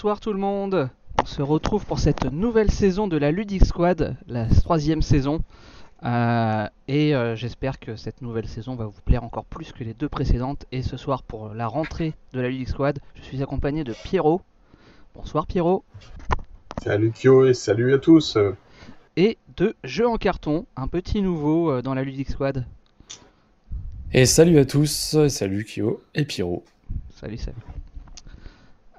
bonsoir tout le monde. On se retrouve pour cette nouvelle saison de la Ludic Squad, la troisième saison. Euh, et euh, j'espère que cette nouvelle saison va vous plaire encore plus que les deux précédentes. Et ce soir, pour la rentrée de la Ludic Squad, je suis accompagné de Pierrot. Bonsoir Pierrot. Salut Kyo et salut à tous. Et de Jeu en carton, un petit nouveau euh, dans la Ludic Squad. Et salut à tous, salut Kyo et Pierrot. Salut, salut.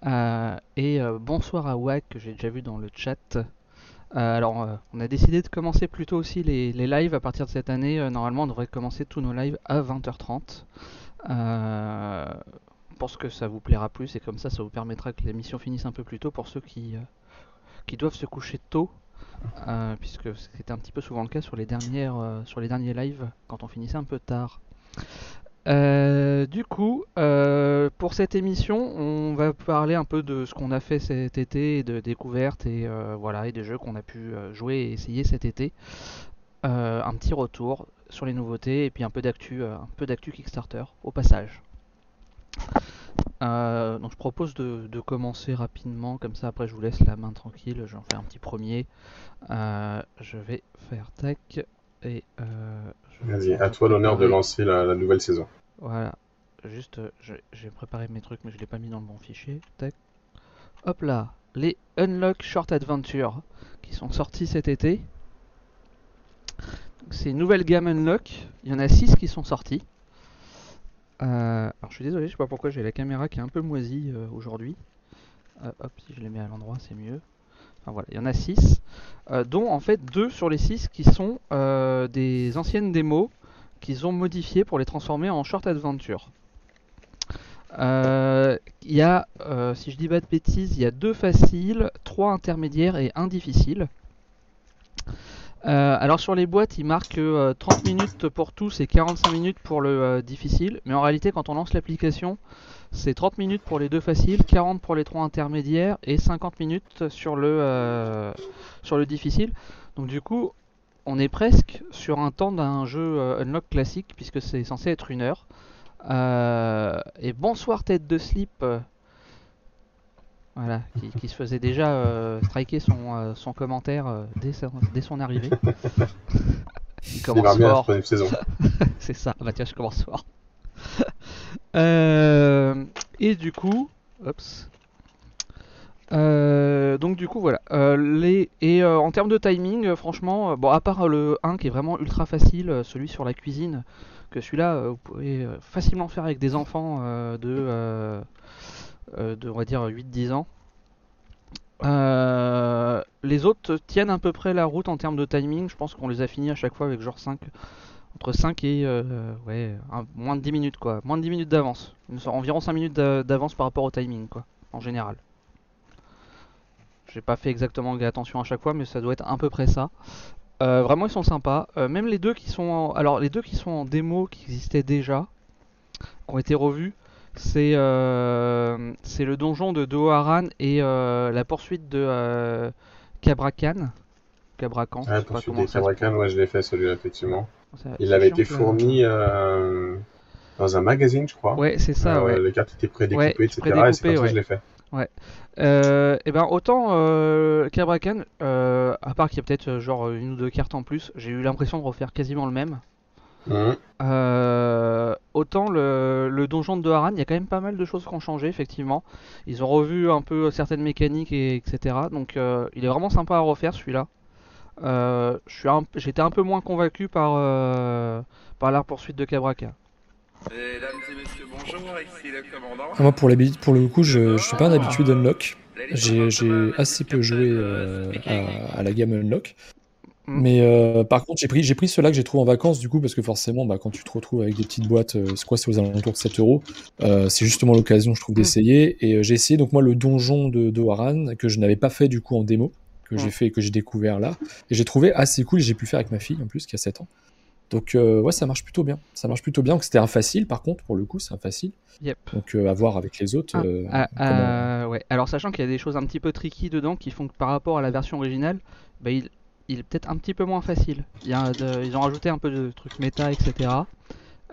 Euh, et euh, bonsoir à Wack que j'ai déjà vu dans le chat. Euh, alors, on a décidé de commencer plutôt aussi les, les lives à partir de cette année. Normalement, on devrait commencer tous nos lives à 20h30. Euh, je pense que ça vous plaira plus et comme ça, ça vous permettra que l'émission finisse un peu plus tôt pour ceux qui, qui doivent se coucher tôt. puisque c'était un petit peu souvent le cas sur les dernières, sur les derniers lives quand on finissait un peu tard. Euh, du coup, euh, pour cette émission, on va parler un peu de ce qu'on a fait cet été, de découvertes et euh, voilà, et des jeux qu'on a pu jouer et essayer cet été. Un petit retour sur les nouveautés et puis un peu d'actu, un peu d'actu Kickstarter au passage. Donc je propose de, commencer rapidement, comme ça après je vous laisse la main tranquille, j'en fais un petit premier. Je vais faire tac et euh, Vas-y, à toi l'honneur de lancer la, la nouvelle saison. voilà, juste, euh, j'ai préparé mes trucs, mais je l'ai pas mis dans le bon fichier. Tac. Hop là, les Unlock Short Adventure qui sont sortis cet été. C'est une nouvelle gamme Unlock. Il y en a 6 qui sont sortis. Euh, alors je suis désolé, je sais pas pourquoi j'ai la caméra qui est un peu moisie euh, aujourd'hui. Hop, si je les mets à l'endroit, c'est mieux. Voilà, il y en a 6, dont en fait 2 sur les 6 qui sont euh, des anciennes démos qu'ils ont modifiées pour les transformer en short adventure. Euh, Il y a, euh, si je dis pas de bêtises, il y a deux faciles, trois intermédiaires et un difficile. Euh, alors sur les boîtes, il marque euh, 30 minutes pour tous et 45 minutes pour le euh, difficile, mais en réalité, quand on lance l'application, c'est 30 minutes pour les deux faciles, 40 pour les trois intermédiaires et 50 minutes sur le, euh, sur le difficile. Donc du coup, on est presque sur un temps d'un jeu euh, Unlock classique puisque c'est censé être une heure. Euh, et bonsoir tête de slip. voilà, qui, qui se faisait déjà euh, striker son, euh, son commentaire euh, dès, son, dès son arrivée. Il commence fort. C'est ça. Bah tiens, je commence fort. Euh, et du coup. Euh, donc du coup voilà. Euh, et en termes de timing, franchement, bon à part le 1 qui est vraiment ultra facile, celui sur la cuisine, que celui-là vous pouvez facilement faire avec des enfants de de on va dire 8-10 ans. Les autres tiennent à peu près la route en termes de timing. Je pense qu'on les a finis à chaque fois avec genre 5 entre 5 et euh, ouais, un- moins de 10 minutes quoi. Moins de 10 minutes d'avance. Environ 5 minutes d'a- d'avance par rapport au timing quoi, en général. J'ai pas fait exactement attention à chaque fois, mais ça doit être à peu près ça. Euh, vraiment, ils sont sympas. Euh, même les deux qui sont en... alors les deux qui sont en démo, qui existaient déjà, qui ont été revus, c'est c'est le donjon de Doharan et la poursuite de Cabracan. Cabracan. je Ouais, sais pas pour comment des Cabracan, ouais, je l'ai fait celui-là, effectivement. Ça- Il avait été fourni euh, dans un magazine, je crois. Ouais, c'est ça, Euh, ouais. Les cartes étaient prédécoupées, Ouais, etc. et c'est comme ça ouais. que je l'ai fait. Euh, et ben autant euh, Cabracan, euh, à part qu'il y a peut-être euh, genre une ou deux cartes en plus, j'ai eu l'impression de refaire quasiment le même. Euh, autant le, le donjon de Haran, il y a quand même pas mal de choses qui ont changé, effectivement. Ils ont revu un peu certaines mécaniques, et, etc. Donc euh, il est vraiment sympa à refaire celui-là. Euh, un- J'étais un peu moins convaincu par, euh, par la poursuite de Cabracan. Mesdames et messieurs, bonjour, ici le commandant. Ah, Moi, pour, le coup, je, je suis pas d'habitude Unlock. J'ai j'ai assez peu joué euh, à, à la gamme Unlock. Mm. Mais euh, par contre, j'ai pris, j'ai pris ceux-là que j'ai trouvé en vacances, du coup, parce que forcément, bah, quand tu te retrouves avec des petites boîtes, euh, c'est quoi, c'est aux alentours de 7 euros, euh, c'est justement l'occasion, je trouve, Mm. d'essayer. Et euh, j'ai essayé, donc, moi, le donjon de, de Haran, que je n'avais pas fait, du coup, en démo, que j'ai fait et que j'ai découvert là. Et j'ai trouvé assez cool, j'ai pu faire avec ma fille, en plus, qui a 7 ans. Donc, euh, ouais, ça marche plutôt bien. Ça marche plutôt bien. Donc, c'était un facile, par contre, pour le coup, c'est un facile. Yep. Donc, euh, à voir avec les autres. Ah, euh, ah, comment- ah, ouais. Alors sachant qu'il y a des choses un petit peu tricky dedans qui font que par rapport à la version originale, bah, il, il est peut-être un petit peu moins facile. Il y a de- ils ont rajouté un peu de trucs méta, etc.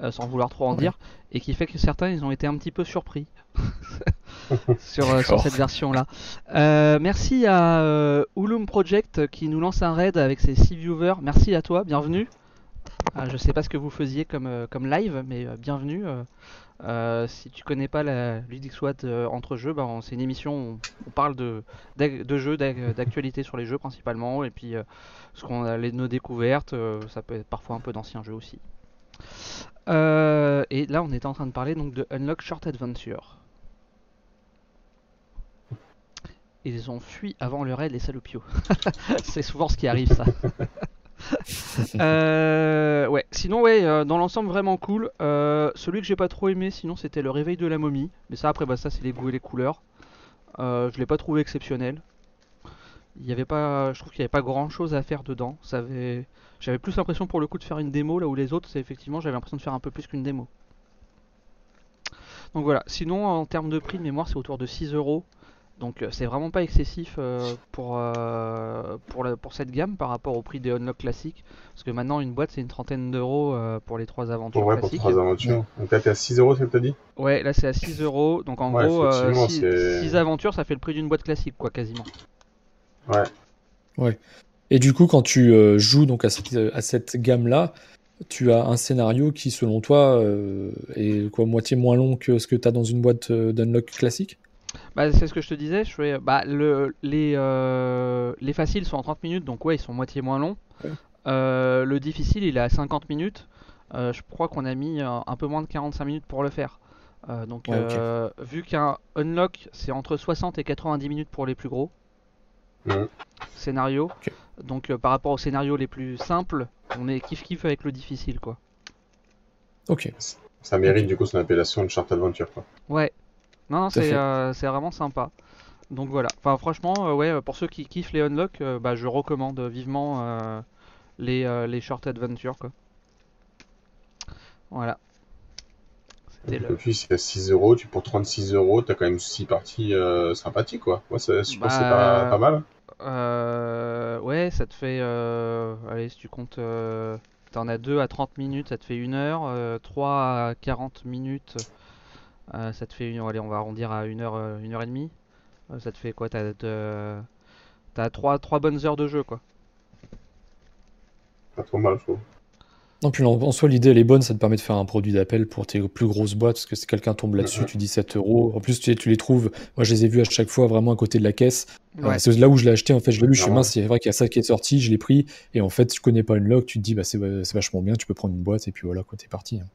euh, sans vouloir trop en dire, et qui fait que certains ils ont été un petit peu surpris sur, euh, sur cette version-là. Euh, merci à Ulum Project qui nous lance un raid avec ses 6 viewers. Merci à toi, bienvenue. Ah, je sais pas ce que vous faisiez comme, comme live, mais bienvenue. si tu connais pas la euh, entre jeux, bah, on- c'est une émission où on, parle de, de jeux, d'ac- d'actualité sur les jeux principalement, et puis ce qu'on a les, nos découvertes, ça peut être parfois un peu d'anciens jeux aussi. Euh, et là, on était en train de parler donc de Unlock Short Adventure. Ils ont fui avant le raid les salopios. c'est souvent ce qui arrive ça. Euh, ouais, sinon ouais, euh, dans l'ensemble vraiment cool. Celui que j'ai pas trop aimé, sinon c'était le réveil de la momie. Mais ça après bah ça c'est les goûts et les couleurs. Je l'ai pas trouvé exceptionnel. Il y avait pas, je trouve qu'il y avait pas grand chose à faire dedans. Ça avait, j'avais plus l'impression pour le coup de faire une démo là où les autres c'est effectivement j'avais l'impression de faire un peu plus qu'une démo. Donc voilà. Sinon en termes de prix de mémoire c'est autour de 6 euros. Donc euh, c'est vraiment pas excessif euh, pour, euh, pour, la- pour cette gamme par rapport au prix des Unlock classiques. Parce que maintenant une boîte c'est une trentaine d'euros euh, pour les trois aventures Pour, ouais, pour classiques. trois aventures. Donc là, t'es à 6 euros, c'est ce que t'as dit? Ouais, là c'est à 6 euros. Donc en Ouais, gros, effectivement, c'est- 6 aventures ça fait le prix d'une boîte classique quoi quasiment. Ouais. Et du coup, quand tu euh, joues donc à cette, à cette gamme-là, tu as un scénario qui, selon toi, euh, est quoi, moitié moins long que ce que tu as dans une boîte euh, d'unlock classique? Bah, c'est ce que je te disais, je fais, bah, le, les, euh, les faciles sont en 30 minutes, donc ouais, ils sont moitié moins longs. Ouais. Le difficile, il est à 50 minutes. Je crois qu'on a mis un peu moins de 45 minutes pour le faire. Donc, Ouais, vu qu'un unlock, c'est entre 60 et 90 minutes pour les plus gros Scénarios. Ok. Donc, euh, par rapport aux scénarios les plus simples, on est kiff-kiff avec le difficile, quoi. Ok. Ça mérite du coup son appellation de Short Adventure. Quoi. Ouais. Non, non, c'est euh, c'est vraiment sympa. Donc voilà. Enfin, franchement, euh, ouais, pour ceux qui kiffent les unlock, euh, bah, je recommande vivement euh, les, euh, les short adventures, quoi. Voilà. Le. Et puis, c'est à 6 euros, tu pour 36 euros, t'as quand même 6 parties euh, sympathiques quoi. Moi, ça, je que c'est Bah, pas, pas mal. Euh, ouais, ça te fait. euh, allez, si tu comptes. euh, T'en as 2 à 30 minutes, ça te fait 1 heure. euh, 3 à 40 minutes, ça te fait. Une... Allez, on va arrondir à 1 heure, 1 heure et demie. Ça te fait quoi T'as 3, 3 bonnes heures de jeu, quoi. Pas trop mal, je trouve. Non, puis en, soi, l'idée, elle est bonne, ça te permet de faire un produit d'appel pour tes plus grosses boîtes, parce que si quelqu'un tombe là-dessus, tu dis 7 euros. En plus, tu, tu les trouves, moi je les ai vus à chaque fois vraiment à côté de la caisse. Euh, c'est là où je l'ai acheté, en fait, je l'ai vu, je suis Normal. mince, c'est vrai qu'il y a ça qui est sorti, je l'ai pris, et en fait, tu connais pas une lock, tu te dis, bah, c'est c'est vachement bien, tu peux prendre une boîte, et puis voilà, quoi, t'es parti. hein.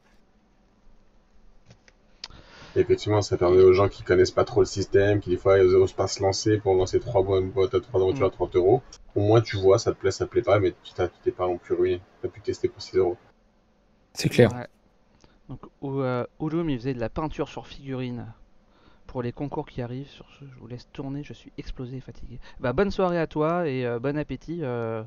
Et effectivement, ça permet aux gens qui connaissent pas trop le système, qui des fois ils osent pas se lancer pour lancer trois bonnes boîtes à trois aventures à 30 euros. Au moins, tu vois, ça te plaît, ça te plaît pas, mais tu t'es pas non plus ruiné. T'as pu tester pour 6 euros. C'est clair. Ouais. Donc, euh, il faisait de la peinture sur figurines pour les concours qui arrivent. Sur ce, je vous laisse tourner, je suis explosé et fatigué. Bah, bonne soirée à toi et euh, bon appétit. euh,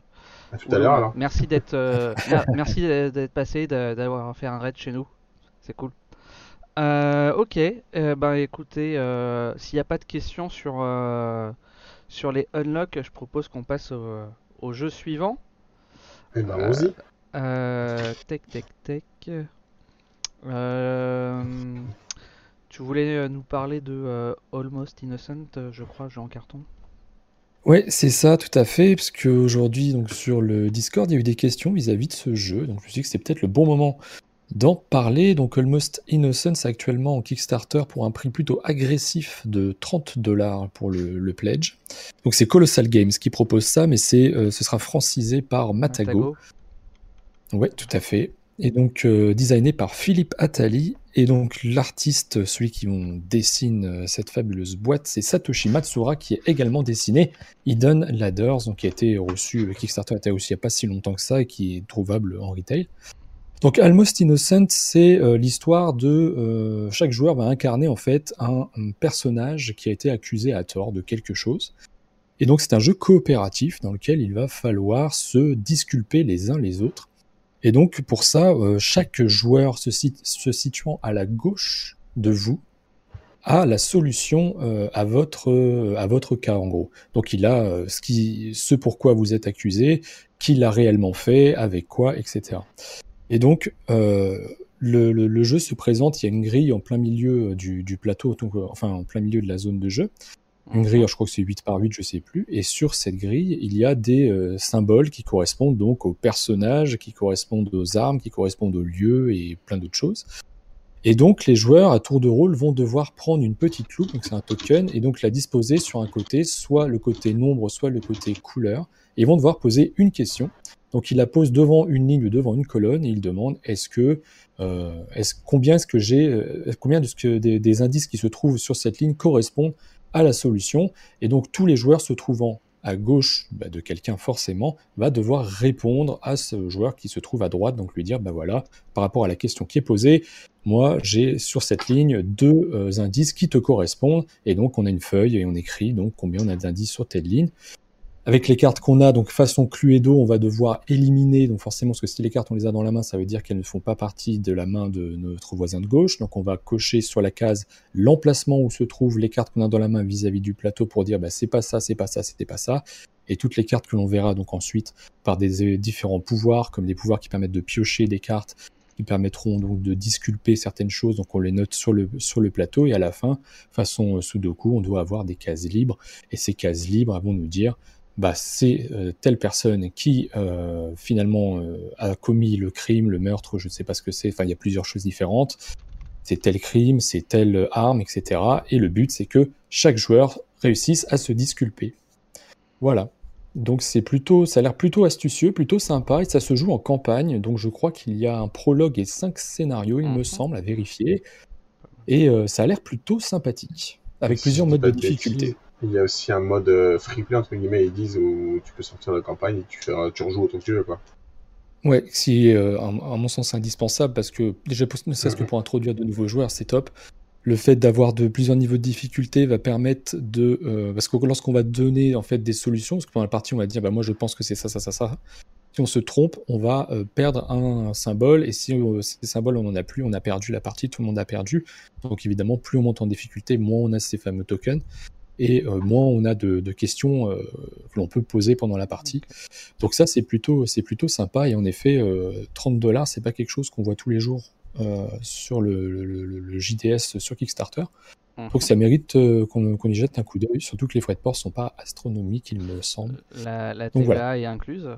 À tout à l'heure alors. Merci d'être euh, mer- merci d'être passé, d'a- d'avoir fait un raid chez nous. C'est cool. Euh, ok, euh, bah écoutez, euh, s'il n'y a pas de questions sur, euh, sur les unlocks, je propose qu'on passe au, au jeu suivant. Eh ben, allons-y. Tech, tech, tech. Tu voulais nous parler de euh, Almost Innocent, je crois, jeu en carton? Ouais, c'est ça, tout à fait, parce qu'aujourd'hui, donc sur le Discord, il y a eu des questions vis-à-vis de ce jeu, donc je me suis dit que c'était peut-être le bon moment d'en parler. Donc Almost Innocence actuellement en Kickstarter pour un prix plutôt agressif de 30 dollars pour le, le pledge. Donc c'est Colossal Games qui propose ça, mais c'est, euh, ce sera francisé par Matago. Ouais, tout à fait. Et donc euh, designé par Philippe Attali. Et donc l'artiste, celui qui on dessine euh, cette fabuleuse boîte, c'est Satoshi Matsura qui est également dessiné Hidden Ladders, donc qui a été reçu, le Kickstarter était aussi il n'y a pas si longtemps que ça et qui est trouvable en retail. Donc Almost Innocent, c'est euh, l'histoire de euh, chaque joueur va incarner en fait un, personnage qui a été accusé à tort de quelque chose. Et donc c'est un jeu coopératif dans lequel il va falloir se disculper les uns les autres. Et donc pour ça, euh, chaque joueur se, se situant à la gauche de vous a la solution euh, à votre à votre cas en gros. Donc il a ce qui ce pourquoi vous êtes accusé, qui l'a réellement fait, avec quoi, etc. Et donc euh, le, le- le jeu se présente, il y a une grille en plein milieu du, du plateau, donc, euh, enfin en plein milieu de la zone de jeu. Une grille, je crois que c'est 8 par 8, je sais plus. Et sur cette grille, il y a des euh, symboles qui correspondent donc aux personnages, qui correspondent aux armes, qui correspondent aux lieux et plein d'autres choses. Et donc, les joueurs, à tour de rôle, vont devoir prendre une petite loupe, donc c'est un token, et donc la disposer sur un côté, soit le côté nombre, soit le côté couleur. Et vont devoir poser une question. Donc, ils la posent devant une ligne ou devant une colonne, et ils demandent est-ce que, euh, combien est-ce que j'ai, euh, combien de ce que des indices qui se trouvent sur cette ligne correspondent à la solution? Et donc, tous les joueurs se trouvant à gauche bah, de quelqu'un forcément va devoir répondre à ce joueur qui se trouve à droite, donc lui dire bah voilà, par rapport à la question qui est posée, moi j'ai sur cette ligne deux euh, indices qui te correspondent, et donc on a une feuille et on écrit donc combien on a d'indices sur telle ligne. Avec les cartes qu'on a, donc façon Cluedo, on va devoir éliminer, donc forcément, parce que si les cartes on les a dans la main, ça veut dire qu'elles ne font pas partie de la main de notre voisin de gauche. Donc on va cocher sur la case l'emplacement où se trouvent les cartes qu'on a dans la main vis-à-vis du plateau pour dire bah, c'est pas ça, c'est pas ça, c'était pas ça. Et toutes les cartes que l'on verra donc ensuite par des euh, différents pouvoirs, comme des pouvoirs qui permettent de piocher des cartes, qui permettront donc de disculper certaines choses, donc on les note sur le, sur le plateau, et à la fin, façon euh, Sudoku, on doit avoir des cases libres, et ces cases libres vont nous dire bah, c'est euh, telle personne qui euh, finalement euh, a commis le crime, le meurtre, je ne sais pas ce que c'est, enfin il y a plusieurs choses différentes, c'est tel crime, c'est telle arme, etc. Et le but c'est que chaque joueur réussisse à se disculper. Voilà. Donc c'est plutôt, ça a l'air plutôt astucieux, plutôt sympa, et ça se joue en campagne, donc je crois qu'il y a un prologue et cinq scénarios, il me Mhm. semble, à vérifier, et euh, ça a l'air plutôt sympathique, avec Si plusieurs modes de difficulté. Il y a aussi un mode euh, free play, entre guillemets, ils disent, où tu peux sortir de la campagne et tu, fais, tu rejoues autant que tu veux, quoi. Ouais, si, euh, à, mon sens, indispensable parce que déjà, pour- ne serait-ce que Mhm. pour introduire de nouveaux joueurs, c'est top. Le fait d'avoir de plusieurs niveaux de difficulté va permettre de, euh, parce que lorsqu'on va donner en fait des solutions, parce que pendant la partie on va dire, bah moi je pense que c'est ça, ça, ça, ça. Si on se trompe, on va euh, perdre un, symbole et si euh, ces symboles on en a plus, on a perdu la partie, tout le monde a perdu. Donc évidemment, plus on monte en difficulté, moins on a ces fameux tokens et euh, moins on a de, de questions euh, que l'on peut poser pendant la partie. Donc ça, c'est plutôt, c'est plutôt sympa. Et en effet, euh, 30 dollars, c'est pas quelque chose qu'on voit tous les jours euh, sur le, le- le- le JDS sur Kickstarter. Mhm. Donc ça mérite euh, qu'on y jette un coup d'œil, surtout que les frais de port sont pas astronomiques, il me semble. La, TVA voilà. est incluse?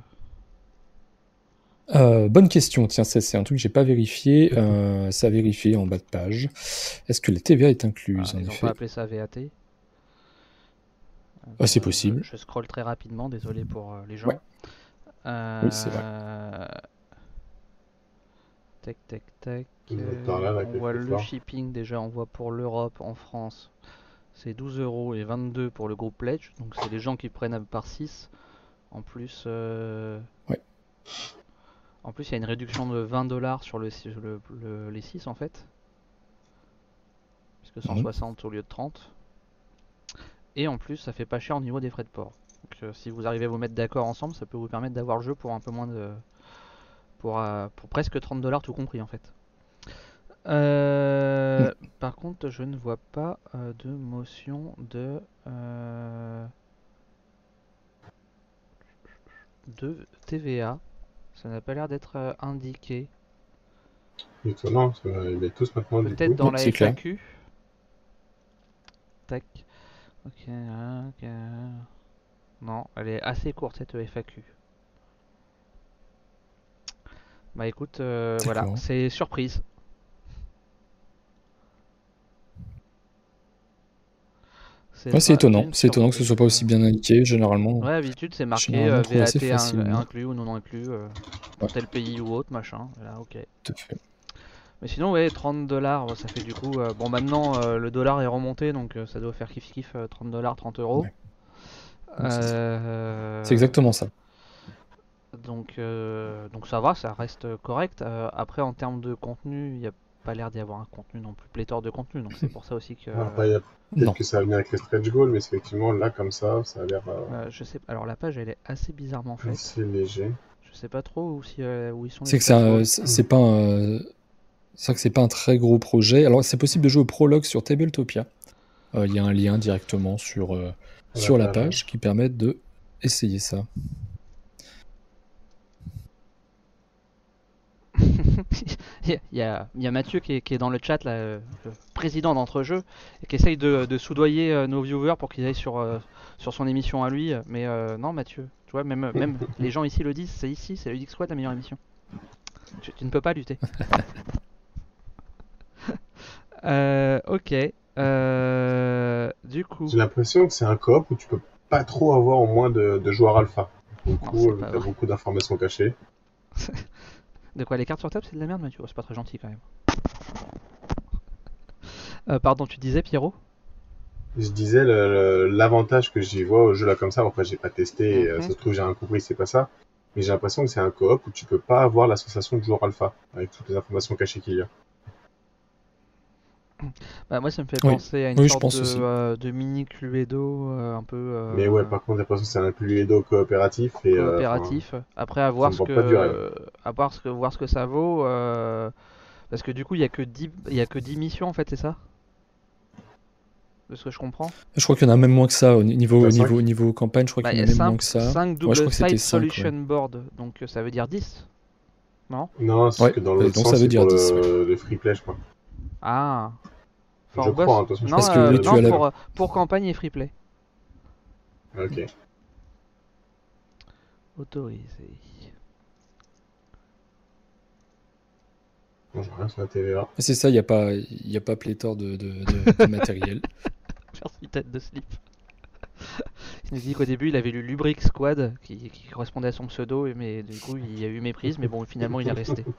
Euh, bonne question, tiens, c'est un truc que j'ai pas vérifié. Euh, ça a vérifié en bas de page. Est-ce que la TVA est Ah, incluse en Ils n'ont effet? pas appelé ça VAT Ah, c'est Euh, possible. Je scrolle très rapidement, désolé pour euh, les gens. Ouais. Oui, c'est vrai. Euh, Tac, tac, tac. On euh, voit le shipping déjà, on voit pour l'Europe, en France, c'est 12 euros et 22 pour le groupe Pledge. Donc c'est les gens qui prennent par 6. En plus, euh, Ouais. en plus il y a une réduction de 20 dollars sur le, le- le- les 6 en fait. Puisque Mhm. 160 au lieu de 30. Et en plus, ça fait pas cher au niveau des frais de port. Donc euh, si vous arrivez à vous mettre d'accord ensemble, ça peut vous permettre d'avoir le jeu pour un peu moins de. pour, euh, pour presque 30 dollars tout compris en fait. Euh, Par contre, je ne vois pas euh, de motion de. euh, de TVA. Ça n'a pas l'air d'être euh, indiqué. Étonnant, parce qu'ils mettent tous maintenant, Peut-être dans la. FAQ. Tac. Ok, ok. Non, elle est assez courte cette FAQ. Bah écoute, euh, voilà, c'est surprise. C'est étonnant. C'est étonnant que ce soit pas aussi bien indiqué. Généralement, Ouais, d'habitude c'est marqué euh, VAT facilement. inclus ou non inclus euh, dans tel pays ou autre, machin. Là, ok. tout à fait. Mais sinon, ouais, 30 dollars, ça fait du coup. euh, bon, maintenant euh, le dollar est remonté, donc euh, ça doit faire kiff kiff 30 dollars, 30 euros. Ouais. C'est C'est exactement ça. Donc, donc ça va, ça reste correct. Après, en termes de contenu, il n'y a pas l'air d'y avoir un contenu non plus pléthore de contenu, donc c'est pour ça aussi que. Y a peut-être que ça va venir avec les stretch goals, mais effectivement, là, comme ça, ça a l'air je sais. Alors la page, elle est assez bizarrement faite. assez léger. Je sais pas trop où, si, où ils sont. C'est que c'est c'est pas un, c'est vrai que c'est pas un très gros projet. Alors c'est possible de jouer au prologue sur Tabletopia. Euh, Il y a un lien directement sur, euh, la sur la page. page qui permet de essayer ça. Il y, a, il y a Mathieu qui est, qui est dans le chat, là, euh, le président d'Entrejeux, et qui essaye de, de soudoyer nos viewers pour qu'ils aillent sur, sur son émission à lui. Mais euh, non, Mathieu, tu vois, même, même les gens ici le disent, c'est ici, c'est X Squad la meilleure émission. Tu, tu ne peux pas lutter. Euh, ok. Euh, du coup, J'ai l'impression que c'est un coop où tu peux pas trop avoir au moins de, de joueurs alpha. Du coup, euh, t'as beaucoup d'informations cachées. de quoi les cartes sur table, c'est de la merde, Mathieu? C'est pas très gentil quand même. Euh, pardon, tu disais Pierrot? Je disais, l'avantage que j'y vois au jeu là comme ça, après j'ai pas testé, euh, Mhm. ça se trouve j'ai rien compris, c'est pas ça. Mais j'ai l'impression que c'est un coop où tu peux pas avoir la sensation de joueur alpha, avec toutes les informations cachées qu'il y a. Bah, moi, ça me fait Oui. penser à une Oui, sorte de, euh, de mini Cluedo, euh, un peu euh, Mais ouais, par contre, j'ai l'impression que c'est un plus Edo coopératif. Et, euh, coopératif. Après, à voir ce que, à voir ce que, voir ce que ça vaut. euh, Parce que du coup, il y a que 10, il y a que 10 missions en fait, c'est ça? De ce que je comprends. Je crois qu'il y en a même moins que ça au niveau, Ouais, au niveau, au niveau campagne. Je crois Bah, qu'il il y en a a même moins 5, que ça. 5 Ouais, je double crois que c'était side cinq, ouais. solution board, donc euh, ça veut dire 10 Non? Non, c'est Ouais, que dans bah, l'autre donc sens, ça veut dire pour 10, le, le free play, je crois. Ah Je For crois, boss hein, de toute façon, je Non, Parce que euh, là, tu non, as la- pour, euh, pour campagne et free play. Ok. Autorisé. Bon, j'ai rien sur la TVA. C'est ça, il n'y a, pas- il y a pas pléthore de, de, de- de matériel. Merci tête de slip. Il nous dit qu'au début il avait lu Lubric Squad qui, qui correspondait à son pseudo, et- mais du coup il y a eu méprise, mais bon finalement il est resté.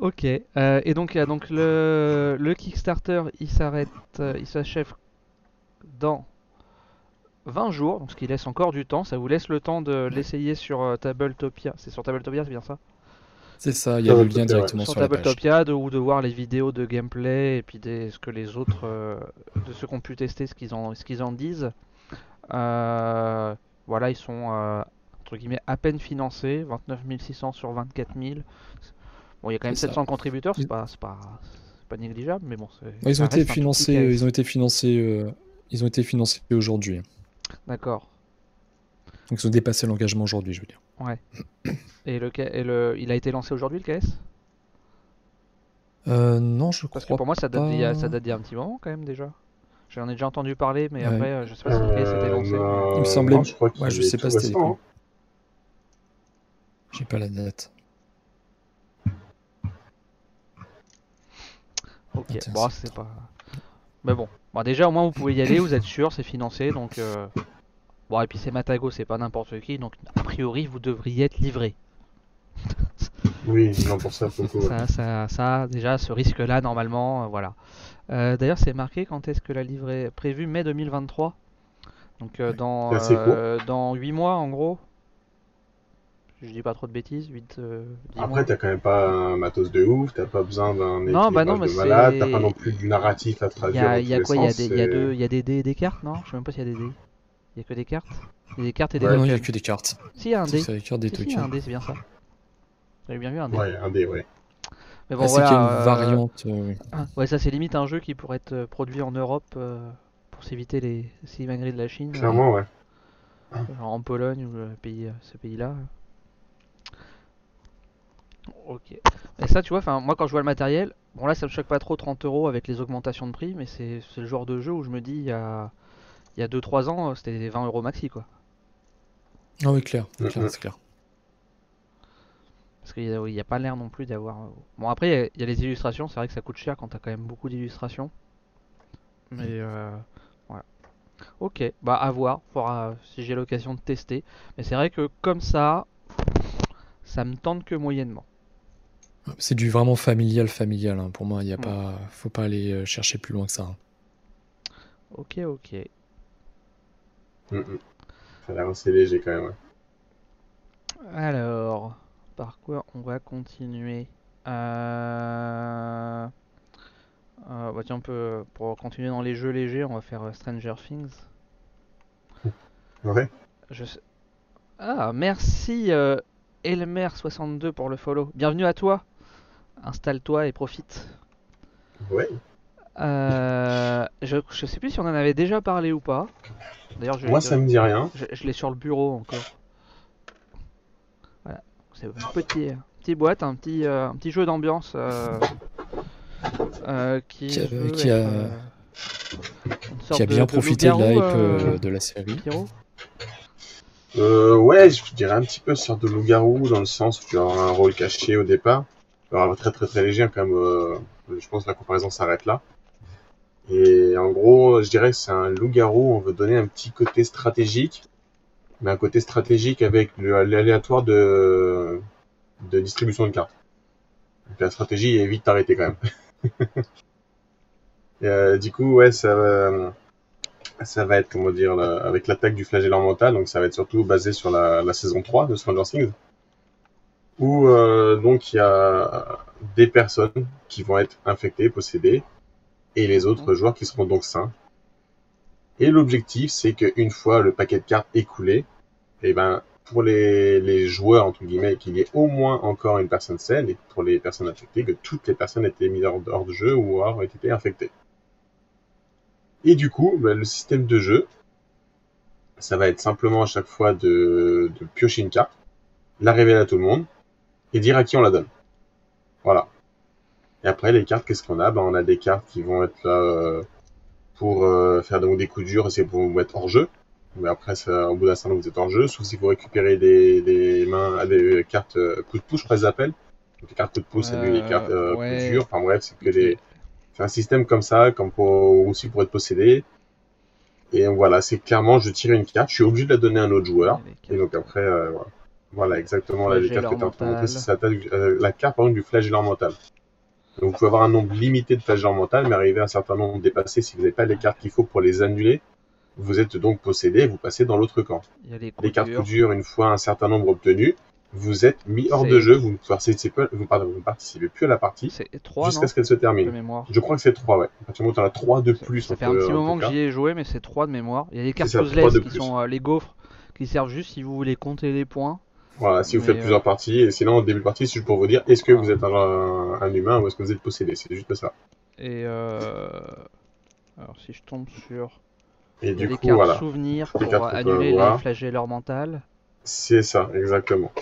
ok, euh, et donc, euh, donc le, le Kickstarter il s'arrête, euh, il s'achève dans 20 jours, donc ce qui laisse encore du temps, ça vous laisse le temps de l'essayer sur euh, Tabletopia. C'est sur Tabletopia, c'est bien ça? C'est ça, il y a le lien directement sur sur la page. Tabletopia de, ou de voir les vidéos de gameplay et puis des, ce que les autres euh, de ceux qui ont pu tester ce qu'ils en, ce qu'ils en disent. Euh, voilà, ils sont euh, entre guillemets à peine financés, 29 600 sur 24 000. Bon, il y a quand même C'est ça. 700 contributeurs, c'est pas, c'est pas, c'est pas négligeable, mais bon. c'est- Ouais, ils ont été financés, ils ont été financés, euh, ils ont été financés aujourd'hui. D'accord. Donc ils ont dépassé l'engagement aujourd'hui, je veux dire. Et le, et le, il a été lancé aujourd'hui le KS Euh, non, je Parce que crois pour moi ça date, d'il y a, ça pas. date d'il y a un petit moment quand même déjà. J'en ai déjà entendu parler, mais Ouais. après euh, je sais pas si le KS était lancé. Il me semblait- non, je crois Ouais, je sais pas c'était quand. hein. J'ai pas la date. Ok, bon, c'est pas. Mais bon, bon, déjà au moins vous pouvez y aller, vous êtes sûr, c'est financé, donc. euh, Bon, et puis c'est Matago, c'est pas n'importe qui, donc a priori vous devriez être livré. Oui, non, pour ça, pour le coup, ouais. Ça, ça, ça, déjà, ce risque-là, normalement, euh, voilà. Euh, D'ailleurs, c'est marqué quand est-ce que la livrée est prévue mai 2023. Donc euh, dans, euh, dans 8 mois en gros? Je dis pas trop de bêtises, 8, euh, 10 mois. Après, t'as quand même pas un matos de ouf, t'as pas besoin d'un Non, bah non, équipage de mais malade, c'est- t'as pas non plus du narratif à Il y traduire il y a quoi Il les y a des, y a deux- y a des, dés et des cartes, non Je sais même pas s'il y a des dés. Il y a que des cartes Il y a des cartes et des Ouais, non, il a que des cartes. Si, il y a un dé. C'est Si, si, il y a un dé, c'est bien ça. J'avais bien vu un dé. Ouais, un dé, ouais. Mais bon, Ah, c'est qu'il y a voilà. une euh, variante. euh, ah, Ouais, ça c'est limite un jeu qui pourrait être euh, produit en Europe euh, pour s'éviter les simagrées de la Chine. euh, Clairement, ouais. genre en Pologne ou euh, pays, euh, ce pays-là. Ok. Et ça, tu vois, enfin, moi quand je vois le matériel, bon là ça me choque pas trop 30 euros avec les augmentations de prix, mais c'est c'est le genre de jeu où je me dis il y a, il y a 2-3 ans c'était 20 euros maxi quoi. Ah oui, clair, Mhm. clair, c'est clair. Parce qu'il n'y a, pas l'air non plus d'avoir. Bon, après, il y a- il y, a les illustrations, c'est vrai que ça coûte cher quand t'as quand même beaucoup d'illustrations. Mais euh, voilà. Ok, bah à voir, faudra, si j'ai l'occasion de tester. Mais c'est vrai que comme ça, ça me tente que moyennement. C'est du vraiment familial, familial. hein. Pour moi, il y a Mm. pas, faut pas aller euh, chercher plus loin que ça. hein. Ok, ok. Mm, mm. Ça a l'air assez léger quand même. ouais. Alors, par quoi on va continuer? Euh... euh, bah tiens, on peut, pour continuer dans les jeux légers, on va faire Stranger Things. Ouais. Je sais- Ah, merci euh, Elmer62 pour le follow. Bienvenue à toi. Installe-toi et profite. Ouais. Euh, je, je sais plus si on en avait déjà parlé ou pas. D'ailleurs, je, Moi, ça me dit rien. je, je l'ai sur le bureau encore. Voilà. C'est un petit, un petit petite boîte, un petit, euh, un petit jeu d'ambiance euh, euh, qui, Qui a- qui être, a- euh, une sorte Qui a bien profité de la hype loup-garou, euh, euh, de la série. Euh, ouais, je dirais un petit peu sorte de loup-garou dans le sens où tu auras un rôle caché au départ. Alors, très très très léger quand même. euh, je pense que la comparaison s'arrête là. Et en gros, je dirais que c'est un loup-garou. On veut donner un petit côté stratégique, mais un côté stratégique avec l'aléatoire de de distribution de cartes. La stratégie évite d'arrêter quand même. Euh, du coup, ouais, ça va ça va être, comment dire, avec l'attaque du flagellant mental, donc ça va être surtout basé sur la, la saison 3 de Stranger Things, où euh, donc il y a des personnes qui vont être infectées, possédées, et les autres joueurs qui seront donc sains. Et l'objectif, c'est qu'une fois le paquet de cartes écoulé, et ben pour les, les joueurs, entre guillemets, qu'il y ait au moins encore une personne saine, et pour les personnes infectées, que toutes les personnes aient été mises hors, hors de jeu ou aient été infectées. Et du coup, bah, le système de jeu, ça va être simplement à chaque fois de, de piocher une carte, la révéler à tout le monde, et dire à qui on la donne. Voilà. Et après, les cartes, qu'est-ce qu'on a? Ben, On a des cartes qui vont être là euh, pour euh, faire donc, des coups durs, et c'est pour vous mettre hors jeu. Mais après, ça, au bout d'un certain temps, vous êtes hors jeu, sauf si vous récupérez des, des mains, ah, des cartes euh, coup de pouce, je crois qu'ils appellent. Donc, les cartes coup de pouce, c'est les cartes ouais. coup dur. Enfin bref, c'est que des, c'est un système comme ça, comme pour, aussi pour être possédé. Et voilà, c'est clairement, je tire une carte, je suis obligé de la donner à un autre joueur. Les Et donc après, voilà. Voilà, exactement, là, les cartes que tu c'est euh, la carte, par exemple, du flagellant mental. Donc vous pouvez avoir un nombre limité de flagellants mental, mais arriver à un certain nombre dépassé, si vous n'avez pas les cartes qu'il faut pour les annuler, vous êtes donc possédé et vous passez dans l'autre camp. Il y a les cartes coup dur, une fois un certain nombre obtenus, vous êtes mis hors de jeu, vous ne participez, vous, pardon, vous ne participez plus à la partie C'est 3 non jusqu'à ce qu'elle se termine. Je crois que c'est 3, ouais. À partir du moment où tu en as 3 de plus, Ça fait un petit en moment que j'y ai joué, mais c'est 3 de mémoire. Il y a des cartes puzzles qui sont euh, les gaufres, qui servent juste si vous voulez compter les points. Voilà, si vous Mais, faites euh, plusieurs parties, et sinon, au début de partie, c'est juste pour vous dire, est-ce que vous êtes un, un, humain ou est-ce que vous êtes possédé? C'est juste ça. Et euh... alors si je tombe sur Et du coup, cartes voilà. souvenirs Les pour cartes annuler les flagelleurs mentales. C'est ça, exactement.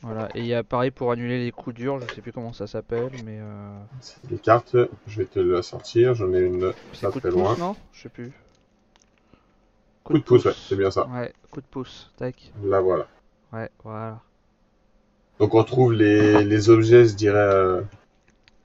Voilà. Et il y a pareil pour annuler les coups durs, je sais plus comment ça s'appelle, mais euh... Les cartes, je vais te la sortir, j'en ai une de très pouce, loin. non? Je sais plus. Coup de pouce, ouais, c'est bien ça. Ouais, coup de pouce, tac. Là, voilà. Ouais, voilà. Donc on retrouve les, les objets, je dirais, euh,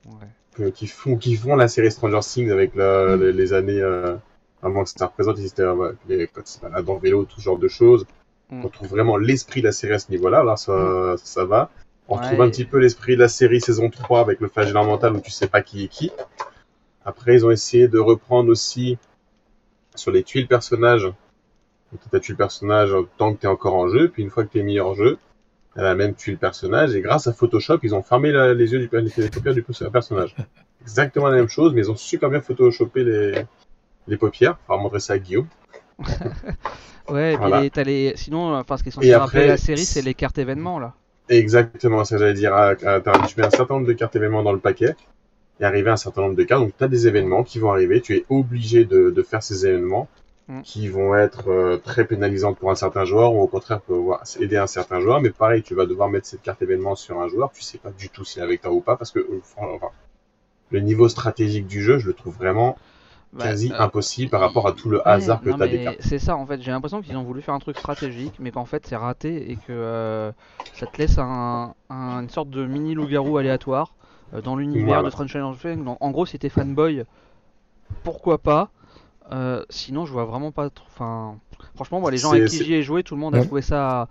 Ouais. que- qui, font, qui font la série Stranger Things avec la- les, les années euh, avant que ça représente, c'était ouais, les, quand balade en vélo, tout genre de choses. Mm. On retrouve vraiment l'esprit de la série à ce niveau-là, là ça, ça va. On Ouais. retrouve un petit peu l'esprit de la série saison 3 avec le flagellant mental où tu sais pas qui est qui. Après, ils ont essayé de reprendre aussi sur les tuiles personnages. Donc, tu as tué le personnage tant que tu es encore en jeu, puis une fois que tu es mis en jeu, elle a même tué le personnage, et grâce à Photoshop, ils ont fermé la- les yeux du les, paupières du personnage. Exactement la même chose, mais ils ont super bien photoshopé les, les paupières. On va montrer ça à Guillaume. Ouais, et puis Voilà. les- t'as les... sinon, enfin, ce qui est censé rappeler la série, c'est les cartes événements là. Exactement, ça j'allais dire. Ah, ah, Tu mets un certain nombre de cartes événements dans le paquet, et arrivé à un certain nombre de cartes, donc tu as des événements qui vont arriver, tu es obligé de, de faire ces événements, Mm. qui vont être euh, très pénalisants pour un certain joueur, ou au contraire pouvoir aider un certain joueur, mais pareil, tu vas devoir mettre cette carte événement sur un joueur, tu sais pas du tout s'il est avec toi ou pas, parce que euh, enfin, le niveau stratégique du jeu, je le trouve vraiment Bah, quasi euh, impossible par rapport à tout le Ouais, hasard que tu as des cartes. C'est ça en fait, j'ai l'impression qu'ils ont voulu faire un truc stratégique, mais qu'en fait c'est raté et que euh, ça te laisse un, un- une sorte de mini loup-garou aléatoire euh, dans l'univers Voilà. de Stranger Things. Donc, En gros, si t'es fanboy, pourquoi pas? Euh, Sinon, je vois vraiment pas trop. Enfin, franchement, moi, les gens avec qui j'y ai joué, tout le monde a Ouais. trouvé ça.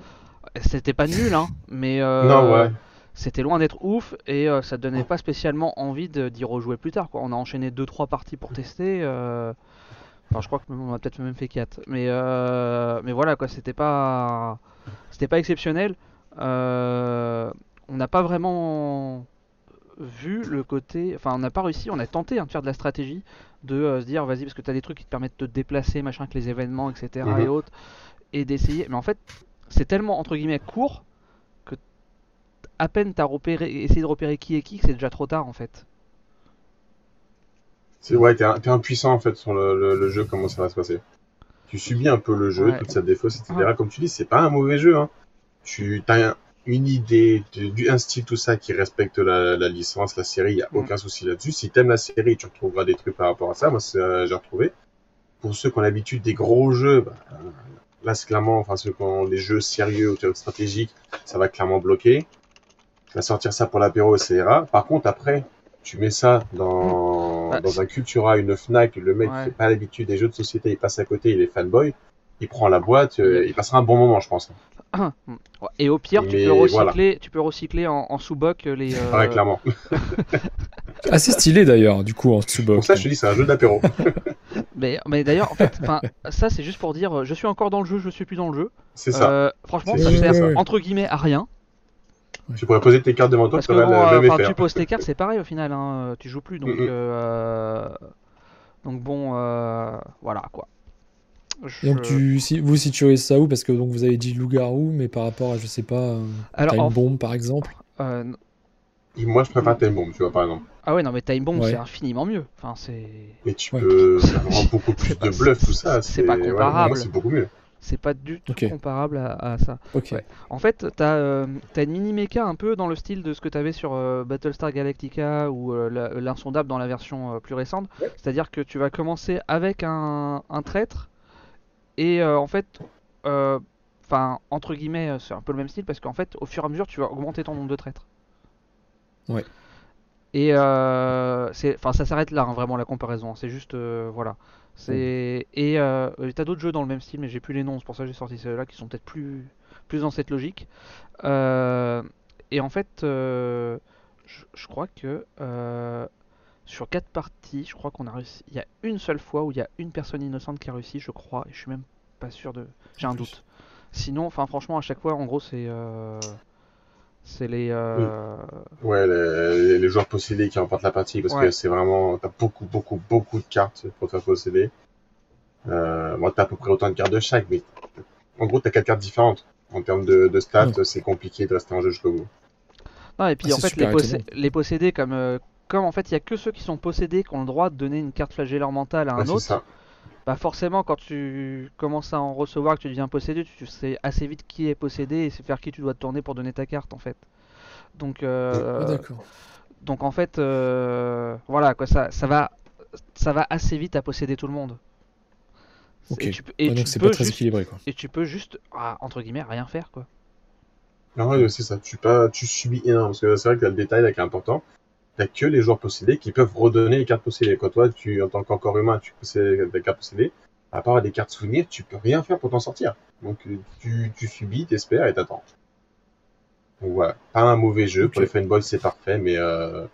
C'était pas nul, hein, mais euh, Non, ouais. c'était loin d'être ouf et euh, ça donnait pas spécialement envie d'y rejouer plus tard. Quoi. On a enchaîné 2-3 parties pour tester. Enfin, je crois qu'on a peut-être même fait 4. Mais, mais voilà, quoi, c'était pas, c'était pas exceptionnel. On n'a pas vraiment vu le côté. Enfin, on n'a pas réussi, on a tenté hein, de faire de la stratégie, de euh, se dire, vas-y, parce que tu as des trucs qui te permettent de te déplacer, machin, avec les événements, etc. Mhm. et autres, et d'essayer. Mais en fait, c'est tellement, entre guillemets, court que à peine t'as repéré, essayé de repérer qui est qui, que c'est déjà trop tard en fait. C'est ouais, t'es impuissant en fait sur le, le- le jeu, comment ça va se passer. Tu subis un peu le jeu, Ouais. toute sa défausse, etc. Ouais. Comme tu dis, c'est pas un mauvais jeu. Hein. Tu as un- une idée, du, du- style, tout ça qui respecte la, la licence, la série, il n'y a Mm. aucun souci là-dessus. Si t'aimes la série, tu retrouveras des trucs par rapport à ça. Moi, euh, j'ai retrouvé. Pour ceux qui ont l'habitude des gros jeux, bah, là, c'est clairement, enfin, ceux qui ont des jeux sérieux ou stratégiques, ça va clairement bloquer. Tu vas sortir ça pour l'apéro, ira. Par contre, après, tu mets ça dans, Bah, dans un Cultura, une Fnac, le mec Ouais. qui fait pas l'habitude des jeux de société, il passe à côté, il est fanboy, il prend la boîte, euh, il passera un bon moment, je pense. Et au pire, tu peux recycler, voilà. tu peux recycler en, en sous-boc les. euh, Ouais, clairement. Assez stylé d'ailleurs, du coup, en Pour sous-box. ça, je te dis, c'est un jeu d'apéro. Mais, mais d'ailleurs, en fait, ça c'est juste pour dire, je suis encore dans le jeu, je suis plus dans le jeu. C'est ça. Euh, franchement, ça sert entre guillemets à rien. Tu pourrais poser tes cartes devant toi, Parce que bon, euh, même tu hein. poses tes cartes, c'est pareil au final, hein, tu joues plus, donc Mm, euh, donc bon, euh, voilà quoi. Je- donc, tu, si, vous situez ça où? Parce que donc, vous avez dit loup-garou, mais par rapport à, je sais pas, euh, Alors, Time en- Bomb par exemple? euh, Moi, je préfère Time Bomb, tu vois, par exemple. ah ouais, non mais Time Bomb Ouais. c'est infiniment mieux. Enfin c'est, Et tu Ouais. peux avoir beaucoup plus de bluff, tout ça. c'est pas ouais, comparable. moi, c'est beaucoup mieux. c'est pas du tout comparable à, à ça. Ok. Ouais. En fait, t'as euh, t'as une mini mecha un peu dans le style de ce que t'avais sur euh, Battlestar Galactica ou euh, l'insondable dans la version euh, plus récente. C'est-à-dire que tu vas commencer avec un, un traître et euh, en fait, euh, enfin entre guillemets, euh, c'est un peu le même style parce qu'en fait, au fur et à mesure, tu vas augmenter ton nombre de traîtres. Ouais. Et enfin ça s'arrête là, hein, vraiment la comparaison. C'est juste, voilà. C'est et euh, t'as d'autres jeux dans le même style, mais j'ai plus les noms. C'est pour ça que j'ai sorti ceux-là qui sont peut-être plus plus dans cette logique. Euh, et en fait, euh, je, je crois que sur quatre parties, je crois qu'on a réussi. Il y a une seule fois où il y a une personne innocente qui a réussi, je crois, et je suis même pas sûr de. J'ai un plus. doute. Sinon, enfin franchement, à chaque fois, en gros, c'est euh, c'est les. euh, Ouais, les, les joueurs possédés qui remportent la partie, parce Ouais. que c'est vraiment, t'as beaucoup, beaucoup, beaucoup de cartes pour te faire posséder. Euh, moi, t'as à peu près autant de cartes de chaque, mais en gros, t'as quatre cartes différentes. En termes de, de stats, Mm. c'est compliqué de rester en jeu jusqu'au bout. Non, et puis Ah, en fait, les, possé- les possédés, comme, euh, comme en fait, il y a que ceux qui sont possédés qui ont le droit de donner une carte flagellaire mentale à un Ouais, autre. ça. Bah forcément, quand tu commences à en recevoir, que tu deviens possédé, tu sais assez vite qui est possédé et c'est vers qui tu dois te tourner pour donner ta carte en fait. Donc, euh, Ah, donc en fait, euh, voilà quoi, ça, ça va, ça va assez vite à posséder tout le monde. Ok. Et tu, peux- et Ouais, donc c'est pas très juste, équilibré quoi. et tu peux juste, ah, entre guillemets, rien faire quoi. Ah ouais, c'est ça. Tu, pas, tu subis énormément. Parce que c'est vrai que t'as le détail là qui est important. T'as que les joueurs possédés qui peuvent redonner les cartes possédées. Quand toi, tu, en tant qu'encore humain, tu possèdes des cartes possédées, à part des cartes souvenirs, tu peux rien faire pour t'en sortir. Donc, tu, tu subis, t'espères et t'attends. Donc voilà. Pas un mauvais jeu. Pour les fanboys, c'est parfait, mais euh,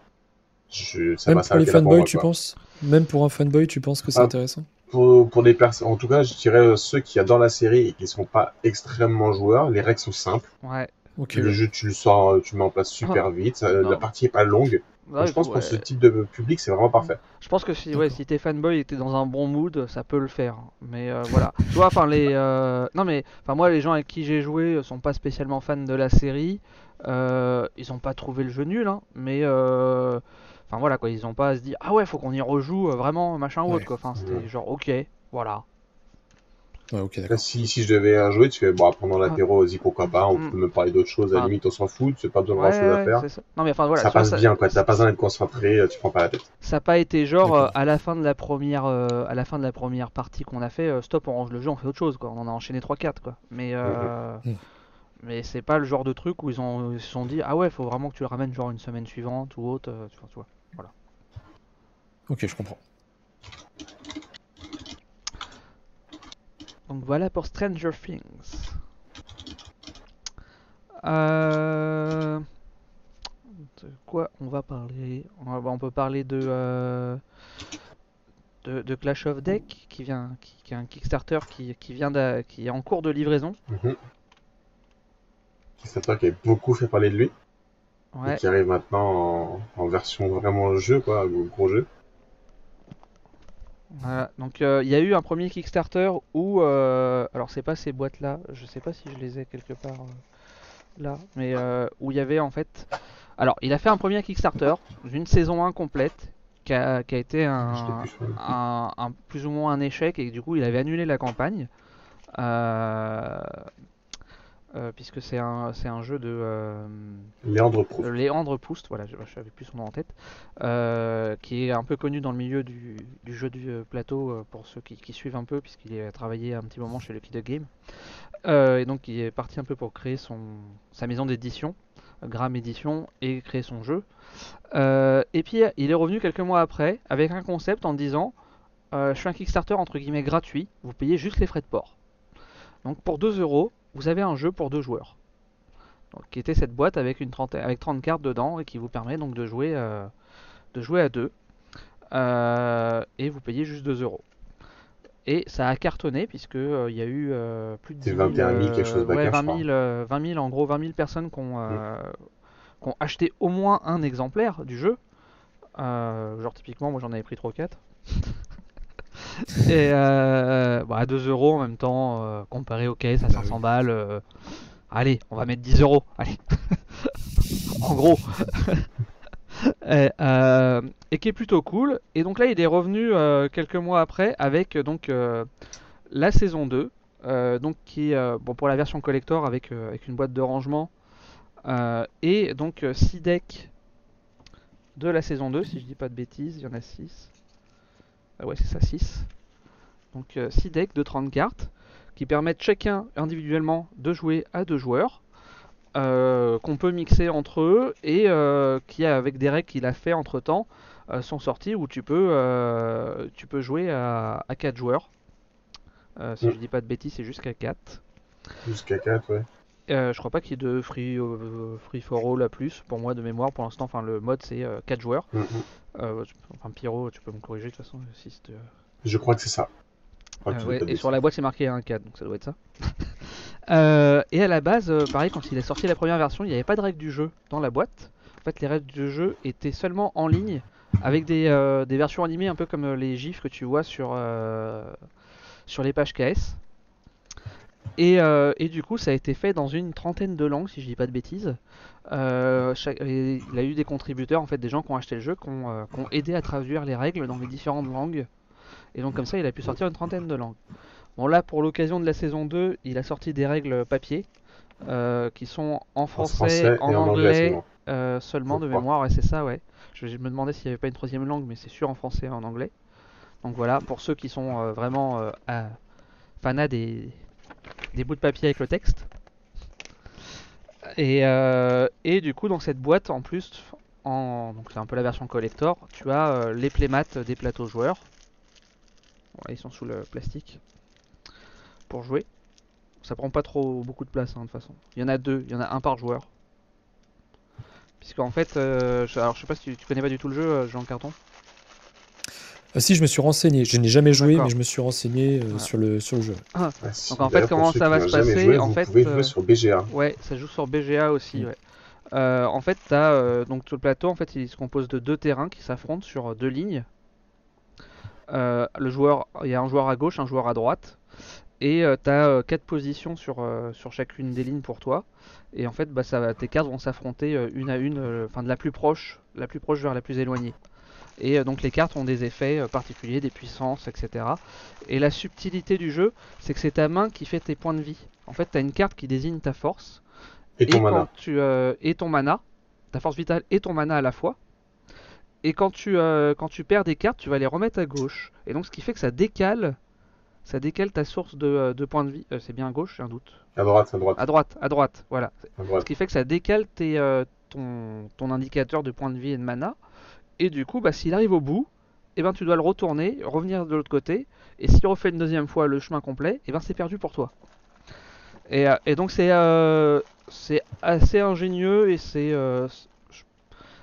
je, ça Même va pour les fanboys, tu penses? Même pour un fanboy, tu penses que c'est Ah. intéressant? Pour, pour des personnes, en tout cas, je dirais euh, ceux qui adorent la série et qui sont pas extrêmement joueurs, les règles sont simples. Ouais. Ok. Le jeu, tu le sors, tu le mets en place super vite. ça- Non. la partie est pas longue. Ouais, je pense ouais. pour ce type de public, c'est vraiment parfait. Je pense que si, ouais, si t'es fanboy et que t'es dans un bon mood, ça peut le faire. Mais euh, voilà. tu vois, enfin, les. euh, Non, mais. Enfin, moi, les gens avec qui j'ai joué sont pas spécialement fans de la série. Euh, ils ont pas trouvé le jeu nul, hein. Mais. Enfin, voilà, quoi. Ils ont pas à se dire, ah ouais, faut qu'on y rejoue, vraiment, machin ou autre, quoi. Enfin, c'était genre, ok, voilà. Ouais, Là, si, si je devais euh, jouer, tu fais, bon, pendant l'apéro, vas-y, pourquoi pas, on Mm. peut me parler d'autres choses, à la Ah. limite, on s'en fout, c'est pas besoin de Ouais, grand chose à faire. ça. Non, mais enfin, voilà. ça tu passe bien, quoi. T'as pas besoin d'être concentré, euh, tu prends pas la tête. Ça n'a pas été genre euh, à la fin de la première euh, à la fin de la première partie qu'on a fait euh, stop on range le jeu on fait autre chose quoi on en a enchaîné 3 4 quoi mais euh, Mhm. mais c'est pas le genre de truc où ils ont ils se sont dit ah ouais faut vraiment que tu le ramènes genre une semaine suivante ou autre euh, tu vois, tu vois. Ok, je comprends. Donc voilà pour Stranger Things. Euh, de quoi on va parler? On, va- on peut parler de euh, de, de Clash of Deck qui vient qui, qui est un Kickstarter qui, qui vient qui est en cours de livraison. C'est toi qui a beaucoup fait parler de lui, et ouais qui arrive maintenant en, en version vraiment jeu, quoi, gros jeu. Voilà, donc euh, il y a eu un premier Kickstarter où, euh, alors c'est pas ces boîtes là, je sais pas si je les ai quelque part euh, là, mais où il y avait en fait, alors il a fait un premier Kickstarter d'une saison 1 complète qui a, qui a été un, un- plus ou moins un échec et du coup il avait annulé la campagne. Euh, puisque c'est un, c'est un jeu de euh, Léandre Proust. de Léandre Proust, voilà, je n'avais plus son nom en tête, euh, qui est un peu connu dans le milieu du, du jeu du euh, plateau pour ceux qui, qui suivent un peu, puisqu'il a travaillé un petit moment chez Lucky The Game. Et donc il est parti un peu pour créer son, sa maison d'édition, Gram Édition, et créer son jeu. Et puis il est revenu quelques mois après avec un concept en disant Je suis un Kickstarter entre guillemets gratuit, vous payez juste les frais de port. Donc pour 2 euros, vous avez un jeu pour deux joueurs. Donc, qui était cette boîte avec, une trentaine, avec 30 cartes dedans et qui vous permet donc de jouer, euh, de jouer à deux. Euh, et vous payez juste 2 euros. Et ça a cartonné puisque euh, il y a eu plus de C'est 10 000, 21 000 quelque chose euh, back ouais, up, je 20 000, euh, 20 000, en gros 20 000 personnes qui ont, euh, qui ont acheté au moins un exemplaire du jeu. Genre typiquement moi j'en avais pris 3 ou 4. Et euh, bah, à 2 euros en même temps, euh, comparé au caisse à 500 balles, euh, allez, on va mettre 10 euros, allez. en gros. et, euh, et qui est plutôt cool. Et donc là, il est revenu euh, quelques mois après avec euh, donc euh, la saison 2, euh, donc qui euh, bon pour la version collector avec, euh, avec une boîte de rangement euh, et donc 6 decks de la saison 2, si je dis pas de bêtises, il y en a 6. Ah ouais, c'est ça, 6. Donc 6 decks de 30 cartes qui permettent chacun individuellement de jouer à deux joueurs. euh, qu'on peut mixer entre eux et euh, qui avec des règles qu'il a fait entre temps sont sorties où tu peux euh, tu peux jouer à, à 4 joueurs Euh, si Mm. je dis pas de bêtises c'est jusqu'à 4 Jusqu'à 4, ouais. Euh, je crois pas qu'il y ait de free, euh, free for all à plus pour moi de mémoire pour l'instant enfin le mode c'est 4 joueurs Mhm. Euh, enfin Pyro tu peux me corriger de toute façon si euh, Je crois que c'est ça. Euh, ouais, et sur la boîte c'est marqué 1 4 donc ça doit être ça. Euh, et à la base, euh, pareil, quand il a sorti la première version, il n'y avait pas de règles du jeu dans la boîte. En fait, les règles du jeu étaient seulement en ligne avec des, euh, des versions animées un peu comme euh, les gifs que tu vois sur, euh, sur les pages KS. Et, euh, et du coup, ça a été fait dans une trentaine de langues, si je dis pas de bêtises. Euh, chaque- et il a eu des contributeurs, en fait, des gens qui ont acheté le jeu, qui ont, euh, qui ont aidé à traduire les règles dans les différentes langues. Et donc, comme ça, il a pu sortir une trentaine de langues. Bon, là, pour l'occasion de la saison 2, il a sorti des règles papier euh, qui sont en En français, en, et en anglais anglais, seulement. de mémoire, ouais, c'est ça, ouais. Je, je me demandais s'il n'y avait pas une troisième langue, mais c'est sûr en français et en anglais. Donc voilà, pour ceux qui sont vraiment à- fanats des, des bouts de papier avec le texte. Et, euh, et du coup, dans cette boîte, en plus, en, donc c'est un peu la version collector, tu as euh, les playmats des plateaux joueurs. Ils sont sous le plastique pour jouer. Ça prend pas trop beaucoup de place hein, de toute façon. Il y en a deux, il y en a un par joueur. Puisqu'en fait, euh, je, alors je sais pas si tu, tu connais pas du tout le jeu, Jean Carton. Ah, si, je me suis renseigné. Je n'ai jamais joué, mais je me suis renseigné euh, Voilà. sur, le, sur le jeu. Ouais, si. Donc, en fait, D'ailleurs, comment ça va se passer, joué, en vous fait, pouvez euh, jouer sur BGA. Ouais, ça joue sur BGA aussi, Mm. ouais. Euh, en fait, t'as euh, donc tout le plateau, en fait, il se compose de deux terrains qui s'affrontent sur deux lignes. Euh, le joueur, il y a un joueur à gauche, un joueur à droite, et euh, t'as euh, quatre positions sur euh, sur chacune des lignes pour toi. Et en fait, bah, ça tes cartes vont s'affronter euh, une à une, euh, enfin de la plus proche, la plus proche vers la plus éloignée. Et euh, donc les cartes ont des effets euh, particuliers, des puissances, etc. Et la subtilité du jeu, c'est que c'est ta main qui fait tes points de vie. En fait, t'as une carte qui désigne ta force Et ton et mana. tu euh, et ton mana, ta force vitale et ton mana à la fois. Et quand tu euh, quand tu perds des cartes, tu vas les remettre à gauche. Et donc ce qui fait que ça décale ça décale ta source de, de points de vie. Euh, c'est bien à gauche, j'ai un doute. À droite, à droite, À droite, à droite, voilà. à Ce droite. qui fait que ça décale tes, euh, ton, ton indicateur de points de vie et de mana. Et du coup, bah, s'il arrive au bout, eh ben, tu dois le retourner, revenir de l'autre côté. Et s'il refait une deuxième fois le chemin complet, eh ben, c'est perdu pour toi. Et, euh, donc c'est euh, c'est assez ingénieux et c'est... euh,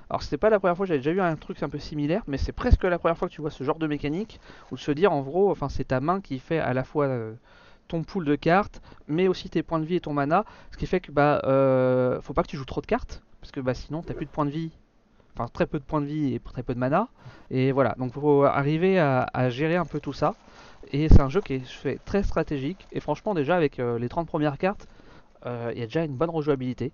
alors c'était pas la première fois, j'avais déjà vu un truc un peu similaire, mais c'est presque la première fois que tu vois ce genre de mécanique, où se dire en gros, enfin c'est ta main qui fait à la fois euh, ton pool de cartes, mais aussi tes points de vie et ton mana, ce qui fait que bah faut pas que tu joues trop de cartes, parce que bah sinon t'as plus de points de vie, enfin très peu de points de vie et très peu de mana, et voilà, donc faut arriver à, à gérer un peu tout ça, et c'est un jeu qui est fait très stratégique, et franchement déjà avec euh, les 30 premières cartes, euh, il y a déjà une bonne rejouabilité.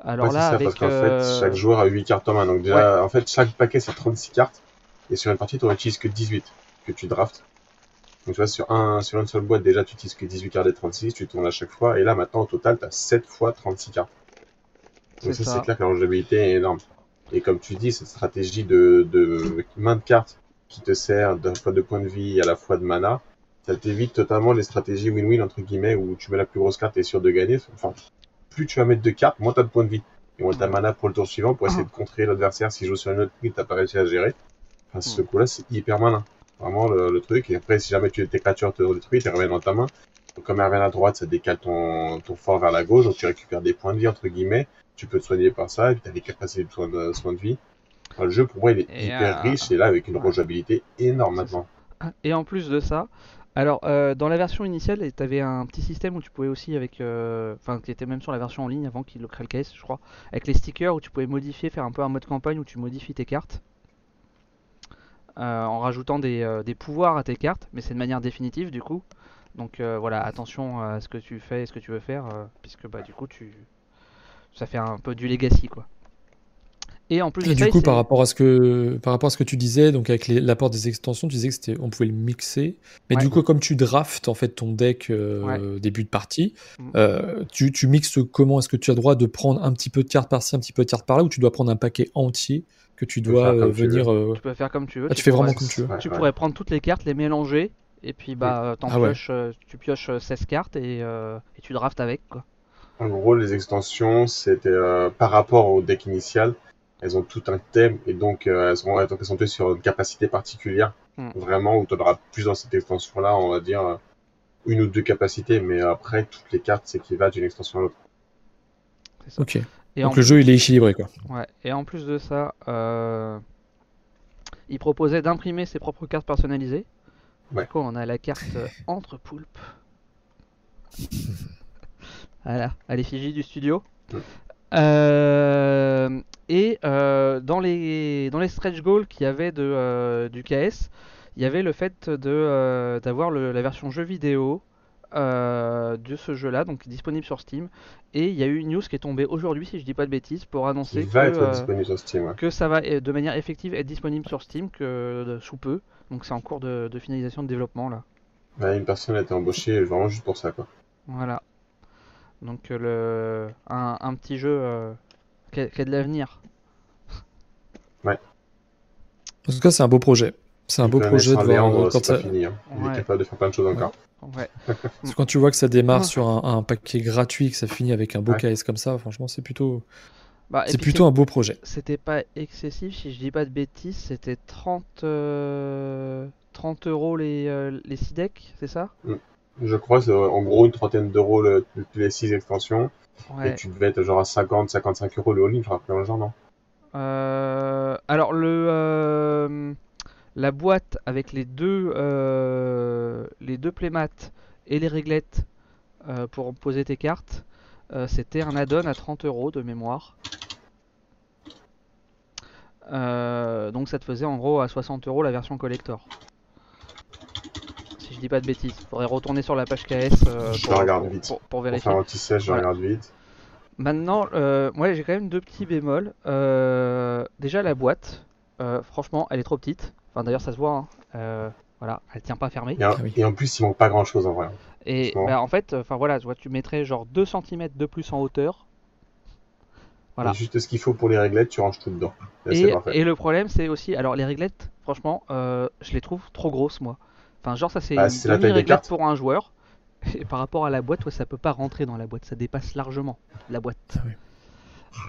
Alors Ouais, là ça, avec parce qu'en euh, fait, chaque joueur a 8 cartes en main. Donc déjà, en fait, chaque paquet, c'est 36 cartes. Et sur une partie, tu n'en utilises que 18 que tu draftes. Donc, tu vois, sur, un, sur une seule boîte, déjà, tu utilises que 18 cartes des 36, tu tournes à chaque fois. Et là, maintenant, au total, tu as 7 fois 36 cartes. Donc, C'est ça, ça. c'est clair que la longévité est énorme. Et comme tu dis, cette stratégie de, de main de cartes qui te sert d'un fois de points de vie et à la fois de mana, ça t'évite totalement les stratégies win-win, entre guillemets, où tu mets la plus grosse carte et es sûr de gagner. Enfin, plus tu vas mettre de cartes, moins tu as de points de vie. Et moins tu as mana pour le tour suivant pour essayer de contrer l'adversaire s'il joue sur une autre ligne t'as pas réussi à gérer. Enfin, ce coup-là, c'est hyper malin. Vraiment le, le truc. Et après, si jamais tu, tes créatures te détruisent, elles reviennent dans ta main. Donc, comme elles reviennent à droite, ça décale ton, ton fort vers la gauche. Donc, tu récupères des points de vie, entre guillemets. Tu peux te soigner par ça. Et puis, tu as des capacités de soins de, soins de vie. Enfin, le jeu, pour moi, il est Et, hyper euh, riche. Et là, avec une rejouabilité énorme maintenant. Et en plus de ça, alors euh, dans la version initiale, tu avais un petit système où tu pouvais aussi avec, euh, enfin qui était même sur la version en ligne avant qu'il le crée le KS, je crois, avec les stickers où tu pouvais modifier, faire un peu un mode campagne où tu modifies tes cartes. euh, en rajoutant des, des pouvoirs à tes cartes, mais c'est de manière définitive du coup. Donc voilà, attention à ce que tu fais et ce que tu veux faire, puisque bah du coup tu, ça fait un peu du legacy quoi. Et en plus Et de du ça, coup, par rapport à ce que, par rapport à ce que tu disais, donc avec les- l'apport des extensions, tu disais que c'était, on pouvait le mixer. Mais Ouais. du coup, comme tu draftes en fait ton deck euh, début de partie, Mm. euh, tu, tu mixes comment? Est-ce que tu as le droit de prendre un petit peu de cartes par-ci, un petit peu de cartes par-là, ou tu dois prendre un paquet entier que tu dois euh, venir euh, tu peux faire comme tu veux. Ah, tu fais pourrais- vraiment comme tu veux. Ouais, Tu ouais. pourrais prendre toutes les cartes, les mélanger, et puis bah Ah pioches, tu pioches euh, 16 cartes et, euh, et tu draftes avec quoi. En gros, les extensions, c'était euh, par rapport au deck initial, elles ont tout un thème et donc euh, elles sont elles sont présentées sur une capacité particulière. Hmm. Vraiment, où tu auras plus dans cette extension-là, on va dire euh, une ou deux capacités, mais après, toutes les cartes s'équivalent d'une extension à l'autre. C'est ça. Ok. Et en, Donc le jeu il est équilibré quoi. ouais, et en plus de ça, euh, il proposait d'imprimer ses propres cartes personnalisées. Ouais. Du coup, on a la carte entre poulpes. voilà, à l'effigie du studio. Euh, et euh, dans les dans les stretch goals qu'il y avait de euh, du KS, il y avait le fait de d'avoir le- la version jeu vidéo de ce jeu-là, donc disponible sur Steam. Et il y a eu une news qui est tombée aujourd'hui, si je dis pas de bêtises, pour annoncer que, être disponible sur Steam. ouais. que ça va de manière effective être disponible sur Steam que sous peu. Donc c'est en cours de, de finalisation de développement là. Ouais, une personne a été embauchée vraiment juste pour ça, quoi. Voilà. Donc euh, le un, un petit jeu euh, qui, a, qui a de l'avenir. En tout cas, c'est un beau projet. C'est un beau projet de voir Léandre, euh, quand ça- fini. hein. Il Ouais. est capable de faire plein de choses encore. Ouais. Parce que quand tu vois que ça démarre sur un, un paquet gratuit, que ça finit avec un beau Ouais. KS comme ça, franchement, c'est plutôt, Bah, c'est plutôt un beau projet. C'était pas excessif, si je dis pas de bêtises, c'était 30, euh, 30 euros les, euh, les 6 decks, c'est ça? Je crois que c'est euh, en gros une trentaine d'euros le- les six extensions. Et tu devais être genre à 50, 55 euros le all-in, je rappelle le genre, non? Euh, alors le euh, la boîte avec les deux euh, les deux playmats et les réglettes pour poser tes cartes, c'était un add-on à 30 euros de mémoire. Donc ça te faisait en gros à 60 euros la version collector. Si je dis pas de bêtises, faudrait retourner sur la page KS euh, Je pour, regarde pour- vite. pour- pour Pour vérifier. faire un petit sèche, je Voilà. regarde vite. Maintenant, euh, moi j'ai quand même deux petits bémols. Euh, déjà la boîte, euh, franchement, elle est trop petite. Enfin d'ailleurs ça se voit. hein. Euh, voilà, elle tient pas fermée. Et, en- Ah oui. et en plus, il manque pas grand chose en vrai. Et franchement. bah, en fait, enfin voilà, tu vois, tu mettrais genre 2 cm de plus en hauteur. Voilà. Juste ce qu'il faut pour les réglettes, tu ranges tout dedans. Et Et, et le problème c'est aussi, alors les réglettes, franchement, euh, je les trouve trop grosses moi. Enfin genre ça c'est Bah, une demi-réglette cartes. pour un joueur. Et par rapport à la boîte, ouais, ça peut pas rentrer dans la boîte, ça dépasse largement la boîte.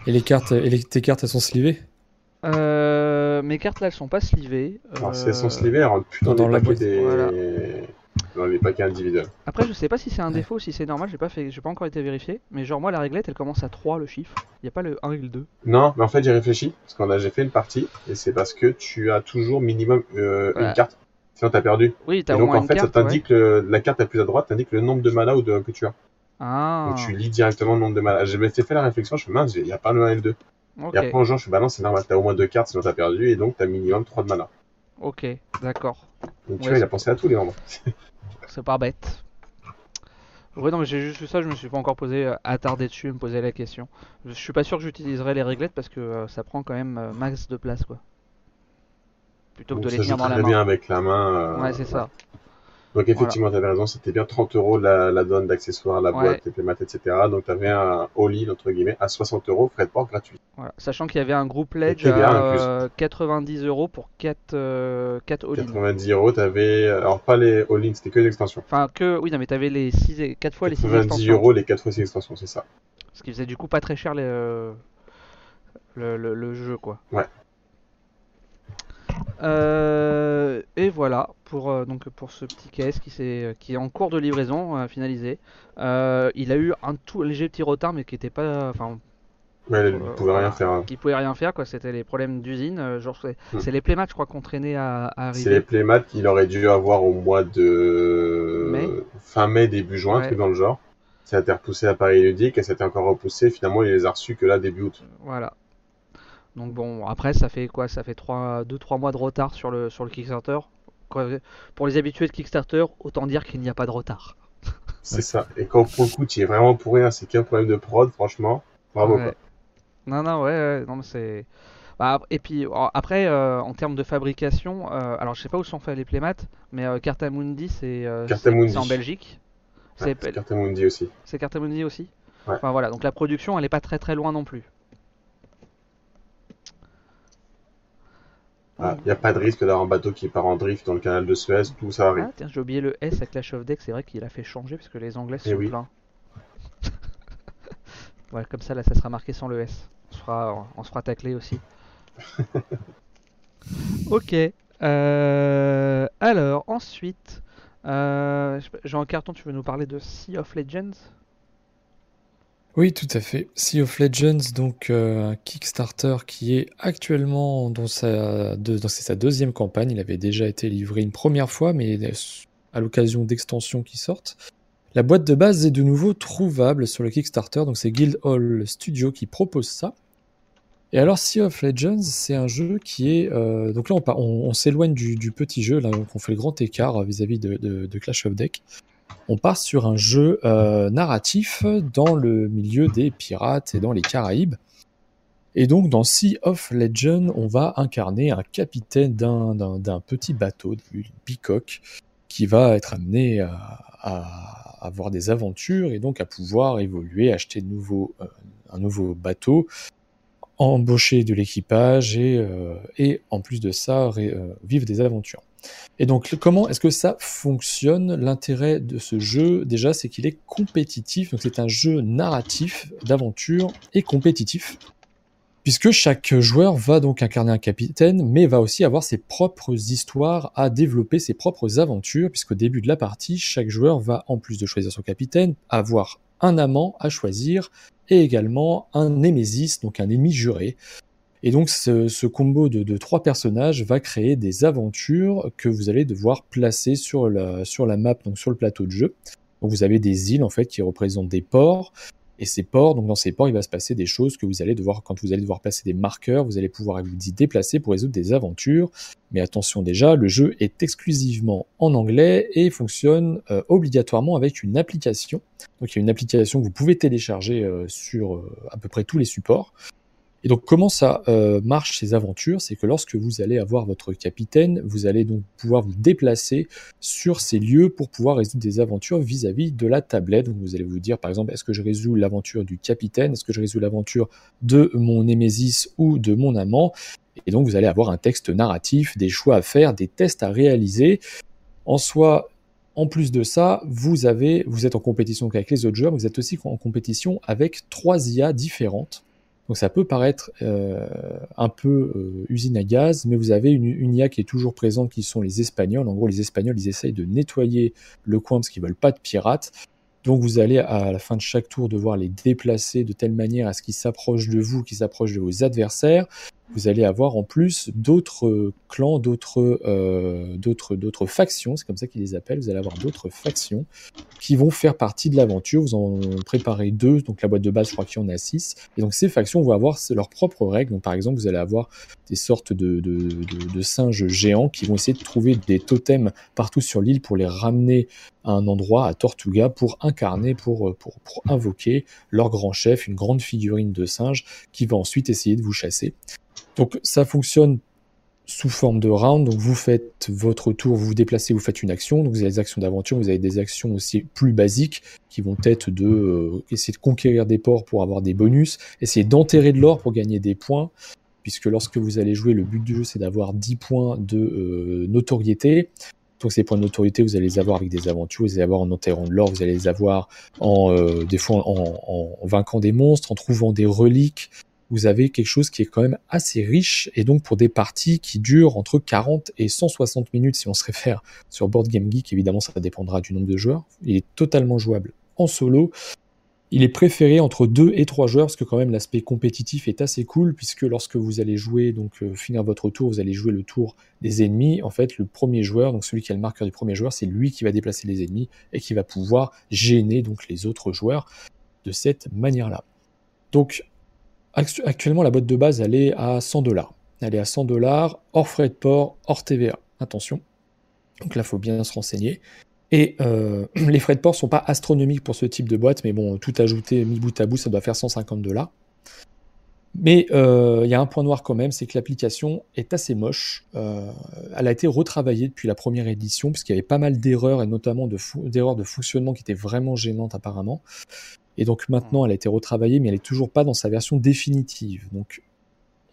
Et les cartes, et les- tes cartes, elles sont slivées? Euh, mes cartes là elles sont pas slivées. Alors, si Euh, elles sont slivées, elles rentrent plus dans, dans les la paquets boîte. des... Voilà. dans les paquets individuels. Après, je sais pas si c'est un Ouais. défaut ou si c'est normal, j'ai pas fait, j'ai pas encore été vérifié. Mais genre, moi, la réglette elle commence à 3 le chiffre. Il y a pas le 1 et le 2. Non, mais en fait, j'ai réfléchi, parce qu'on a j'ai fait une partie, et c'est parce que tu as toujours minimum euh, une carte. Sinon, t'as perdu. Oui, t'as donc, en fait, carte. ça ouais. t'indique le- la carte la plus à droite, t'indique le nombre de mana ou de, que tu as. Ah, Donc, tu lis directement le nombre de mana. J'ai fait la réflexion, je me suis dit, mince, il n'y a pas le 1 et le 2. ok, Et après, en jouant, je suis non, c'est normal, t'as au moins deux cartes, sinon t'as perdu, et donc t'as minimum 3 de mana. ok, d'accord. Donc, tu Ouais, vois, il a pensé à tous les membres. C'est pas bête. Ouais, non, mais j'ai juste vu ça, je me suis pas encore posé, euh, attardé dessus, me poser la question. Je suis pas sûr que j'utiliserai les réglettes parce que euh, ça prend quand même euh, max de place, quoi. Plutôt que Donc, de les tenir dans la très main. bien avec la main. euh, Ouais, c'est ça. Donc effectivement, tu avais raison, c'était bien 30 euros la, la donne d'accessoires, la Ouais. boîte, les playmates, etc. Donc tu avais un all-in, entre guillemets, à 60 euros, frais de port gratuit. Voilà. Sachant qu'il y avait un groupe Pledge à euh, 90 euros pour 4, euh, 4 all-in. 90 euros, tu avais... Alors pas les all-in, c'était que les extensions. Enfin, que. Oui, non, mais t'avais les 6, 4 fois les 6 90 extensions. euros les 4 fois 6 extensions, c'est ça. Ce qui faisait du coup pas très cher les, euh, le, le- le jeu, quoi. Ouais. Euh, et voilà pour, euh, donc pour ce petit case qui, s'est- qui est en cours de livraison, euh, finalisé. Euh, il a eu un tout léger petit retard, mais qui était pas. Enfin, Mais ils Euh, pouvaient rien faire. hein. qui pouvait rien faire, quoi. C'était les problèmes d'usine. euh, genre, c'est Hmm. les playmats, je crois, qu'on traînait à, à C'est les arriver. playmats qu'il aurait dû avoir au mois de Mai. fin mai, début juin, un Ouais. truc dans le genre. Ça a été repoussé à Paris Ludique et ça a été encore repoussé. Finalement, il les a reçus que là, début août. Voilà. Donc bon, après ça fait quoi? Ça fait 2-3 mois de retard sur le, sur le Kickstarter. Pour les habitués de Kickstarter, autant dire qu'il n'y a pas de retard. C'est ça. Et quand pour le coup, tu es vraiment pour rien, c'est qu'un problème de prod, franchement. Bravo. Ouais. quoi. Non, non, ouais, ouais, non, mais c'est. Bah, et puis en- après, euh, en termes de fabrication, euh, alors je sais pas où sont faits les playmats, mais euh, Cartamundi, c'est c'est- Cartamundi. c'est en Belgique. Ouais, C'est c'est Cartamundi aussi. c'est Cartamundi aussi? Ouais. Enfin voilà, donc la production, elle est pas très très loin non plus. Il n'y a pas de risque d'avoir un bateau qui part en drift dans le canal de Suez, tout ça arrive. Ah, tiens, j'ai oublié le S avec Clash of Deck, c'est vrai qu'il a fait changer parce que les Anglais Eh sont oui. pleins. ouais, comme ça, là, ça sera marqué sans le S. On se fera, on se fera tacler aussi. ok. euh, alors, ensuite, euh, Jean Carton, tu veux nous parler de Sea of Legends? Oui, tout à fait. Sea of Legends, donc euh, un Kickstarter qui est actuellement dans sa, sa deuxième campagne. Il avait déjà été livré une première fois, mais à l'occasion d'extensions qui sortent. La boîte de base est de nouveau trouvable sur le Kickstarter, donc c'est Guildhall Studio qui propose ça. Et alors, Sea of Legends, c'est un jeu qui est. euh, donc là, on, s'éloigne du, petit jeu, là, donc on fait le grand écart vis-à-vis de, de- de Clash of Deck. On part sur un jeu euh, narratif dans le milieu des pirates et dans les Caraïbes. Et donc, dans Sea of Legends, on va incarner un capitaine d'un- petit bateau, une bicoque, qui va être amené à, avoir des aventures et donc à pouvoir évoluer, acheter de nouveaux, euh, un nouveau bateau, embaucher de l'équipage et, euh, en plus de ça, vivre des aventures. Et donc, comment est-ce que ça fonctionne L'intérêt de ce jeu, déjà, c'est qu'il est compétitif. Donc, c'est un jeu narratif, d'aventure et compétitif. Puisque chaque joueur va donc incarner un capitaine, mais va aussi avoir ses propres histoires à développer, ses propres aventures, puisqu'au début de la partie, chaque joueur va, en plus de choisir son capitaine, avoir un amant à choisir, et également un némésis, donc un ennemi juré. Et donc ce, combo de, trois personnages va créer des aventures que vous allez devoir placer sur la, sur la map, donc sur le plateau de jeu. Donc vous avez des îles en fait qui représentent des ports. Et ces ports, donc dans ces ports, il va se passer des choses que vous allez devoir, quand vous allez devoir placer des marqueurs, vous allez pouvoir vous y déplacer pour résoudre des aventures. Mais attention déjà, le jeu est exclusivement en anglais et fonctionne euh, obligatoirement avec une application. Donc il y a une application que vous pouvez télécharger euh, sur euh, à peu près tous les supports. Et donc comment ça euh, marche ces aventures? C'est que lorsque vous allez avoir votre capitaine, vous allez donc pouvoir vous déplacer sur ces lieux pour pouvoir résoudre des aventures vis-à-vis de la tablette. Donc vous allez vous dire par exemple, est-ce que je résous l'aventure du capitaine? Est-ce que je résous l'aventure de mon némésis ou de mon amant? Et donc vous allez avoir un texte narratif, des choix à faire, des tests à réaliser. En soi, en plus de ça, vous vous êtes en compétition avec les autres joueurs, mais vous êtes aussi en compétition avec trois IA différentes. Donc ça peut paraître euh, un peu euh, usine à gaz, mais vous avez une, une IA qui est toujours présente, qui sont les Espagnols. En gros, les Espagnols, ils essayent de nettoyer le coin parce qu'ils veulent pas de pirates. Donc vous allez à la fin de chaque tour devoir les déplacer de telle manière à ce qu'ils s'approchent de vous, qu'ils s'approchent de vos adversaires. Vous allez avoir en plus d'autres clans, d'autres euh, d'autres d'autres factions, c'est comme ça qu'ils les appellent. Vous allez avoir d'autres factions qui vont faire partie de l'aventure. Vous en préparez deux, donc la boîte de base, je crois qu'il y en a six. Et donc ces factions vont avoir leurs propres règles. Donc par exemple, vous allez avoir des sortes de, de singes géants qui vont essayer de trouver des totems partout sur l'île pour les ramener à un endroit, à Tortuga, pour incarner, pour, pour, pour invoquer leur grand chef, une grande figurine de singe qui va ensuite essayer de vous chasser. Donc ça fonctionne sous forme de round. Donc vous faites votre tour, vous vous déplacez, vous faites une action. Donc vous avez des actions d'aventure, vous avez des actions aussi plus basiques qui vont être de euh, essayer de conquérir des ports pour avoir des bonus, essayer d'enterrer de l'or pour gagner des points. Puisque lorsque vous allez jouer, le but du jeu c'est d'avoir 10 points de euh, notoriété. Donc ces points de notoriété, vous allez les avoir avec des aventures, vous allez les avoir en enterrant de l'or, vous allez les avoir en, euh, des fois en, en, vainquant des monstres, en trouvant des reliques, vous avez quelque chose qui est quand même assez riche et donc pour des parties qui durent entre 40 et 160 minutes si on se réfère sur Board Game Geek, évidemment ça dépendra du nombre de joueurs. Il est totalement jouable en solo. Il est préféré entre 2 et 3 joueurs parce que quand même l'aspect compétitif est assez cool puisque lorsque vous allez jouer donc euh, finir votre tour, vous allez jouer le tour des ennemis. En fait, le premier joueur, donc celui qui a le marqueur du premier joueur, c'est lui qui va déplacer les ennemis et qui va pouvoir gêner donc les autres joueurs de cette manière-là. Donc Actuellement, la boîte de base, elle est à 100 dollars. Elle est à 100 dollars, hors frais de port, hors TVA. Attention. Donc là, il faut bien se renseigner. Et euh, les frais de port sont pas astronomiques pour ce type de boîte, mais bon, tout ajouté, mis bout à bout, ça doit faire 150 dollars. Mais euh, il y a un point noir quand même, c'est que l'application est assez moche. Euh, elle a été retravaillée depuis la première édition, puisqu'il y avait pas mal d'erreurs, et notamment d'erreurs de, de, fonctionnement qui étaient vraiment gênantes apparemment. Et donc maintenant, elle a été retravaillée, mais elle est toujours pas dans sa version définitive. Donc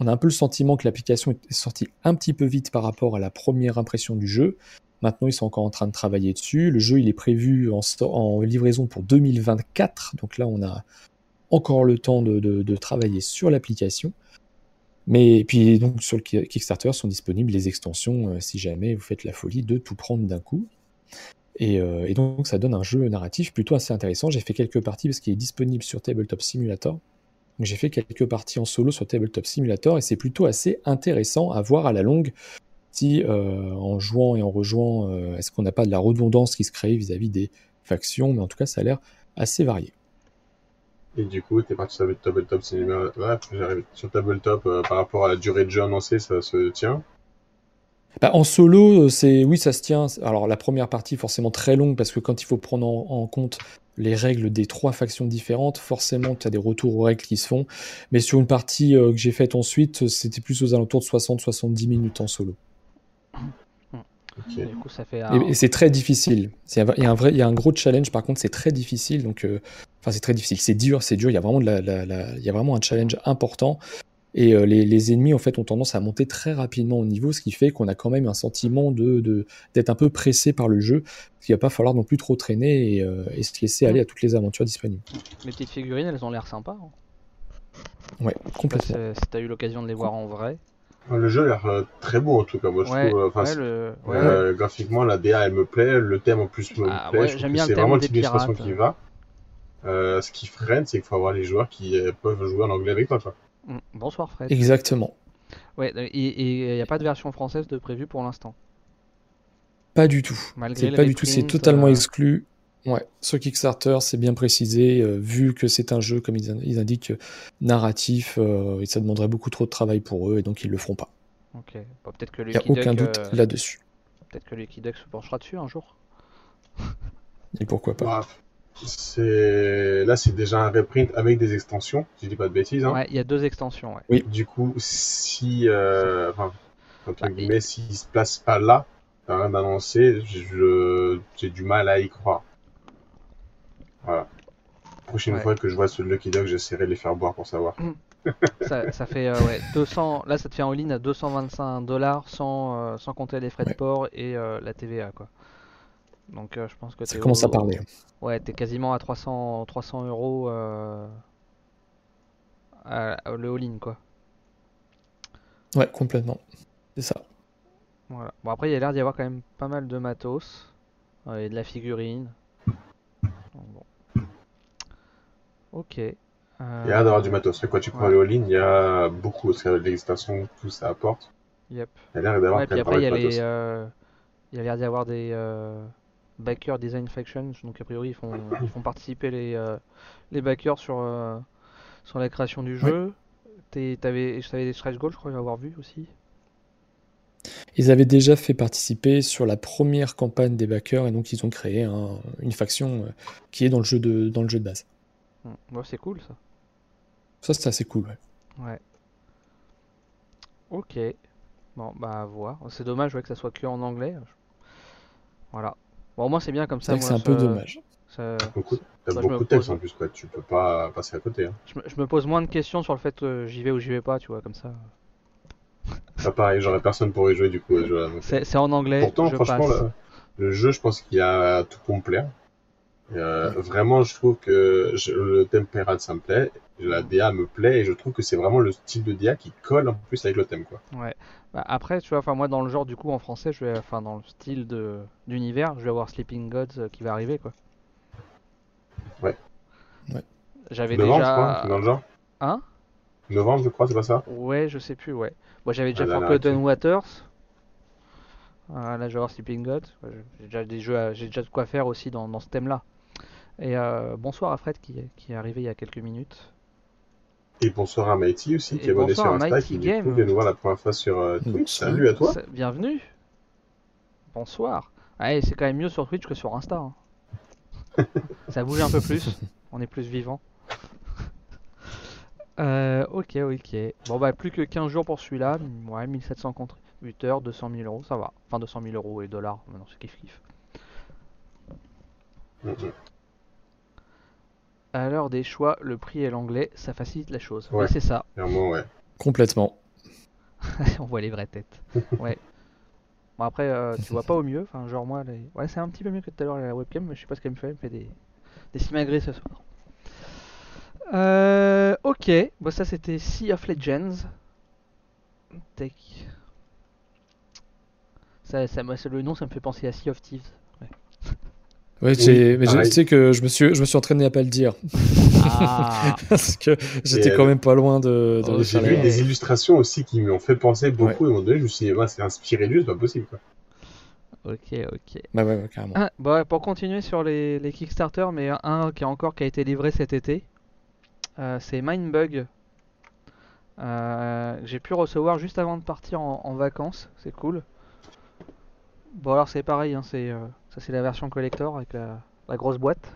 on a un peu le sentiment que l'application est sortie un petit peu vite par rapport à la première impression du jeu. Maintenant, ils sont encore en train de travailler dessus. Le jeu, il est prévu en, en livraison pour 2024. Donc là, on a encore le temps de, travailler sur l'application. Mais puis donc sur le Kickstarter sont disponibles les extensions euh, si jamais vous faites la folie de tout prendre d'un coup. Euh, et, donc ça donne un jeu narratif plutôt assez intéressant. J'ai fait quelques parties parce qu'il est disponible sur Tabletop Simulator. J'ai fait quelques parties en solo sur Tabletop Simulator et c'est plutôt assez intéressant à voir à la longue si euh, en jouant et en rejoignant, euh, est-ce qu'on n'a pas de la redondance qui se crée vis-à-vis des factions, mais en tout cas ça a l'air assez varié. Et du coup, tu es parti sur Tabletop Simulator, sur Tabletop par rapport à la durée de jeu annoncée, ça se tient? Bah, en solo, euh, c'est oui, ça se tient. Alors la première partie forcément très longue parce que quand il faut prendre en, compte les règles des trois factions différentes, forcément tu as des retours aux règles qui se font. Mais sur une partie euh, que j'ai faite ensuite, c'était plus aux alentours de 60-70 minutes en solo. Et, c'est très difficile. Il y, a un vrai, il y a un gros challenge. Par contre, c'est très difficile. Donc, euh, enfin, c'est très difficile. C'est dur, c'est dur. Il y a vraiment de la, il y a vraiment un challenge important. Et euh, les, ennemis, en fait, ont tendance à monter très rapidement au niveau, ce qui fait qu'on a quand même un sentiment de, d'être un peu pressé par le jeu. Il va pas falloir non plus trop traîner et, euh, se laisser aller à toutes les aventures disponibles. Les petites figurines, elles ont l'air sympas. Hein. Ouais, complètement. Si t'as eu l'occasion de les voir en vrai. Le jeu a l'air euh, très beau en tout cas, moi je trouve. graphiquement, la DA elle me plaît, le thème en plus me ah, plaît. c'est vraiment le type d'illustration qui va. ce qui freine, c'est qu'il faut avoir les joueurs qui peuvent jouer en anglais avec toi. Quoi. Mm. Bonsoir Fred. Exactement. Ouais, et il n'y a pas de version française de prévu pour l'instant? Pas du tout. C'est pas du tout, c'est totalement euh, exclu. Ouais, sur Kickstarter, c'est bien précisé, euh, vu que c'est un jeu, comme ils, indiquent, narratif, euh, et ça demanderait beaucoup trop de travail pour eux, et donc ils le feront pas. Ok, peut-être que Il n'y a aucun doute là-dessus. Peut-être que Duck se penchera dessus un jour. et pourquoi pas c'est là c'est déjà un reprint avec des extensions, si je dis pas de bêtises. Hein. Ouais, il y a deux extensions. Ouais. Oui. Du coup, si euh, enfin, entre guillemets, s'il se place pas là, rien d'annoncé, j'ai du mal à y croire. Voilà. Prochaine fois que je vois ce Lucky Dog, j'essaierai de les faire boire pour savoir. Mm. ça, ça, fait euh, ouais, 200. Là, ça te fait en ligne à 225 dollars sans, euh, sans compter les frais de port et la TVA quoi. Donc euh, je pense que ça commence à parler. Ouais, t'es quasiment à 300, 300 euros euh, le all-in quoi. Ouais, complètement. C'est ça. Voilà. Bon après il y a l'air d'y avoir quand même pas mal de matos euh, et de la figurine. bon. Ok. Il y a l'air d'avoir du matos. Quoi, tu prends le all-in, il y a beaucoup, parce que tout ça apporte. Yep. Il y a l'air d'avoir ouais, puis après, il y a les, il y a l'air d'y avoir des, Backer Design Faction, donc a priori ils font, ils font participer les, euh, les backers sur, euh, sur la création du jeu. Tu avais, des stretch goals, je crois avoir vu aussi. Ils avaient déjà fait participer sur la première campagne des backers et donc ils ont créé une faction euh, qui est dans le jeu de, dans le jeu de base. Hmm. c'est cool ça. Ça c'est assez cool, ouais. Ouais. Ok. Bon, bah à voir. C'est dommage ouais, que ça soit que en anglais. Voilà. Bon, au moins c'est bien comme ça. c'est un peu ça- dommage. ça- Beaucoup, t'as Moi, beaucoup de textes pose- en plus, quoi. Tu peux pas passer à côté. Hein. je, me, je me pose moins de questions sur le fait que j'y vais ou j'y vais pas, tu vois, comme ça. Ça pareil, j'aurais personne pour y jouer du coup. C'est en anglais. Pourtant, je franchement, passe. le, le jeu, je pense qu'il a tout pour me plaire. Euh, Vraiment, je trouve que je- le Temperate, ça me plaît. La DA me plaît et je trouve que c'est vraiment le style de DA qui colle en plus avec le thème, quoi. Ouais. Bah, après, tu vois, enfin moi dans le genre du coup en français, je vais, enfin dans le style de d'univers, je vais avoir Sleeping Gods euh, qui va arriver quoi. Ouais. Ouais. J'avais déjà. dans le genre. Hein? Novembre, je crois, c'est pas ça? Ouais, je sais plus, ouais. Moi j'avais déjà Ah là là, Forgotten. Waters. Euh, là, je vais avoir Sleeping Gods. J'ai déjà des jeux, à- j'ai déjà de quoi faire aussi dans, dans ce thème-là. Et euh, bonsoir à Fred qui, est- qui est arrivé il y a quelques minutes. Et bonsoir à Mighty aussi, qui Et est abonné sur Insta, Mighty qui vient nous voir la première fois sur euh, Twitch. Salut à toi. Bienvenue. Bonsoir. Ouais, c'est quand même mieux sur Twitch que sur Insta. hein. Ça bouge un peu plus. On est plus vivant. Euh, ok, ok. Bon, bah, plus que 15 jours pour celui-là. Ouais, 1700 contributeurs, 200 000 euros, ça va. Enfin, 200 000 euros et dollars. Maintenant, c'est kiff kiff. Mm, mm. À l'heure des choix, le prix et l'anglais, ça facilite la chose. Ouais. C'est ça. Clairement, ouais. Complètement. On voit les vraies têtes. Ouais. Bon après, euh, tu vois pas au mieux. Enfin, genre moi, les... ouais, c'est un petit peu mieux que tout à l'heure la webcam, mais je sais pas ce qu'elle me fait. Elle me fait des, des simagrées ce soir. Euh, ok. Bon, ça c'était Sea of Legends. Tech. Ça, ça, moi, le nom, ça me fait penser à Sea of Thieves. Ouais, j'ai- mais tu sais que je me suis, je me suis entraîné à pas le dire Ah. parce que j'étais euh, quand même pas loin de, de Oh, J'ai vu des illustrations aussi qui m'ont fait penser beaucoup. Et à un moment donné, je me suis dit, ouais, c'est inspiré de lui, c'est pas possible, quoi. ok, ok. Bah ouais, ouais, carrément. Ah, bon, ouais, pour continuer sur les, les Kickstarter, mais un, qui a encore qui a été livré cet été, euh, c'est Mindbug. Euh, j'ai pu recevoir juste avant de partir en, en vacances, c'est cool. Bon alors c'est pareil, hein, c'est euh, ça c'est la version collector avec la, la grosse boîte.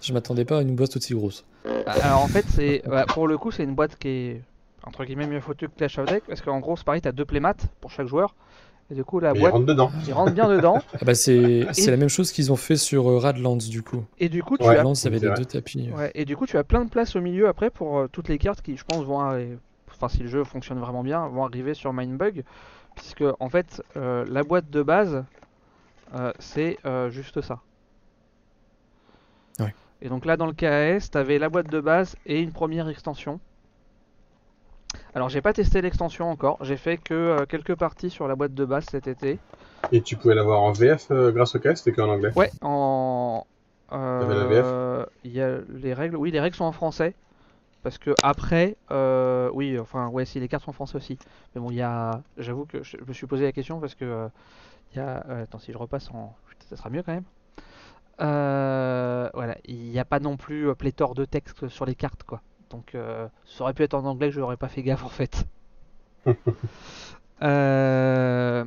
Je m'attendais pas à une boîte aussi grosse. Ah, Alors en fait c'est ouais, pour le coup c'est une boîte qui est entre guillemets mieux foutue que Clash of Deck parce qu'en gros c'est pareil t'as deux playmats pour chaque joueur et du coup la Mais il boîte rentre dedans. il rentre bien dedans Ah bah c'est Et- la même chose qu'ils ont fait sur euh, Radlands du coup. et du coup tu Ouais. as Radlands, avait les deux tapis. Ouais, et du coup, tu as plein de place au milieu après pour euh, toutes les cartes qui, je pense, vont arri- Enfin, si le jeu fonctionne vraiment bien, vont arriver sur Mindbug. Puisque, en fait, euh, la boîte de base, euh, c'est euh, juste ça. Ouais. Et donc là, dans le KAS, tu avais la boîte de base et une première extension. Alors, j'ai pas testé l'extension encore. J'ai fait que euh, quelques parties sur la boîte de base cet été. Et tu pouvais l'avoir en VF euh, grâce au cas, c'était qu'en anglais? Ouais, en. T'avais la VF euh, Il y a les règles. Oui, les règles sont en français. Parce que après, euh, oui, enfin, ouais, si les cartes sont en français aussi. Mais bon, il y a. J'avoue que je me suis posé la question parce que euh, il y a. euh, attends, si je repasse en. Putain, ça sera mieux quand même. Voilà, il n'y a pas non plus pléthore de texte sur les cartes, quoi. Donc, ça aurait pu être en anglais, je n'aurais pas fait gaffe en fait. Euh,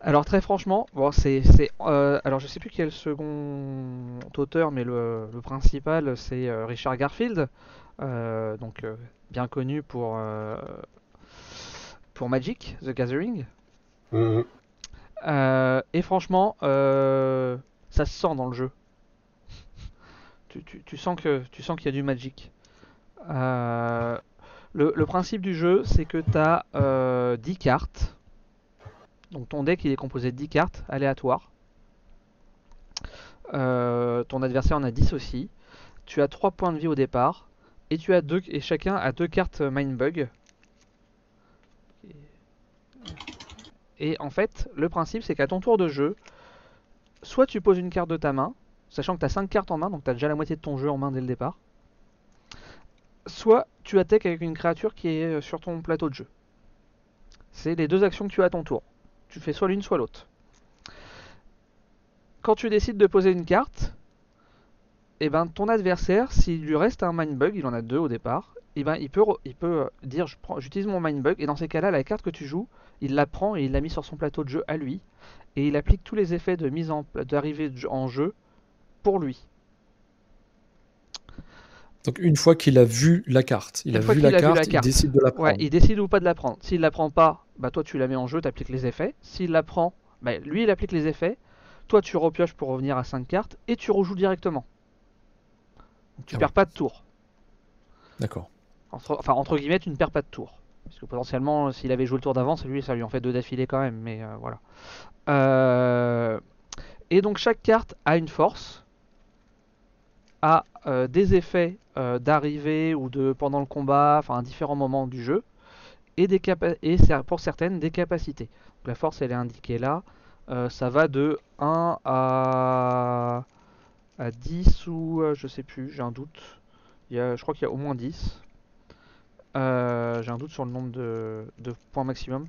alors très franchement, bon c'est euh, alors je sais plus quel est le second auteur, mais le, le principal c'est euh, Richard Garfield, donc euh, bien connu pour euh, pour Magic, The Gathering. Mhm. Euh, et franchement, euh, ça se sent dans le jeu. Tu, tu- tu sens que tu sens qu'il y a du Magic. Euh, le, le principe du jeu, c'est que tu as 10 cartes. Donc ton deck il est composé de 10 cartes aléatoires. Euh, ton adversaire en a 10 aussi. Tu as 3 points de vie au départ. Et tu as deux, et chacun a deux cartes Mindbug. Et en fait, le principe c'est qu'à ton tour de jeu, soit tu poses une carte de ta main, sachant que tu as 5 cartes en main, donc tu as déjà la moitié de ton jeu en main dès le départ. Soit tu attaques avec une créature qui est euh, sur ton plateau de jeu. C'est les deux actions que tu as à ton tour. Tu fais soit l'une, soit l'autre. Quand tu décides de poser une carte, et ben ton adversaire, s'il lui reste un mindbug, il en a deux au départ, et ben il peut, il peut euh, dire j'utilise mon mindbug, et dans ces cas-là, la carte que tu joues, il la prend et il l'a mis sur son plateau de jeu à lui, et il applique tous les effets de mise en d'arrivée en jeu pour lui. Donc une fois qu'il a vu la carte, il a, vu, la a vu la carte, il décide de la prendre. Ouais, il décide ou pas de la prendre. S'il la prend pas, bah toi tu la mets en jeu, t'appliques les effets. S'il la prend, bah lui il applique les effets. Toi tu repioches pour revenir à 5 cartes et tu rejoues directement. Tu Ah perds ouais. pas de tour. D'accord. Entre, enfin entre guillemets tu ne perds pas de tour. Parce que potentiellement s'il avait joué le tour d'avance, lui ça lui en fait deux d'affilée quand même. Mais euh, voilà. Euh, Et donc chaque carte a une force, a euh, des effets euh, d'arrivée ou de pendant le combat, enfin à différents moments du jeu, et, des pour certaines des capacités. Donc, la force elle est indiquée là, Euh, ça va de 1 à, à 10 ou euh, je sais plus, j'ai un doute. Je crois qu'il y a au moins 10. Euh, j'ai un doute sur le nombre de, points maximum.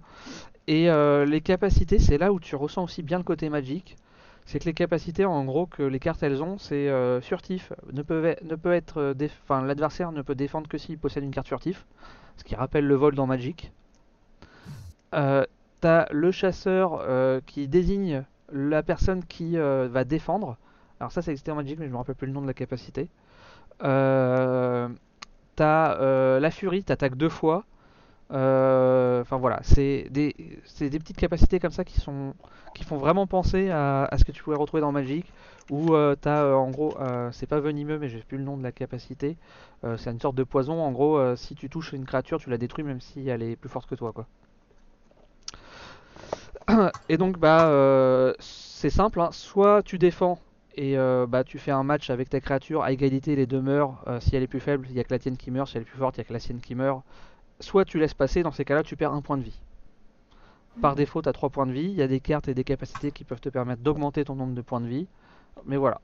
Et euh, les capacités, c'est là où tu ressens aussi bien le côté magique. C'est que les capacités, en gros, que les cartes elles ont, c'est euh, furtif. Ne peut, être, enfin, l'adversaire ne peut défendre que s'il possède une carte furtif, ce qui rappelle le vol dans Magic. T'as le chasseur qui désigne la personne qui va défendre. Alors ça, c'est existé en Magic, mais je me rappelle plus le nom de la capacité. Euh, T'as euh, la furie, t'attaques deux fois. Euh, Enfin voilà, c'est des, petites capacités comme ça qui sont qui font vraiment penser à, ce que tu pourrais retrouver dans Magic. Où t'as en gros, c'est pas venimeux, mais j'ai plus le nom de la capacité. C'est une sorte de poison. En gros, si tu touches une créature, tu la détruis même si elle est plus forte que toi, quoi. Et donc bah c'est simple, hein. soit tu défends et euh, bah tu fais un match avec ta créature à égalité les deux meurent. Euh, si elle est plus faible, il y a que la tienne qui meurt. Si elle est plus forte, il y a que la sienne qui meurt. Soit tu laisses passer, dans ces cas-là tu perds un point de vie. Par défaut, tu as 3 points de vie. Il y a des cartes et des capacités qui peuvent te permettre d'augmenter ton nombre de points de vie. Mais voilà.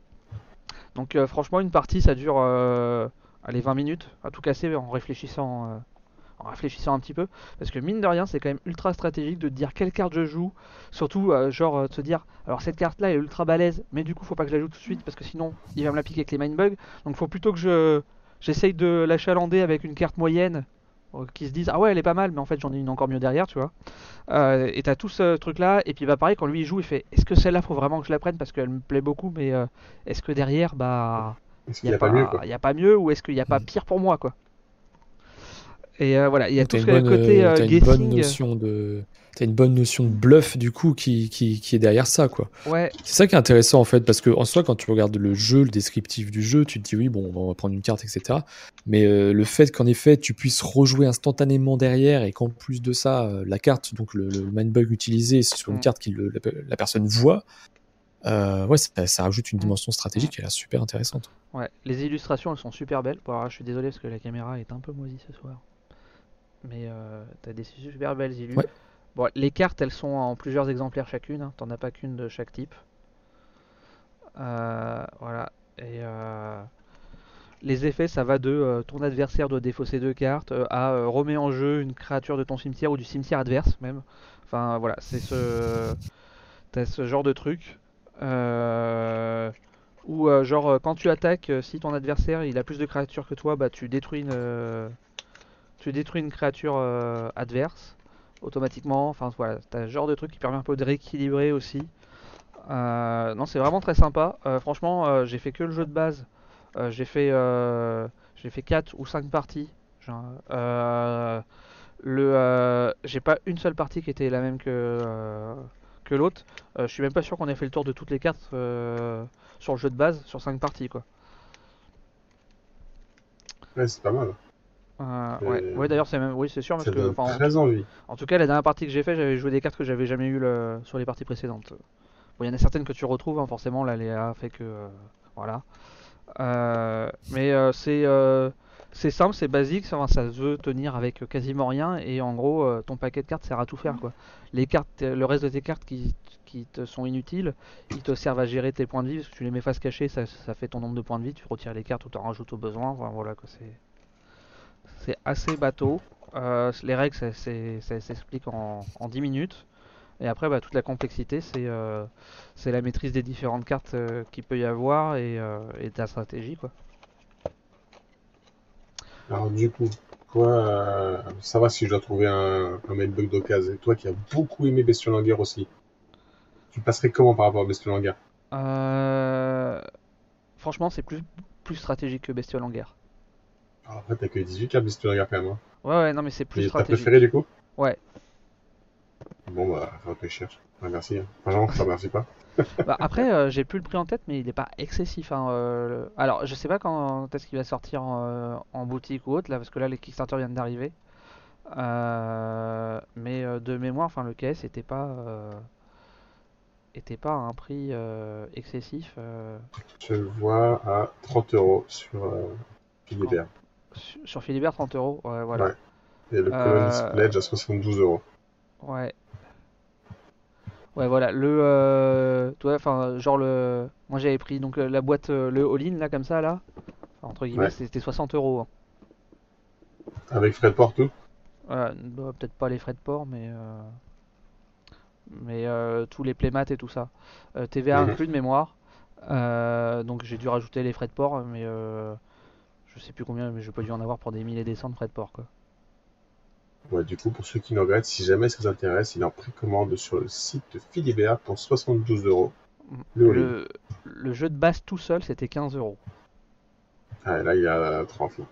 Donc euh, franchement, une partie ça dure allez, 20 minutes à tout casser en réfléchissant, en réfléchissant un petit peu. Parce que mine de rien, c'est quand même ultra stratégique de te dire quelle carte je joue. Surtout, euh, genre, euh, de se dire alors cette carte là est ultra balèze, mais du coup, faut pas que je la joue tout de suite parce que sinon il va me la piquer avec les mindbugs. Donc faut plutôt que je j'essaye de l'achalander avec une carte moyenne euh, qui se disent ah ouais elle est pas mal mais en fait j'en ai une encore mieux derrière tu vois Euh, et t'as tout ce truc là et puis bah pareil quand lui il joue il fait est-ce que celle-là faut vraiment que je la prenne parce qu'elle me plaît beaucoup mais euh, est-ce que derrière bah il n'y a pas mieux, quoi? y a pas mieux ou est-ce qu'il n'y a pas Mm. pire pour moi quoi? Et euh, voilà il y a Donc, tout ce bonne, côté euh, euh, t'as une bonne guessing notion de, t'as une bonne notion de bluff du coup qui, qui, qui est derrière ça quoi. ouais C'est ça qui est intéressant en fait parce que en soi quand tu regardes le jeu, le descriptif du jeu, tu te dis oui bon on va prendre une carte etc. Mais euh, le fait qu'en effet tu puisses rejouer instantanément derrière et qu'en plus de ça la carte donc le, le mindbug utilisé c'est sur une carte que la, la personne voit, euh, ouais ça, ça rajoute une Mm. dimension stratégique qui a l'air super intéressante. Ouais, les illustrations elles sont super belles. Bon, alors, je suis désolé parce que la caméra est un peu moisie ce soir. Mais euh, t'as des super belles illus. Ouais. Bon, les cartes elles sont en plusieurs exemplaires chacune, hein. t'en as pas qu'une de chaque type. Euh, voilà. Et euh, les effets ça va de euh, ton adversaire doit défausser deux cartes euh, à euh, remet en jeu une créature de ton cimetière ou du cimetière adverse même. Enfin voilà, c'est ce. T'as ce genre de truc. Ou genre quand tu attaques, si ton adversaire il a plus de créatures que toi, bah tu détruis une, tu détruis une créature euh, adverse automatiquement. Enfin voilà, t'as ce genre de truc qui permet un peu de rééquilibrer aussi. Euh, non, c'est vraiment très sympa. Euh, franchement, j'ai fait que le jeu de base. J'ai fait, j'ai fait 4 ou 5 parties. Le, j'ai pas une seule partie qui était la même que, l'autre. Je suis même pas sûr qu'on ait fait le tour de toutes les cartes sur le jeu de base, sur 5 parties quoi. Ouais, c'est pas mal. Euh, Et- ouais, ouais d'ailleurs c'est même, oui c'est sûr parce que, en, envie. en tout cas la dernière partie que j'ai fait, j'avais joué des cartes que j'avais jamais eu le- sur les parties précédentes. Bon, il y en a certaines que tu retrouves, hein, forcément l'aléa fait que, euh, voilà. Euh, mais euh, c'est, euh, c'est simple, c'est basique, ça, enfin, ça se veut tenir avec quasiment rien et en gros euh, ton paquet de cartes sert à tout faire quoi. Les cartes, le reste de tes cartes qui, qui te sont inutiles, ils te servent à gérer tes points de vie parce que tu les mets face cachée, ça, ça fait ton nombre de points de vie, tu retires les cartes ou t'en rajoutes au besoin, enfin, voilà quoi, c'est c'est assez bateau. Euh, les règles, ça, s'explique en, en 10 minutes. Et après, bah, toute la complexité, c'est euh, c'est la maîtrise des différentes cartes euh, qu'il peut y avoir et, et ta stratégie. Quoi. Alors du coup, toi, ça va si je dois trouver un, un bug d'occasion. Et toi qui as beaucoup aimé guerre aussi, tu passerais comment par rapport à Bestiole en guerre Euh, Franchement, c'est plus, plus stratégique que Bestiole en guerre. Alors, après, t'as que 18 cartes, mais si tu regardes quand même. Hein. Ouais, ouais, non, mais c'est plus Et T'as stratégique. préféré du coup? Ouais. Bon, bah, faut que je cherche. Merci. Hein. Franchement, je te remercie pas. Bah, après, euh, j'ai plus le prix en tête, mais il est pas excessif. hein, euh, le- Alors, je sais pas quand est-ce qu'il va sortir en, euh, en boutique ou autre, là, parce que là, les Kickstarter viennent d'arriver. Euh, Mais de mémoire, enfin, le KS était pas, était pas à un prix excessif Je le vois à 30 euros sur euh. Sur, Philibert 30 euros. Ouais, voilà. Ouais. Et le Euh, Colonist Pledge à 72 euros. Ouais. Ouais, voilà. Le, euh, toi, enfin, genre le, moi j'avais pris donc euh, la boîte, euh, le all-in là, comme ça là, Enfin, entre guillemets, Ouais. c'était 60 euros. hein. Avec frais de port, tout? Bah, peut-être pas les frais de port, mais euh, mais euh, tous les playmats et tout ça. Euh, TVA Mhm. inclus de mémoire. Euh, donc j'ai dû rajouter les frais de port, mais euh, je sais plus combien, mais je peux dû en avoir pour des milliers et des cents de frais de port quoi. Ouais, du coup, pour ceux qui nous regrettent, si jamais ça vous intéresse, il est en précommande sur le site de Philibert pour 72 euros. Le jeu de base tout seul, c'était 15 euros. Ah, là, il y a 30 là.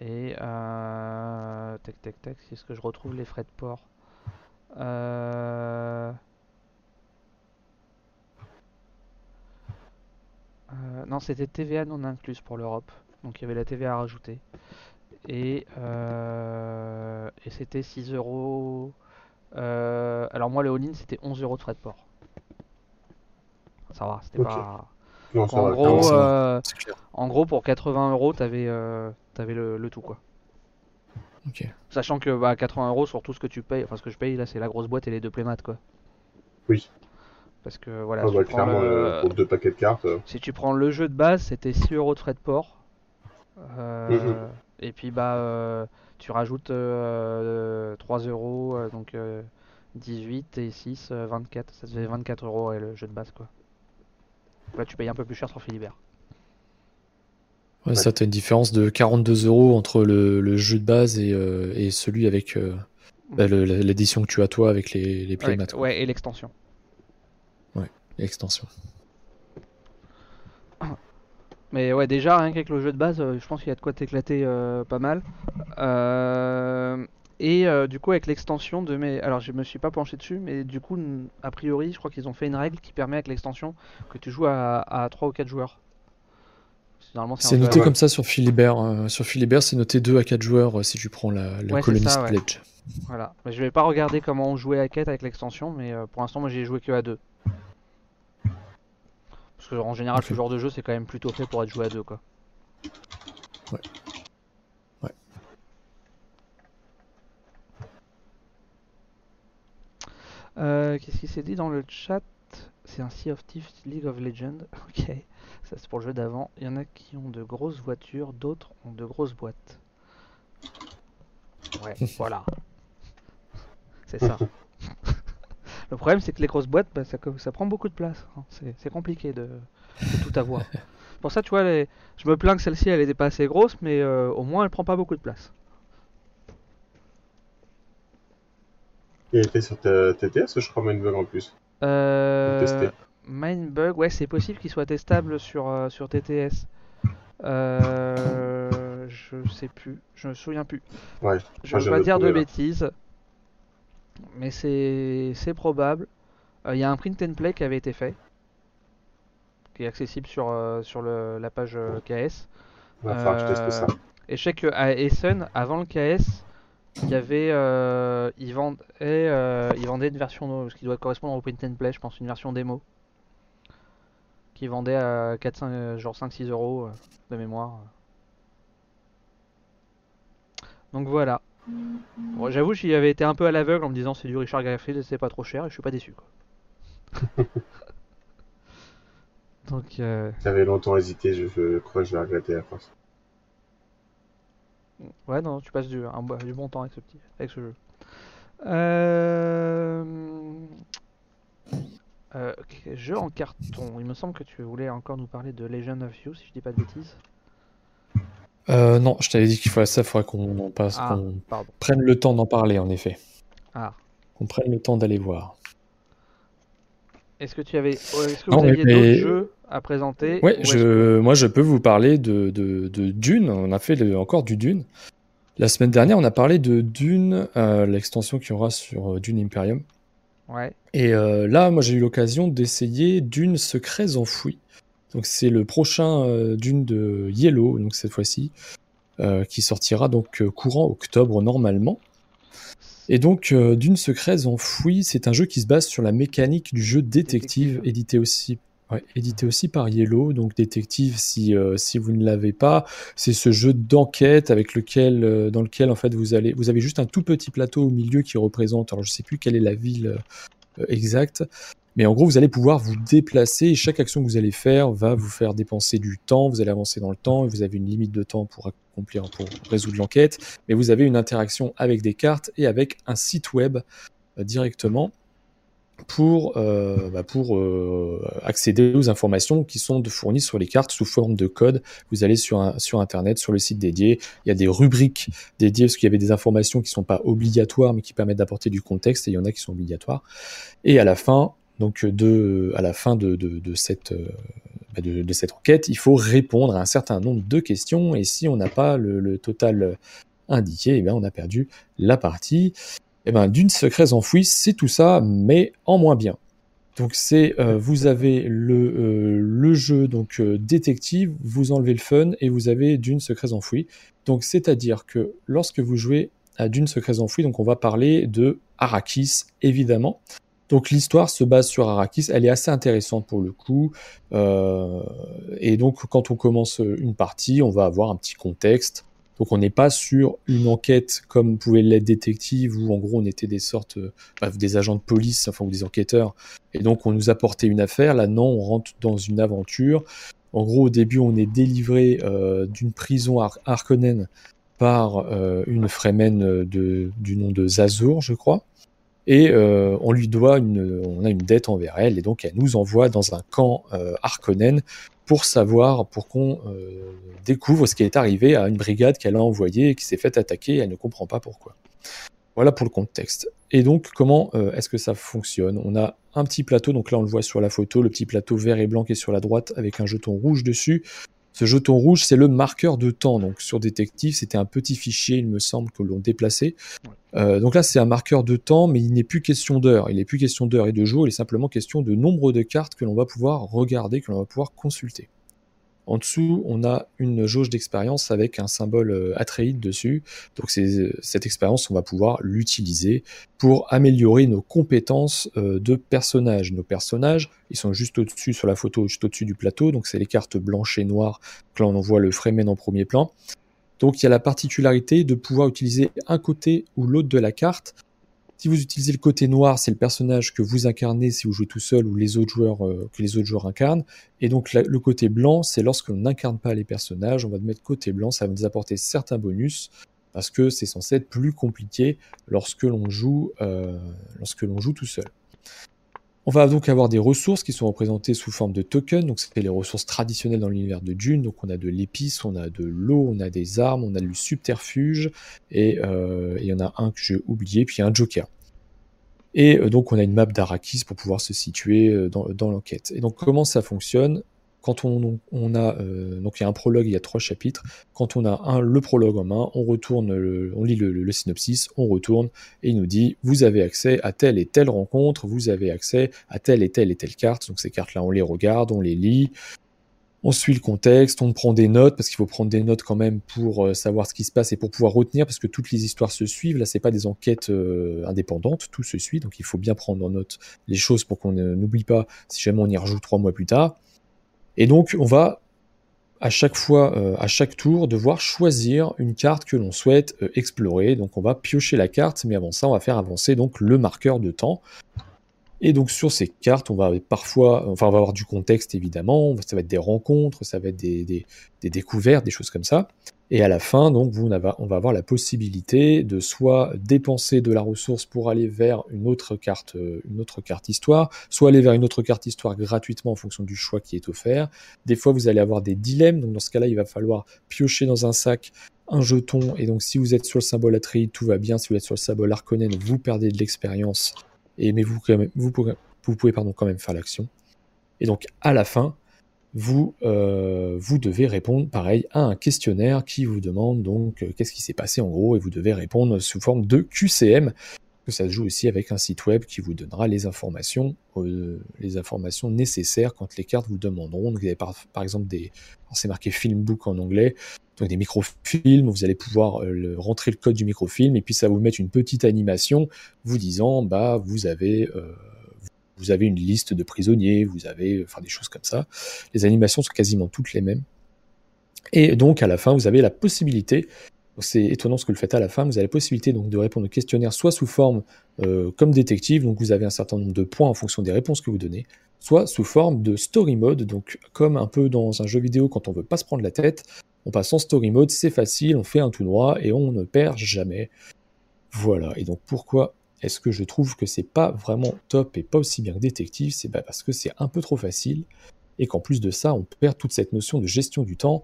Et euh... tac tac tac, c'est ce que je retrouve les frais de port. Euh... euh, non, c'était TVA non incluse pour l'Europe. Donc il y avait la TVA à rajouter. Et, euh, et c'était 6 euros. Euh, Alors moi le all-in c'était 11 euros de frais de port. Ça va, c'était pas. Non, ça En va, gros, ça va. euh, en gros pour 80 euros t'avais euh, t'avais le, le tout quoi. Ok. Sachant que bah, 80 euros sur tout ce que tu payes, enfin ce que je paye là c'est la grosse boîte et les deux playmats quoi. Oui. Parce que voilà, Ah, si, bah, tu prends clairement, le... euh, pour deux paquets de cartes. euh, si tu prends le jeu de base c'était 6 euros de frais de port. Euh, Mhm. Et puis bah euh, tu rajoutes euh, 3 euros, donc euh, 18 et 6, euh, 24. Ça te fait 24 euros ouais, le jeu de base quoi. Là tu payes un peu plus cher sur Philibert. Ouais, ça, t'as une différence de 42 euros entre le, le jeu de base et, euh, et celui avec euh, bah, l'édition que tu as toi avec les, les playmats. Ouais, et l'extension. L'extension. Mais ouais, déjà, rien qu'avec le jeu de base, euh, je pense qu'il y a de quoi t'éclater euh, pas mal. Euh, et euh, du coup, avec l'extension de mes. Alors, je me suis pas penché dessus, mais du coup, a priori, je crois qu'ils ont fait une règle qui permet avec l'extension que tu joues à, à 3 ou 4 joueurs. Normalement, C'est noté comme ça sur Philibert. sur Philibert, c'est noté 2 à 4 joueurs si tu prends la, le Ouais, Colonist ça, ouais. Pledge. Voilà. Mais je vais pas regarder comment on jouait à 4 avec l'extension, mais pour l'instant, moi, j'ai joué que à 2. Parce que en général, ce genre de jeu, c'est quand même plutôt fait pour être joué à 2, quoi. Ouais. Ouais. Euh, Qu'est-ce qui s'est dit dans le chat? C'est un Sea of Thieves League of Legends. Ok, ça c'est pour le jeu d'avant. Il y en a qui ont de grosses voitures, d'autres ont de grosses boîtes. Ouais, voilà. C'est ça. Le problème c'est que les grosses boîtes, bah, ça, prend beaucoup de place. hein. C'est compliqué de, de tout avoir. pour ça, tu vois, les... je me plains que celle-ci elle était pas assez grosse, mais euh, au moins elle prend pas beaucoup de place. Il était sur ta TTS, je crois, Mindbug en plus. Euh. Mindbug, ouais, c'est possible qu'il soit testable sur, euh, sur TTS. Euh, je sais plus, je me souviens plus. Ouais, Je veux je pas dire de bêtises, mais c'est probable. Euh, Il y a un print and play qui avait été fait, qui est accessible sur, euh, sur le- la page euh, KS. Que je teste ça. Euh, Et je sais qu'à Essen, avant le KS, il y avait, euh, ils, vendaient, euh, ils vendaient une version, ce qui doit correspondre au print and play, je pense, une version démo, qui vendait à 4, 5, euh, genre 5-6 euros euh, de mémoire. Donc voilà. Bon, J'avoue, j'y avais été un peu à l'aveugle en me disant c'est du Richard Garfield et c'est pas trop cher et je suis pas déçu quoi. Donc euh, J'avais longtemps hésité, je, je crois que je vais regretter à force. Ouais, non, tu passes du, un du bon temps avec ce petit, avec ce jeu. Euh... euh, jeu en carton. Il me semble que tu voulais encore nous parler de Legend of You, si je dis pas de bêtises. Euh, non, je t'avais dit qu'il fallait ça, il faudrait qu'on en passe, Ah. prenne le temps d'en parler, en effet. Ah. Qu'on prenne le temps d'aller voir. Est-ce que tu avais, oh, est-ce que Non, vous mais- aviez mais- d'autres jeux à présenter Ouais, ou est-ce je, moi je peux vous parler de, de, de Dune. On a fait le- encore du Dune. La semaine dernière, on a parlé de Dune, euh, l'extension qu'il y aura sur euh, Dune Imperium. Ouais. Et euh, là, moi j'ai eu l'occasion d'essayer Dune Secrets Enfouis. Donc c'est le prochain euh, Dune de Yellow, donc cette fois-ci, euh, qui sortira donc euh, courant octobre normalement. Et donc, Dune Secrets Enfouis, c'est un jeu qui se base sur la mécanique du jeu détective, Détective. édité aussi, ouais, édité aussi par Yellow. Donc, détective, si, si vous ne l'avez pas, c'est ce jeu d'enquête avec lequel, dans lequel en fait vous allez, vous avez juste un tout petit plateau au milieu qui représente. Alors, je sais plus quelle est la ville exacte, mais en gros, vous allez pouvoir vous déplacer et chaque action que vous allez faire va vous faire dépenser du temps. Vous allez avancer dans le temps vous avez une limite de temps pour accomplir, pour résoudre l'enquête mais vous avez une interaction avec des cartes et avec un site web euh, directement pour, euh, bah, pour euh, accéder aux informations qui sont fournies sur les cartes sous forme de code. Vous allez sur, un, sur Internet, sur le site dédié, il y a des rubriques dédiées parce qu'il y avait des informations qui sont pas obligatoires mais qui permettent d'apporter du contexte et il y en a qui sont obligatoires. Et à la fin, donc de, à la fin de, cette, euh, bah, enquête, il faut répondre à un certain nombre de questions et si on n'a pas le, total indiqué, eh bien, on a perdu la partie. Eh ben, d'une secrète enfouie, c'est tout ça, mais en moins bien. Donc c'est, euh, vous avez le, euh, jeu donc euh, détective, vous enlevez le fun et vous avez d'une secrète enfouie. Donc c'est-à-dire que lorsque vous jouez à d'une secrète enfouie, donc on va parler de Arrakis évidemment. Donc l'histoire se base sur Arrakis, elle est assez intéressante pour le coup. Euh, et donc quand on commence une partie, on va avoir un petit contexte. Donc on n'est pas sur une enquête comme pouvait l'être détective où en gros on était des sortes euh, bah, des agents de police, enfin ou des enquêteurs. Et donc on nous apportait une affaire. Là non, on rentre dans une aventure. En gros au début on est délivré euh, d'une prison à Harkonnen par euh, une Fremen de, du nom de Zazur, je crois et euh, on lui doit une, on a une dette envers elle, et donc elle nous envoie dans un camp euh, Harkonnen pour savoir, pour qu'on euh, découvre ce qui est arrivé à une brigade qu'elle a envoyée et qui s'est fait attaquer, et elle ne comprend pas pourquoi. Voilà pour le contexte. Et donc, comment euh, est-ce que ça fonctionne? On a un petit plateau, donc là on le voit sur la photo, le petit plateau vert et blanc qui est sur la droite avec un jeton rouge dessus. Ce jeton rouge, c'est le marqueur de temps. Donc sur Détective, c'était un petit fichier, il me semble, que l'on déplaçait. Euh, donc là, c'est un marqueur de temps, mais il n'est plus question d'heure. Il n'est plus question d'heure et de jour, il est simplement question de nombre de cartes que l'on va pouvoir regarder, que l'on va pouvoir consulter. En dessous, on a une jauge d'expérience avec un symbole euh, Atreides dessus. Donc c'est cette expérience, on va pouvoir l'utiliser pour améliorer nos compétences euh, de personnages. Nos personnages, ils sont juste au-dessus sur la photo, juste au-dessus du plateau. Donc c'est les cartes blanches et noires. Là, on voit le Fremen en premier plan. Donc il y a la particularité de pouvoir utiliser un côté ou l'autre de la carte. Si vous utilisez le côté noir, c'est le personnage que vous incarnez si vous jouez tout seul ou les autres joueurs euh, que les autres joueurs incarnent. Et donc le côté blanc, c'est lorsque l'on n'incarne pas les personnages, on va mettre côté blanc, ça va nous apporter certains bonus parce que c'est censé être plus compliqué lorsque l'on joue, euh, lorsque l'on joue tout seul. On va donc avoir des ressources qui sont représentées sous forme de tokens, donc c'est les ressources traditionnelles dans l'univers de Dune, donc on a de l'épice, on a de l'eau, on a des armes, on a du subterfuge, et euh, il y en a un que j'ai oublié, puis un joker. Et euh, donc on a une map d'Arrakis pour pouvoir se situer euh, dans, l'enquête. Et donc comment ça fonctionne? Quand on, a euh, donc il y a un prologue, il y a trois chapitres. Quand on a un, le prologue en main, on retourne, on lit le, synopsis, on retourne et il nous dit vous avez accès à telle et telle rencontre, vous avez accès à telle et telle et telle carte. Donc ces cartes-là, on les regarde, on les lit, on suit le contexte, on prend des notes parce qu'il faut prendre des notes quand même pour euh, savoir ce qui se passe et pour pouvoir retenir parce que toutes les histoires se suivent. Là, c'est pas des enquêtes euh, indépendantes, tout se suit, donc il faut bien prendre en note les choses pour qu'on n'oublie pas si jamais on y rejoue trois mois plus tard. Et donc, on va à chaque fois, euh, à chaque tour, devoir choisir une carte que l'on souhaite euh, explorer. Donc, on va piocher la carte, mais avant ça, on va faire avancer donc le marqueur de temps. Et donc sur ces cartes, on va parfois, enfin on va avoir du contexte évidemment, ça va être des rencontres, ça va être des, découvertes, des choses comme ça. Et à la fin, donc, vous, on, va, avoir la possibilité de soit dépenser de la ressource pour aller vers une autre carte, une autre carte histoire, soit aller vers une autre carte histoire gratuitement en fonction du choix qui est offert. Des fois, vous allez avoir des dilemmes, donc dans ce cas-là, il va falloir piocher dans un sac un jeton, et donc si vous êtes sur le symbole Atreides, tout va bien. Si vous êtes sur le symbole Harkonnen, vous perdez de l'expérience mais vous, pouvez, quand même faire l'action. Et donc à la fin, vous, euh, vous devez répondre pareil à un questionnaire qui vous demande donc euh, qu'est-ce qui s'est passé en gros et vous devez répondre sous forme de QCM. Que ça se joue aussi avec un site web qui vous donnera les informations, euh, les informations nécessaires quand les cartes vous demanderont. Donc, vous avez par, exemple des, c'est marqué Filmbook en anglais, donc des microfilms. Vous allez pouvoir le, rentrer le code du microfilm et puis ça vous mettre une petite animation vous disant bah vous avez vous avez une liste de prisonniers, vous avez enfin des choses comme ça. Les animations sont quasiment toutes les mêmes. Et donc à la fin, vous avez la possibilité, c'est étonnant ce que le faites à la fin, vous avez la possibilité donc de répondre au questionnaire soit sous forme euh, comme détective, donc vous avez un certain nombre de points en fonction des réponses que vous donnez, soit sous forme de story mode, donc comme un peu dans un jeu vidéo quand on veut pas se prendre la tête, on passe en story mode, c'est facile, on fait un tout droit et on ne perd jamais. Voilà, et donc pourquoi est-ce que je trouve que c'est pas vraiment top et pas aussi bien que détective? C'est parce que c'est un peu trop facile et qu'en plus de ça, on perd toute cette notion de gestion du temps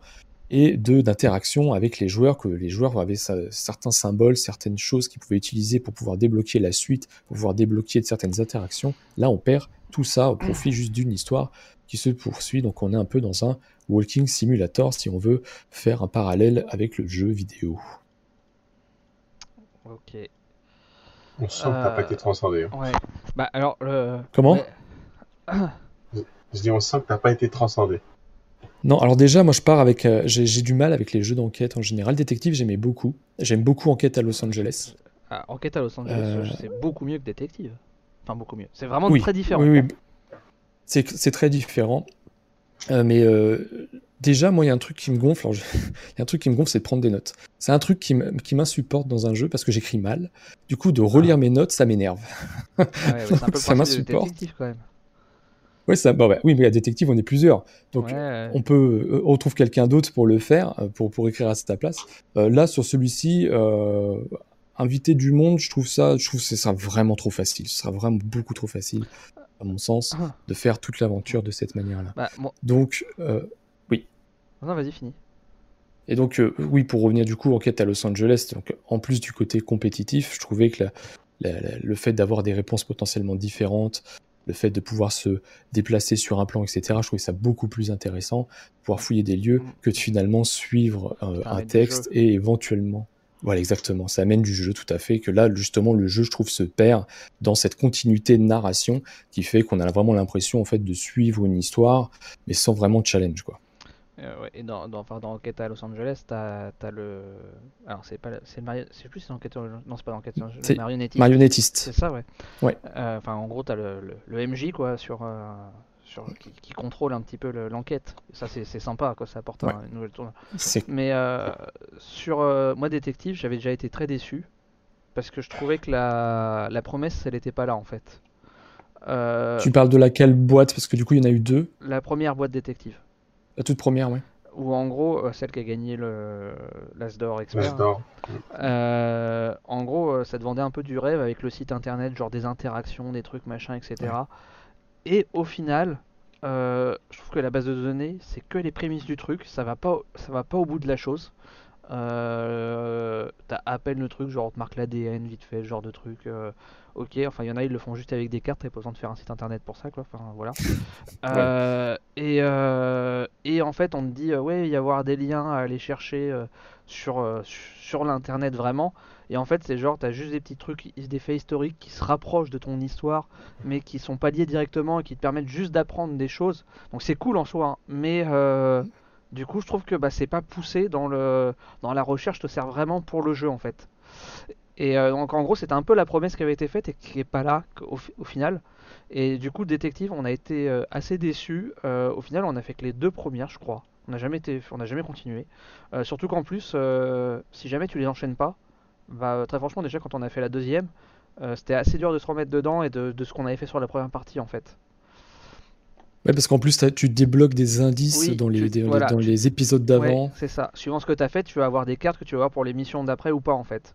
et de d'interaction avec les joueurs, que les joueurs avaient certains symboles, certaines choses qu'ils pouvaient utiliser pour pouvoir débloquer la suite, pour pouvoir débloquer certaines interactions. Là, on perd tout ça au profit juste d'une histoire qui se poursuit. Donc, on est un peu dans un walking simulator si on veut faire un parallèle avec le jeu vidéo. Ok. On sent que t'as pas été transcendé. Ouais. Bah alors le. Comment? Je dis on sent que t'as pas été transcendé. Non, alors déjà, moi je pars avec. Euh, j'ai du mal avec les jeux d'enquête en général. Détective, j'aimais beaucoup. J'aime beaucoup Enquête à Los Angeles. Ah, enquête à Los Angeles, Euh, c'est beaucoup mieux que Détective. Enfin, beaucoup mieux. C'est vraiment Oui, très différent. Oui, oui. C'est c'est très différent. Euh, mais déjà, moi, il y a un truc qui me gonfle. je- Il y a un truc qui me gonfle, c'est de prendre des notes. C'est un truc qui m'insupporte dans un jeu parce que j'écris mal. Du coup, de relire mes notes, ça m'énerve. Ouais, ouais, c'est un peu le Ça m'insupporte. Ouais, ça, bon, bah, oui, mais à détective, on est plusieurs. Donc, Ouais, on peut, euh, on trouve quelqu'un d'autre pour le faire, euh, pour, pour écrire à ta place. Euh, là, sur celui-ci, euh, inviter du monde, je trouve ça, je trouve que ce sera vraiment trop facile. Ce sera vraiment beaucoup trop facile, à mon sens, Ah. de faire toute l'aventure de cette manière-là. Bah. Donc, euh, Non, vas-y, fini. et donc, oui, pour revenir du coup, enquête à Los Angeles, donc, en plus du côté compétitif, je trouvais que la- la- la- le fait d'avoir des réponses potentiellement différentes, le fait de pouvoir se déplacer sur un plan, etc., je trouvais ça beaucoup plus intéressant, pouvoir fouiller des lieux, Mm. que de finalement suivre euh, un texte et éventuellement. Voilà, exactement. Ça amène du jeu, tout à fait. Que là, justement, le jeu, je trouve, se perd dans cette continuité de narration qui fait qu'on a vraiment l'impression, en fait, de suivre une histoire, mais sans vraiment de challenge, quoi. Euh, ouais, et dans, dans, enfin, dans Enquête à Los Angeles, t'as as le. Alors, c'est pas. C'est le sais plus si c'est Enquête. Non, c'est pas l'enquête. Le C'est marionnettiste. Marionnettiste. C'est ça, ouais. Ouais. Euh, Enfin, en gros, t'as le, le, le MJ, quoi, sur. euh, sur qui, qui contrôle un petit peu le- l'enquête. Ça, c'est c'est sympa, quoi. Ça apporte un- une nouvelle tournure. C'est Mais sur moi détective, j'avais déjà été très déçu parce que je trouvais que la, la promesse, elle n'était pas là en fait. Tu parles de laquelle boîte? Parce que du coup, il y en a eu deux. La première boîte détective, La toute première, ouais. où en gros, euh, celle qui a gagné le l'As d'or expert, euh, en gros, euh, ça te vendait un peu du rêve avec le site internet, genre des interactions, des trucs, machin, etc. Et au final, euh, je trouve que la base de données, c'est que les prémices du truc, ça va pas, ça va pas au bout de la chose. Euh, T'as à peine le truc, genre on te marque l'ADN vite fait, genre de truc. euh, ok, enfin il y en a, ils le font juste avec des cartes, t'as pas besoin de faire un site internet pour ça, quoi. Enfin voilà. Euh, et, euh, et en fait, on te dit, ouais, il va y avoir des liens à aller chercher sur, sur l'internet vraiment. Et en fait, c'est genre, t'as juste des petits trucs, des faits historiques qui se rapprochent de ton histoire, mais qui sont pas liés directement et qui te permettent juste d'apprendre des choses. Donc c'est cool en soi, hein. mais du coup, je trouve que bah, c'est pas poussé dans, la recherche, te sert vraiment pour le jeu en fait. Et euh, donc en gros, c'était un peu la promesse qui avait été faite et qui est pas là au, fi- au final. Et du coup, détective, on a été euh, assez déçus. Euh, au final, on a fait que les deux premières, je crois. On n'a jamais continué. Surtout qu'en plus, si jamais tu les enchaînes pas, bah, très franchement, déjà quand on a fait la deuxième, c'était assez dur de se remettre dedans et de ce qu'on avait fait sur la première partie en fait. Ouais, parce qu'en plus, tu débloques des indices Oui, dans, les, tu- des- voilà, dans tu- les épisodes d'avant. Ouais, c'est ça. Suivant ce que tu as fait, tu vas avoir des cartes que tu vas avoir pour les missions d'après ou pas en fait.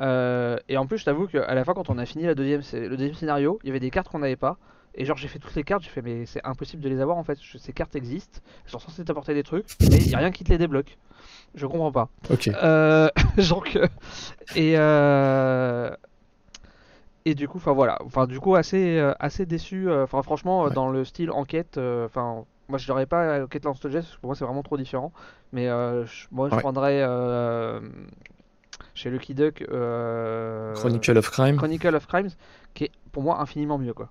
Euh, et en plus, je t'avoue qu'à la fin, quand on a fini la deuxième, le deuxième scénario, il y avait des cartes qu'on n'avait pas. Et genre, j'ai fait toutes les cartes, j'ai fait, mais c'est impossible de les avoir en fait. Je- Ces cartes existent, elles sont censées t'apporter des trucs, mais il n'y a rien qui te les débloque. Je comprends pas. Ok. Euh, donc, euh, et, euh, et du coup, enfin voilà, enfin du coup assez, euh, assez déçu. euh, Enfin franchement, euh, Ouais. dans le style enquête, enfin moi je dirais pas Kate Lance parce que pour moi c'est vraiment trop différent. Mais je- moi je Ouais. prendrais chez Lucky Duck Chronicle of Crime. Chronicle of Crimes, qui est pour moi infiniment mieux quoi.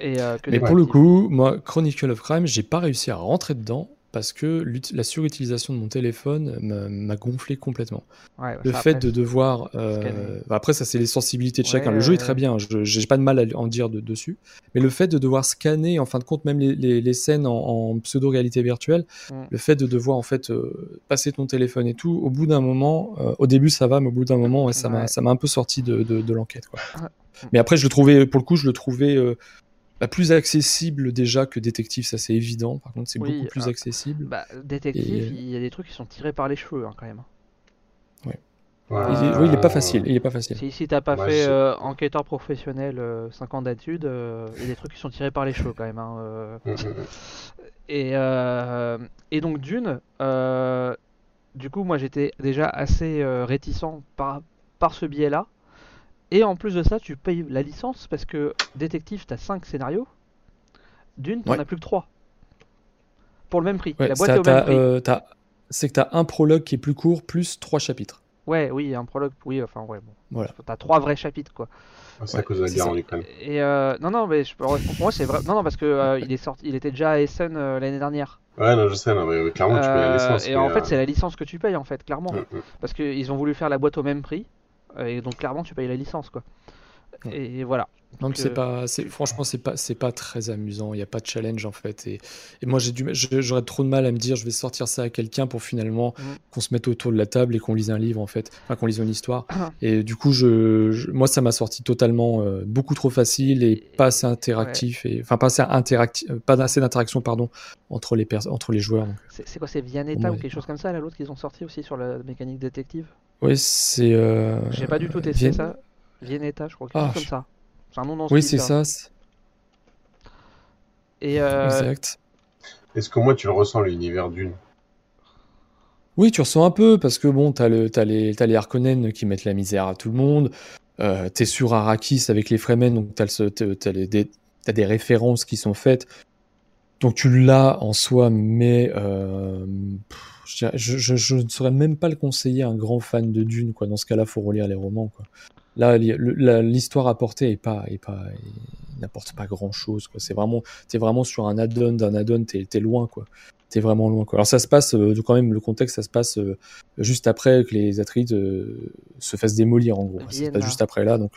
Et que Mais pour le coup, moi, Chronicle of Crime, j'ai pas réussi à rentrer dedans parce que la surutilisation de mon téléphone m'a- gonflé complètement. Ouais, Le fait après, de devoir. euh, bah après, ça, c'est les sensibilités de Ouais, chacun. Le jeu est très bien, je j'ai pas de mal à en dire de- dessus. Mais le fait de devoir scanner, en fin de compte, même les, les- les scènes en, en pseudo-réalité virtuelle, Mm. le fait de devoir en fait euh, passer ton téléphone et tout, au bout d'un moment, euh, au début ça va, mais au bout d'un moment, ouais, ça m'a un peu sorti de, de- de l'enquête. Ah. Mais après, je le trouvais, pour le coup, je le trouvais euh, bah, plus accessible déjà que détective, ça c'est évident. Par contre, c'est Oui, beaucoup plus ah. accessible. Bah, détective, Et- il y a des trucs qui sont tirés par les cheveux hein, quand même. Il est- oui, il est pas facile. Il est pas facile. Si, si t'as pas fait euh, enquêteur professionnel, euh, 5 ans d'études, euh, il y a des trucs qui sont tirés par les cheveux quand même. hein, euh. Et, euh, et donc Dune, euh, du coup moi j'étais déjà assez euh, réticent par, par ce biais-là. Et en plus de ça, tu payes la licence parce que Détective, t'as 5 scénarios. Dune, t'en Ouais. as plus que 3. Pour le même prix. Ouais, la boîte t'as- est au même t'as, prix. euh, t'as- c'est que tu as un prologue qui est plus court, plus trois chapitres. Ouais, oui, un prologue, oui, enfin ouais, bon. Voilà. T'as 3 vrais chapitres quoi. Ah, C'est à Ouais, cause de la guerre en Ukraine. Et euh, non, non, mais je, pour moi c'est vrai. Non, non, parce que euh, il est sorti, il était déjà à Essen euh, l'année dernière. Ouais, non, je sais, non, mais clairement, tu payes la licence. et mais, en euh, fait, c'est la licence que tu payes en fait, clairement. mm, mm. Parce qu'ils ont voulu faire la boîte au même prix. Euh, Et donc clairement, tu payes la licence quoi. Et voilà. Donc, c'est euh, pas, c'est, franchement, c'est pas, c'est pas très amusant. Il n'y a pas de challenge en fait. Et, et moi, j'ai du, j'aurais trop de mal à me dire, je vais sortir ça à quelqu'un pour finalement Mhm. qu'on se mette autour de la table et qu'on lise un livre en fait, enfin qu'on lise une histoire. et du coup, je, je- moi, ça m'a sorti totalement euh, beaucoup trop facile et pas assez interactif et, enfin, pas assez interactif, euh, pas assez d'interaction pardon entre les pers- entre les joueurs. C'est quoi, c'est Vianetta ou quelque chose comme ça, l'autre qu'ils ont sorti aussi sur la mécanique détective? Oui, c'est. euh, J'ai pas du tout testé ça. Vianetta, je crois, quelque Ah, chose comme je- ça. C'est un nom dans Oui, c'est ça. Et euh, Exact. Est-ce que moi, tu le ressens, l'univers d'une? Oui, tu ressens un peu, parce que bon, t'as le, t'as les, Harkonnen qui mettent la misère à tout le monde. Euh, t'es sur Arrakis avec les Fremen, donc t'as, des, t'as des références qui sont faites. Donc tu l'as en soi, mais euh, je- je ne saurais même pas le conseiller à un grand fan de Dune. Quoi. Dans ce cas-là, faut relire les romans. Quoi. Là, l'histoire apportée est pas, est pas, n'apporte pas grand-chose. Quoi. C'est vraiment, t'es vraiment sur un add-on d'un add-on. T'es, loin, quoi. T'es vraiment loin. Quoi. Alors ça se passe, euh, quand même, le contexte, ça se passe euh, juste après que les Atrides euh, se fassent démolir, en gros. Ça se passe juste après là, donc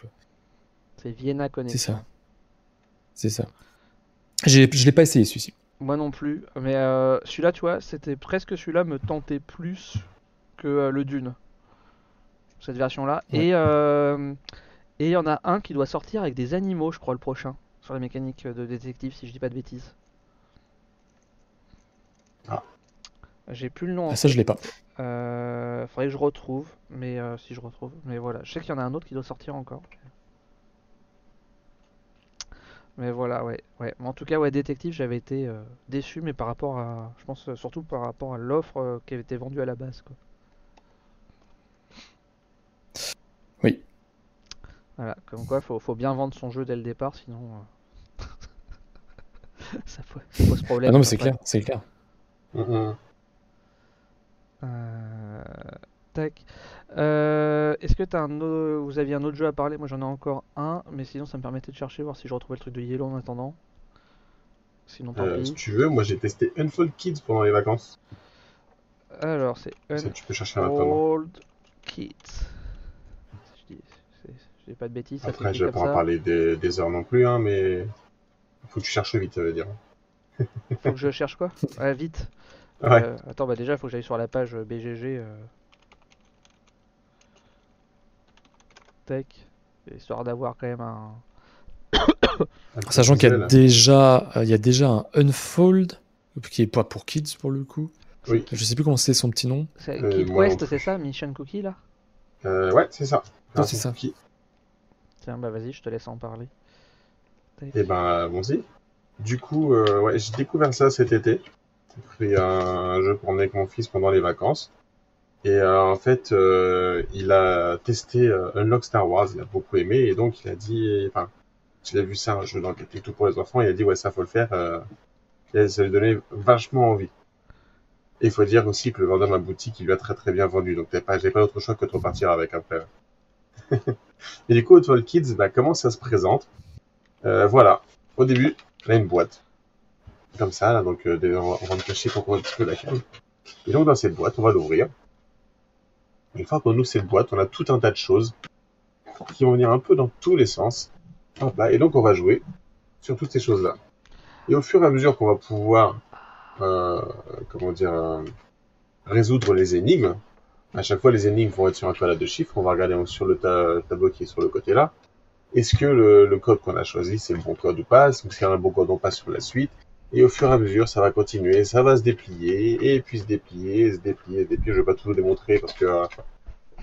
c'est Vienna c'est Connection. ça. C'est ça. Je l'ai pas essayé celui-ci. Moi non plus. Mais celui-là, tu vois, c'était presque celui-là me tentait plus que le Dune. Cette version-là. Ouais. Et euh, et il y en a un qui doit sortir avec des animaux, je crois, le prochain. Sur la mécanique de détective, si je dis pas de bêtises. Ah. J'ai plus le nom. Ah, ça, je l'ai pas. Euh, faudrait que je retrouve, mais euh, si je retrouve. Mais voilà, je sais qu'il y en a un autre qui doit sortir encore. Mais voilà, ouais, ouais. Mais en tout cas, ouais, détective, j'avais été euh, déçu, mais par rapport à, je pense surtout par rapport à l'offre qui avait été vendue à la base, quoi. Voilà, comme quoi, faut, faut bien vendre son jeu dès le départ, sinon euh, ça, pose, problème. Ah non, mais c'est clair, c'est clair. Euh, tac. Euh, Est-ce que t'as un au- vous aviez un autre jeu à parler? Moi j'en ai encore un, mais sinon ça me permettait de chercher, voir si je retrouvais le truc de Yellow en attendant. Sinon Euh, si tu veux, moi, j'ai testé Unfold Kids pendant les vacances. Alors c'est Ça, tu peux chercher un attendant. Old Kids. Pas de bêtises, Après, je vais pas ça. parler des, des heures non plus, hein, mais faut que tu cherches vite, ça veut dire. Faut que je cherche quoi? Ouais, vite. Ouais. Euh, attends, bah déjà faut que j'aille sur la page euh, BGG. euh. Tac. Histoire d'avoir quand même un. Sachant qu'il y a déjà, euh, il y a déjà un Unfold, qui est pas pour kids pour le coup. Oui. Je sais plus comment c'est son petit nom. C'est Euh, Kid non Quest, c'est ça? Mission Cookie là? Euh, ouais, c'est ça. Ouais, c'est ça. Qui... Bah vas-y, je te laisse en parler. Eh ben, allons-y. Du coup, euh, ouais, j'ai découvert ça cet été. J'ai pris un jeu pour emmener avec mon fils pendant les vacances. Et euh, en fait, euh, il a testé Unlock Star Wars, il a beaucoup aimé, et donc il a dit, enfin, il a vu ça, un jeu d'enquête tout pour les enfants, il a dit, ouais, ça faut le faire. ça lui donnait vachement envie. Et il faut dire aussi que le vendeur de la boutique, il lui a très très bien vendu. Donc t'avais pas, pas d'autre choix que de repartir avec après. et du coup, Total Kids, bah, comment ça se présente Euh, Voilà. Au début, a une boîte. Comme ça, là, donc euh, on va- me cacher pour qu'on un petit peu la cam. Et donc dans cette boîte, on va l'ouvrir. Une fois qu'on ouvre cette boîte, on a tout un tas de choses qui vont venir un peu dans tous les sens. Là. Et donc on va jouer sur toutes ces choses-là. Et au fur et à mesure qu'on va pouvoir, euh, comment dire, euh, résoudre les énigmes, à chaque fois les énigmes vont être sur un quadrat de chiffres. On va regarder sur le ta- tableau qui est sur le côté là. Est-ce que le, code qu'on a choisi c'est le bon code ou pas? Si on a un bon code, on passe sur la suite. Et au fur et à mesure, ça va continuer, ça va se déplier, et puis se déplier, se déplier, se déplier. Je vais pas tout vous démontrer parce que, euh,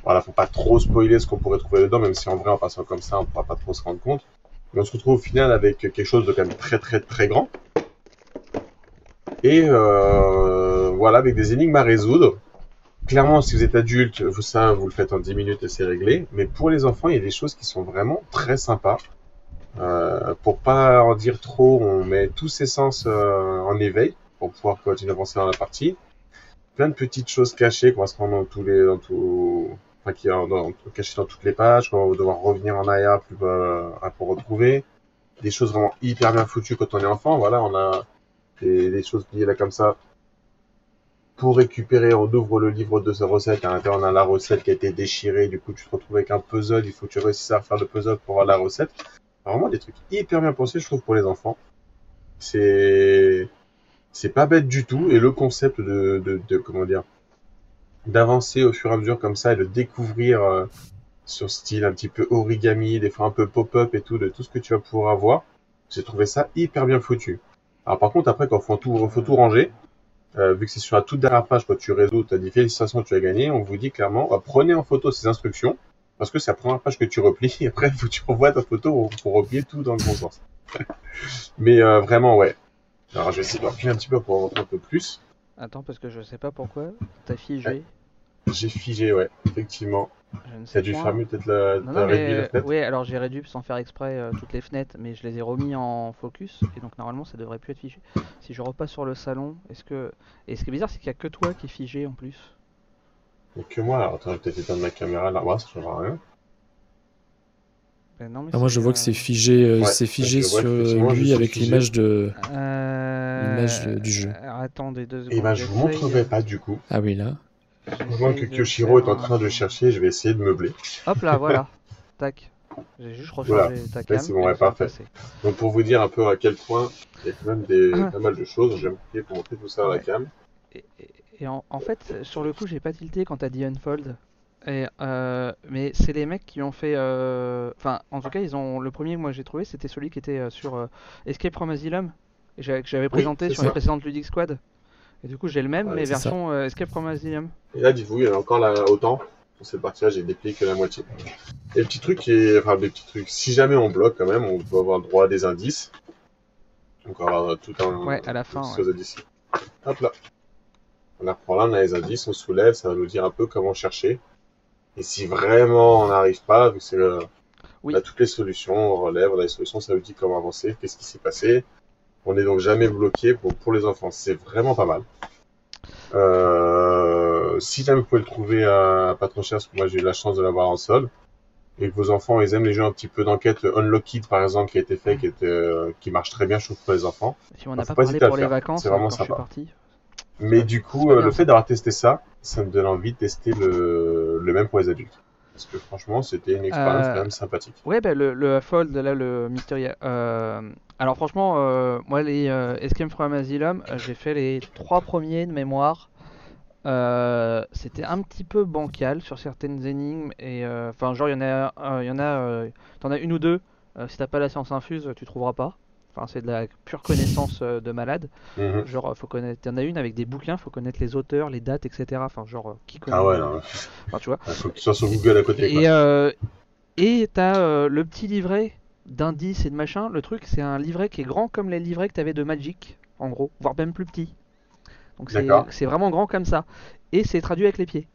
voilà, faut pas trop spoiler ce qu'on pourrait trouver dedans, même si en vrai, en passant comme ça, on pourra pas trop se rendre compte. Mais on se retrouve au final avec quelque chose de quand même très très très grand. Et euh, voilà, avec des énigmes à résoudre. Clairement, si vous êtes adulte, vous ça, vous le faites en 10 minutes et c'est réglé. Mais pour les enfants, il y a des choses qui sont vraiment très sympas. Euh, pour pas en dire trop, on met tous ses sens euh, en éveil pour pouvoir continuer à avancer dans la partie. Plein de petites choses cachées qu'on va se rendre dans tous les, dans tout, enfin qui est dans, dans- cachées dans toutes les pages, qu'on va devoir revenir en arrière plus euh, pour retrouver. Des choses vraiment hyper bien foutues quand on est enfant. Voilà, on a des, des choses liées là comme ça. Pour récupérer, on ouvre le livre de sa recette. À l'intérieur, on a la recette qui a été déchirée. Du coup, tu te retrouves avec un puzzle. Il faut que tu réussisses à faire le puzzle pour avoir la recette. Vraiment des trucs hyper bien pensés, je trouve, pour les enfants. C'est c'est pas bête du tout. Et le concept de, comment dire d'avancer au fur et à mesure comme ça et de découvrir euh, sur style un petit peu origami, des fois un peu pop-up et tout, de tout ce que tu vas pouvoir avoir. J'ai trouvé ça hyper bien foutu. Alors par contre, après, quand faut faut tout ranger, euh, vu que c'est sur la toute dernière page, quand tu résous, tu as dit félicitations, tu as gagné, on vous dit clairement, bah, prenez en photo ces instructions, parce que c'est la première page que tu replies, et après, faut que tu revoies ta photo pour, pour replier tout dans le bon sens. Mais euh, vraiment, ouais. Alors je vais essayer de replier un petit peu pour en montrer un peu plus. Attends, parce que je sais pas pourquoi. T'as figé. J'ai figé, ouais, effectivement. Je ne sais T'as dû point. mieux, peut-être la, Non, t'as non, réduit la mais fenêtre. oui, alors j'ai réduit sans faire exprès euh, toutes les fenêtres, mais je les ai remis en focus et donc normalement ça devrait plus être figé. Si je repasse sur le salon, est-ce que. Et ce qui est bizarre, c'est qu'il y a que toi qui est figé en plus. Et que moi, alors attends, je vais peut-être éteindre ma caméra là, ouais, ça changera rien. Ben non, mais Ah, moi, je vois que c'est figé, euh, Ouais, c'est figé je vois sur effectivement, lui je avec suis figé. l'image de. Euh... l'image du jeu. alors, attendez deux secondes. Et ben, je vous montrerai pas du coup. Ah oui, là. Pendant que Kyoshiro est en train de chercher, je vais essayer de meubler. Hop là, voilà. Tac. J'ai juste rechargé Voilà. ta cam. c'est bon, ouais, parfait. Donc pour vous dire un peu à quel point il y a quand même des, Ah. pas mal de choses, me plier pour montrer tout ça à la cam. Et, en, en fait, sur le coup, j'ai pas tilté quand t'as dit Unfold. Et, euh, mais c'est les mecs qui ont fait. euh, Enfin, en tout cas, ils ont. Le premier que moi j'ai trouvé, c'était celui qui était euh, sur euh, Escape from Asylum. Que j'avais présenté sur les ça. précédentes Ludic Squad. Et du coup, j'ai le même, Ouais, mais version euh, Escape from Asylum. Et là, dites-vous, il y en a encore là, autant. Sur cette partie-là, j'ai déplié que la moitié. Et le petit truc qui est, enfin, des petits trucs. Si jamais on bloque quand même, on peut avoir le droit à des indices. Donc on va avoir tout un. Ouais, à la fin, indices. Hop là. On la reprend là, on a les indices, on soulève, ça va nous dire un peu comment chercher. Et si vraiment on n'arrive pas, vu que c'est le- Oui. on a toutes les solutions, on relève, on a les solutions, ça nous dit comment avancer, qu'est-ce qui s'est passé. On n'est donc jamais bloqué pour, pour les enfants. C'est vraiment pas mal. Euh, si jamais vous pouvez le trouver à pas trop cher, parce que moi j'ai eu la chance de l'avoir en solde, et que vos enfants ils aiment les jeux un petit peu d'enquête, le Unlocked par exemple qui a été fait, qui, était, euh, qui marche très bien, je trouve, pour les enfants. Si on n'a pas pas parlé pour le les vacances C'est euh, vraiment sympa. parti. Mais du coup, euh, le fait d'avoir testé ça, ça me donne envie de tester le, le même pour les adultes. Parce que franchement, c'était une expérience Euh, quand même sympathique. Ouais, bah, le, le Fold, là, le Mystery. euh, alors, franchement, euh, moi, les euh, Escape from Asylum, j'ai fait les trois premiers de mémoire. C'était un petit peu bancal sur certaines énigmes. Et euh, enfin, genre, il y en a, il y en a, euh, t'en as une ou deux. si t'as pas la science infuse, tu trouveras pas. Enfin, c'est de la pure connaissance euh, de malade. Mhm. Genre, euh, faut connaître. T'en as une avec des bouquins, faut connaître les auteurs, les dates, etc. Enfin, genre, euh, qui connaît. Ah ouais, non, Enfin, tu vois. il faut que tu sois sur Google à côté. Quoi. Et euh, et t'as euh, le petit livret d'indices et de machin. Le truc, c'est un livret qui est grand comme les livrets que t'avais de Magic, en gros, voire même plus petit. Donc c'est vraiment grand comme ça. Et c'est traduit avec les pieds.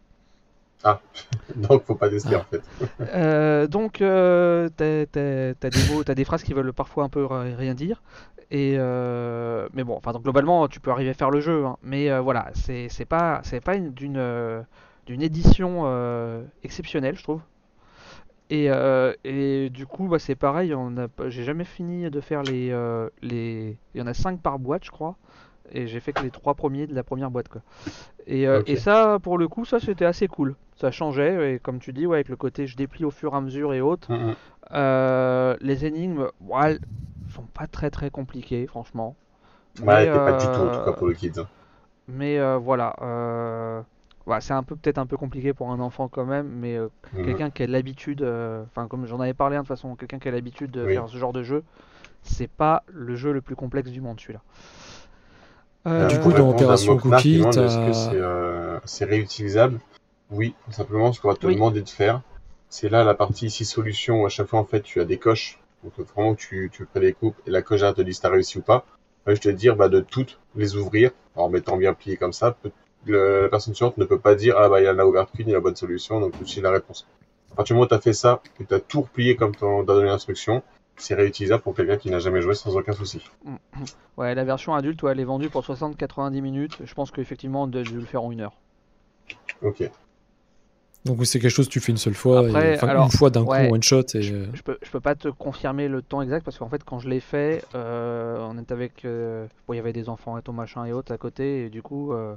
Donc, faut pas tester Ah. en fait. Euh, donc, euh, t'as, des mots, t'as des phrases qui veulent parfois un peu ri- rien dire. Et euh, mais bon, enfin, donc, globalement, tu peux arriver à faire le jeu. hein. mais voilà, c'est, pas, c'est pas une- d'une, d'une édition exceptionnelle, je trouve. Et, et du coup, bah, c'est pareil. On a, pas- j'ai jamais fini de faire les, les. Il y en a 5 par boîte, je crois. Et j'ai fait que les trois premiers de la première boîte, quoi. Et, euh, et ça, pour le coup, ça c'était assez cool. Ça changeait, et comme tu dis, ouais, avec le côté je déplie au fur et à mesure et autres. Mhm. Euh, les énigmes, ouais, elles sont pas très très compliquées, franchement. Ouais, Mais, pas du tout en tout euh, cas pour le kids. hein. Mais euh, voilà, euh, ouais, c'est un peu peut-être un peu compliqué pour un enfant quand même, mais euh, Mhm. quelqu'un qui a l'habitude, euh, enfin comme j'en avais parlé hein, de toute façon, quelqu'un qui a l'habitude de Oui. faire ce genre de jeu, c'est pas le jeu le plus complexe du monde celui-là. Euh, Du coup, dans Opération Cookie, est-ce que c'est euh, c'est réutilisable? Oui, simplement ce qu'on va te Oui. demander de faire, c'est là la partie ici solution où à chaque fois en fait tu as des coches. Donc vraiment tu, tu fais les coupes et la coche te dit si t'as réussi ou pas. Je te dire bah, de toutes les ouvrir en mettant bien plié comme ça. Le- la personne suivante ne peut pas dire ah bah il en a ouvert qu'une, il a la bonne solution, donc tout de suite la réponse. À partir du moment où tu as fait ça et tu as tout replié comme t'en as donné l'instruction, c'est réutilisable pour quelqu'un qui n'a jamais joué sans aucun souci. Ouais, la version adulte, ouais, elle est vendue pour 60-90 minutes. Je pense qu'effectivement, on dû le faire en une heure. Ok. Donc c'est quelque chose que tu fais une seule fois, et- Après, enfin, alors, une fois d'un ouais. coup one shot et euh, Je peux, je peux pas te confirmer le temps exact parce qu'en fait, quand je l'ai fait, euh, on est avec. euh, bon, il y avait des enfants et ton machin et autres à côté, et du coup, euh,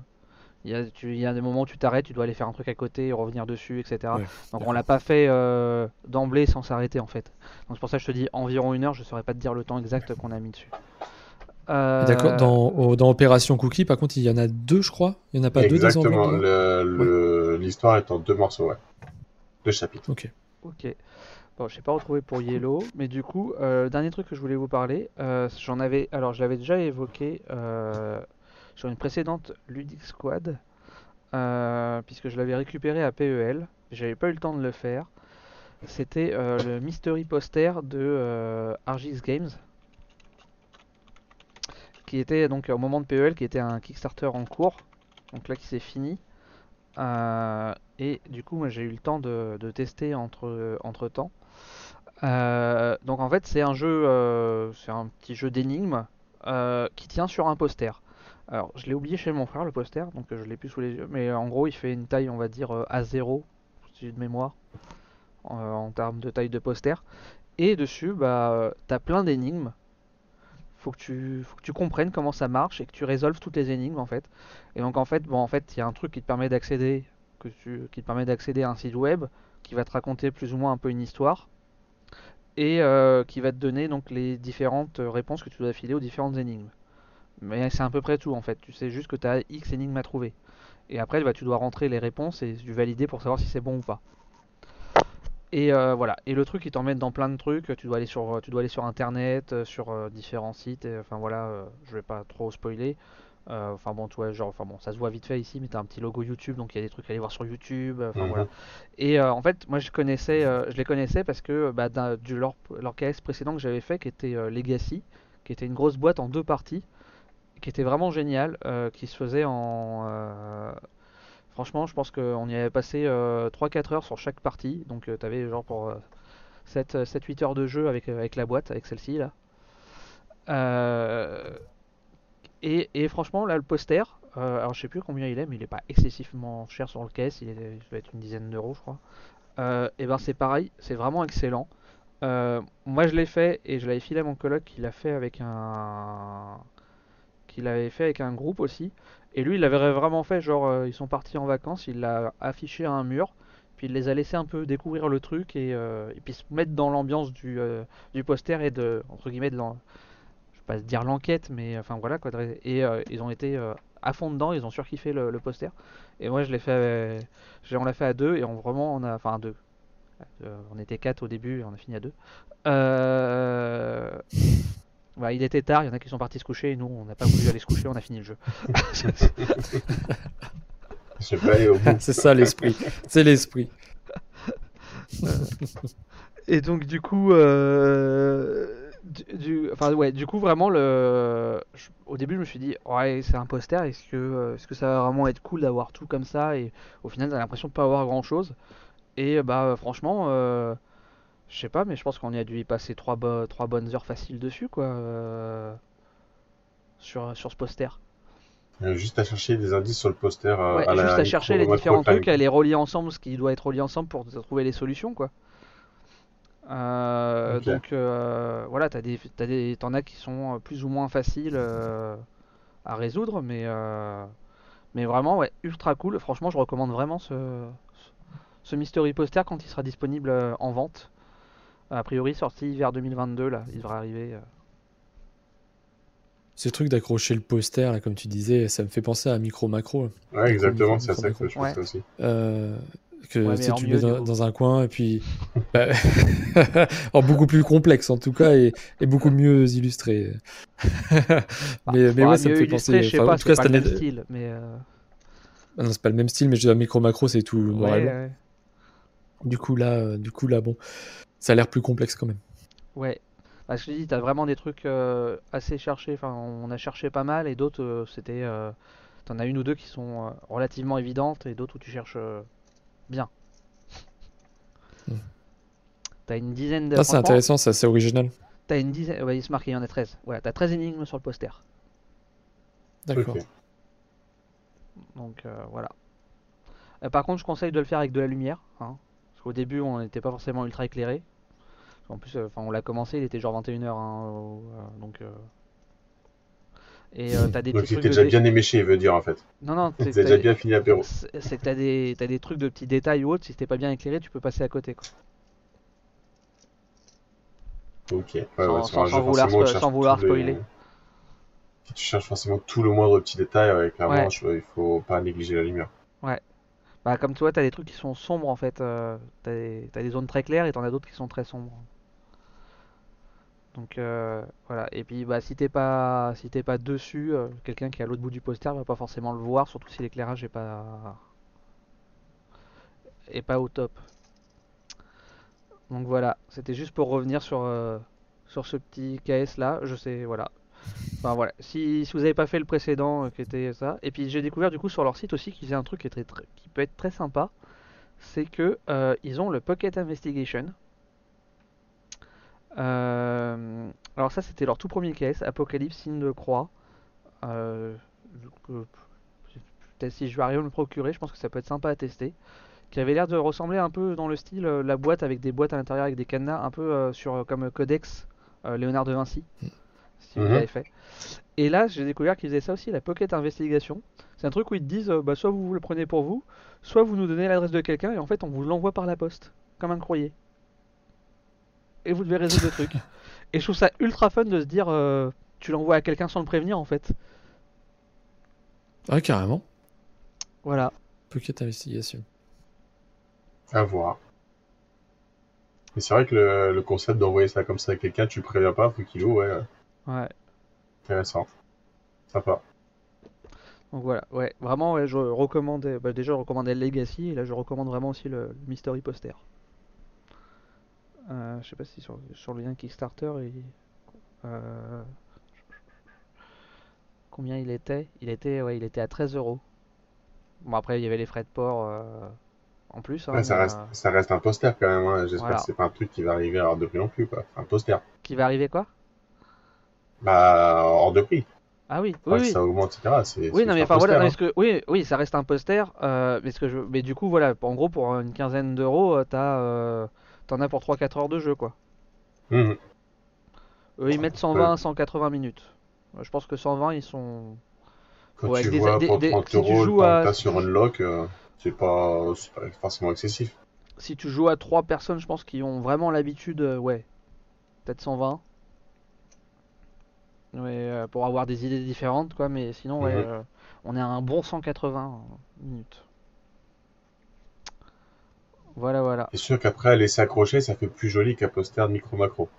il y, a, y des moments où tu t'arrêtes, tu dois aller faire un truc à côté et revenir dessus, etc. Ouais, Donc, on l'a pas fait euh, d'emblée sans s'arrêter en fait. Donc, c'est pour ça que je te dis environ une heure, je saurais pas te dire le temps exact qu'on a mis dessus. Euh, D'accord. Dans, dans Opération Cookie, par contre, il y en a deux, je crois. Il n'y en a pas deux des Exactement. enveloppes Le- le- L'histoire est en deux morceaux, ouais. Deux chapitres. Ok. Ok. Bon, je n'ai pas retrouvé pour Yellow, mais du coup, euh, le dernier truc que je voulais vous parler, euh, j'en avais, alors je l'avais déjà évoqué euh, sur une précédente Ludic Squad, euh, puisque je l'avais récupéré à PEL, j'avais pas eu le temps de le faire. C'était euh, le mystery poster de euh, Argis Games, qui était donc au moment de PEL, qui était un Kickstarter en cours, donc là qui s'est fini. Euh, et du coup, moi j'ai eu le temps de, tester entre, entre temps. Euh, donc en fait, c'est un jeu, euh, c'est un petit jeu d'énigmes qui tient sur un poster. Alors, je l'ai oublié chez mon frère le poster, donc je l'ai plus sous les yeux. Mais en gros, il fait une taille, on va dire, euh, A0, si de mémoire, euh, en termes de taille de poster. Et dessus, bah, t'as plein d'énigmes. Faut que tu, faut que tu comprennes comment ça marche et que tu résolves toutes les énigmes en fait. Et donc en fait, il y a un truc qui te permet d'accéder, que tu, qui te permet d'accéder à un site web qui va te raconter plus ou moins un peu une histoire et euh, qui va te donner donc les différentes réponses que tu dois filer aux différentes énigmes. Mais c'est à peu près tout en fait. Tu sais juste que tu as X énigmes à trouver. Et après, bah, tu dois rentrer les réponses et tu valider pour savoir si c'est bon ou pas. Et euh, voilà. Et le truc, il t'emmène dans plein de trucs. Tu dois aller sur, tu dois aller sur internet, euh, sur euh, différents sites. et, enfin voilà, euh, je vais pas trop spoiler. Euh, Enfin bon, tu vois, genre, enfin bon, ça se voit vite fait ici, mais t'as un petit logo YouTube, donc il y a des trucs à aller voir sur YouTube. euh, Enfin Mhm. voilà. Et euh, en fait, moi je connaissais, euh, je les connaissais parce que bah, du leur, leur KS précédent que j'avais fait, qui était euh, Legacy, qui était une grosse boîte en deux parties, qui était vraiment génial, euh, qui se faisait en. Euh, franchement, je pense qu'on y avait passé euh, 3-4 heures sur chaque partie, donc tu avais genre pour 7-8 heures de jeu avec, la boîte, avec celle-ci là. Euh, et, franchement, là, le poster, euh, alors je sais plus combien il est, mais il est pas excessivement cher sur le caisse, il, est, doit être une dizaine d'euros, je crois. Euh, et ben c'est pareil, c'est vraiment excellent. Euh, moi je l'ai fait et je l'avais filé à mon coloc qui l'a fait avec un. qui l'avait fait avec un groupe aussi. Et lui il l'avait vraiment fait, genre euh, ils sont partis en vacances, il l'a affiché à un mur, puis il les a laissés un peu découvrir le truc et, euh, puis se mettre dans l'ambiance du, euh, du poster et de. entre guillemets de vais pas dire l'enquête, mais enfin voilà quoi. Et ils ont été à fond dedans, ils ont surkiffé le, le poster. Et moi je l'ai fait, on l'a fait à deux et on vraiment on a, enfin à deux. On était quatre au début et on a fini à deux. Euh, bah, il était tard, il y en a qui sont partis se coucher et nous on n'a pas voulu aller se coucher, on a fini le jeu. Je vais pas aller au bout. C'est ça l'esprit. C'est l'esprit. Et donc du coup, euh, du, du- enfin ouais, du coup vraiment le, je- au début je me suis dit ouais c'est un poster, est-ce que euh, est-ce que ça va vraiment être cool d'avoir tout comme ça? Et au final t'as l'impression de pas avoir grand-chose et bah franchement euh, je sais pas mais je pense qu'on y a dû y passer trois, bo- trois bonnes heures faciles dessus quoi euh, sur sur ce poster. Euh, Juste à chercher des indices sur le poster euh, Ouais, à la juste à chercher les différents trucs, à les relier ensemble, ce qui doit être relié ensemble pour trouver les solutions, quoi. Donc voilà, t'as des, des, t'en as qui sont plus ou moins faciles à résoudre, mais, mais vraiment, ouais, ultra cool. Franchement, je recommande vraiment ce, ce Mystery Poster quand il sera disponible en vente. A priori, sorti vers 2022, là, il devrait arriver. euh. Ces trucs d'accrocher le poster, là, comme tu disais, ça me fait penser à Micro Macro. Ouais, exactement, c'est ça que je Ouais. pensais aussi. euh, que Ouais, tu mais sais, en tu mieux, mets dans, un coin et puis. bah, en beaucoup plus complexe, en tout cas, et, et beaucoup mieux illustré. mais mais Faudra ouais, ça me fait penser. je sais enfin, pas, en tout c'est cas, pas cette le même style, mais euh, Ah non, c'est pas le même style, mais je dis Micro Macro, c'est tout ouais, ouais. Du coup, là, euh, du coup, là, bon, ça a l'air plus complexe quand même. Ouais, bah, je te dis, t'as vraiment des trucs euh, assez cherchés. Enfin, on a cherché pas mal et d'autres, euh, c'était. euh, t'en as une ou deux qui sont euh, relativement évidentes et d'autres où tu cherches euh, bien. Hmm. T'as une dizaine de. Ça, c'est intéressant, c'est assez original. T'as une dizaine. Ouais, il se marque, il y en a 13. Voilà, t'as 13 énigmes sur le poster. D'accord. Donc euh, voilà. Euh, par contre, je conseille de le faire avec de la lumière. hein, qu'au début, on n'était pas forcément ultra éclairé. En plus, euh, enfin, on l'a commencé, il était genre 21h. donc. euh, Et euh, t'as des Donc de déjà dé- bien éméché, il veut dire en fait. Non, non, que déjà bien fini l'apéro. c'est c'est que t'as des, t'as des trucs de petits détails ou autres. Si c'était pas bien éclairé, tu peux passer à côté. Quoi. Ok. Ouais, Sans- ouais, vouloir spo- sans spoiler. Tu cherches forcément tout le moindre petit détail, ouais, clairement, Ouais. je- il faut pas négliger la lumière. Bah, comme tu vois, t'as des trucs qui sont sombres en fait. euh, t'as des, zones très claires et t'en as d'autres qui sont très sombres. Donc euh, voilà. Et puis bah si t'es pas si pas dessus, euh, quelqu'un qui est à l'autre bout du poster va pas forcément le voir, surtout si l'éclairage est pas est pas au top. Donc voilà, c'était juste pour revenir sur euh, sur ce petit KS là. Je sais, voilà. Enfin voilà, si, si vous n'avez pas fait le précédent euh, qui était ça, et puis j'ai découvert du coup sur leur site aussi qu'ils faisaient un truc qui, est très, qui peut être très sympa, c'est que euh, ils ont le Pocket Investigation. Euh, alors ça c'était leur tout premier KS, Apocalypse signe de croix. Si je vais arriver à me le procurer, je pense que ça peut être sympa à tester. Qui avait l'air de ressembler un peu dans le style la boîte avec des boîtes à l'intérieur avec des cadenas, un peu sur comme Codex Léonard de Vinci, si vous Mhm. l'avez fait. Et là, j'ai découvert qu'ils faisaient ça aussi, la Pocket Investigation. C'est un truc où ils te disent, euh, bah, soit vous le prenez pour vous, soit vous nous donnez l'adresse de quelqu'un et en fait on vous l'envoie par la poste, comme un courrier. Et vous devez résoudre le truc. Et je trouve ça ultra fun de se dire, euh, tu l'envoies à quelqu'un sans le prévenir en fait. Ah, carrément. Voilà. Pocket Investigation. À voir. Mais c'est vrai que le, le concept d'envoyer ça comme ça à quelqu'un, tu préviens pas, faut qu'il ouvre, ouais, Ouais. intéressant. Sympa. Donc voilà, ouais, vraiment, ouais, je recommande, bah, déjà je recommandais le Legacy, et là je recommande vraiment aussi le, le Mystery Poster. Euh, je sais pas si sur, sur le lien Kickstarter, il, euh, combien il était? Il était, ouais, il était à 13 euros. Bon après il y avait les frais de port euh, en plus, hein, Ouais, ça, reste, ça reste un poster quand même, hein. j'espère Voilà. que c'est pas un truc qui va arriver hors de prix non plus, quoi. Un poster. qui va arriver quoi? Bah, hors de prix. Ah oui, oui, oui. ça augmente, etc. Oui, non, mais enfin voilà, poster, non, hein. parce que, oui, oui, ça reste un poster, euh, mais, ce que je, mais du coup, voilà, en gros, pour une quinzaine d'euros, euh, t'as, euh, t'en as pour 3-4 heures de jeu, quoi. Mhm. Eux, ils mettent 120 à 180 minutes. Euh, Je pense que 120, ils sont. Quand Ouais, tu des- vois des- pour des- 30 si tu euros joues à- sur Unlock, euh, c'est pas, pas forcément excessif. Si tu joues à 3 personnes, je pense qu'ils ont vraiment l'habitude, euh, ouais, peut-être 120. Ouais, euh, pour avoir des idées différentes, quoi, mais sinon, ouais, Mhm. euh, on est à un bon 180 minutes. Voilà, voilà. C'est sûr qu'après, laisser accrocher, ça fait plus joli qu'un poster de micro-macro.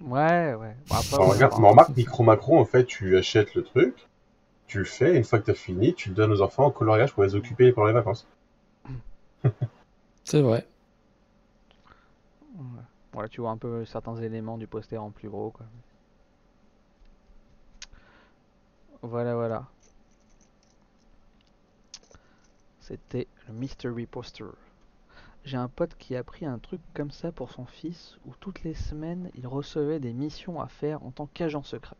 Ouais, ouais. Bon, après, on regarde, mais remarque, micro-macro, en fait, tu achètes le truc, tu le fais, et une fois que t'as fini, tu le donnes aux enfants en coloriage pour les occuper pendant les vacances. C'est vrai. Voilà, tu vois un peu certains éléments du poster en plus gros, quoi. Voilà, voilà. C'était le Mystery Poster. J'ai un pote qui a pris un truc comme ça pour son fils, où toutes les semaines il recevait des missions à faire en tant qu'agent secret.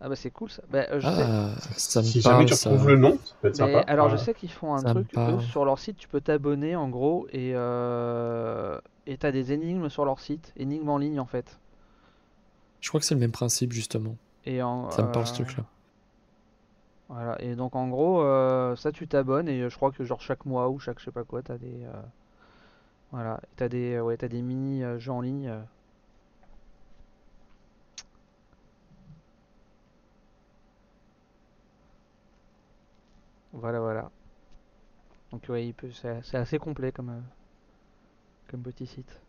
Ah bah c'est cool ça. Bah, euh, je sais- Ah, ça me Si jamais tu ça. retrouves le nom, ça peut être Mais sympa. alors je sais qu'ils font un Ça truc, eux, sur leur site, tu peux t'abonner en gros et euh, et t'as des énigmes sur leur site, énigmes en ligne en fait. Je crois que c'est le même principe, justement. Et en, Ça me parle, ce euh, truc-là. Voilà, et donc en gros, euh, ça tu t'abonnes et euh, je crois que genre chaque mois ou chaque je sais pas quoi, t'as des euh, voilà, t'as des euh, ouais, des mini jeux en ligne. Voilà, voilà. Donc ouais, c'est c'est assez complet comme comme petit site.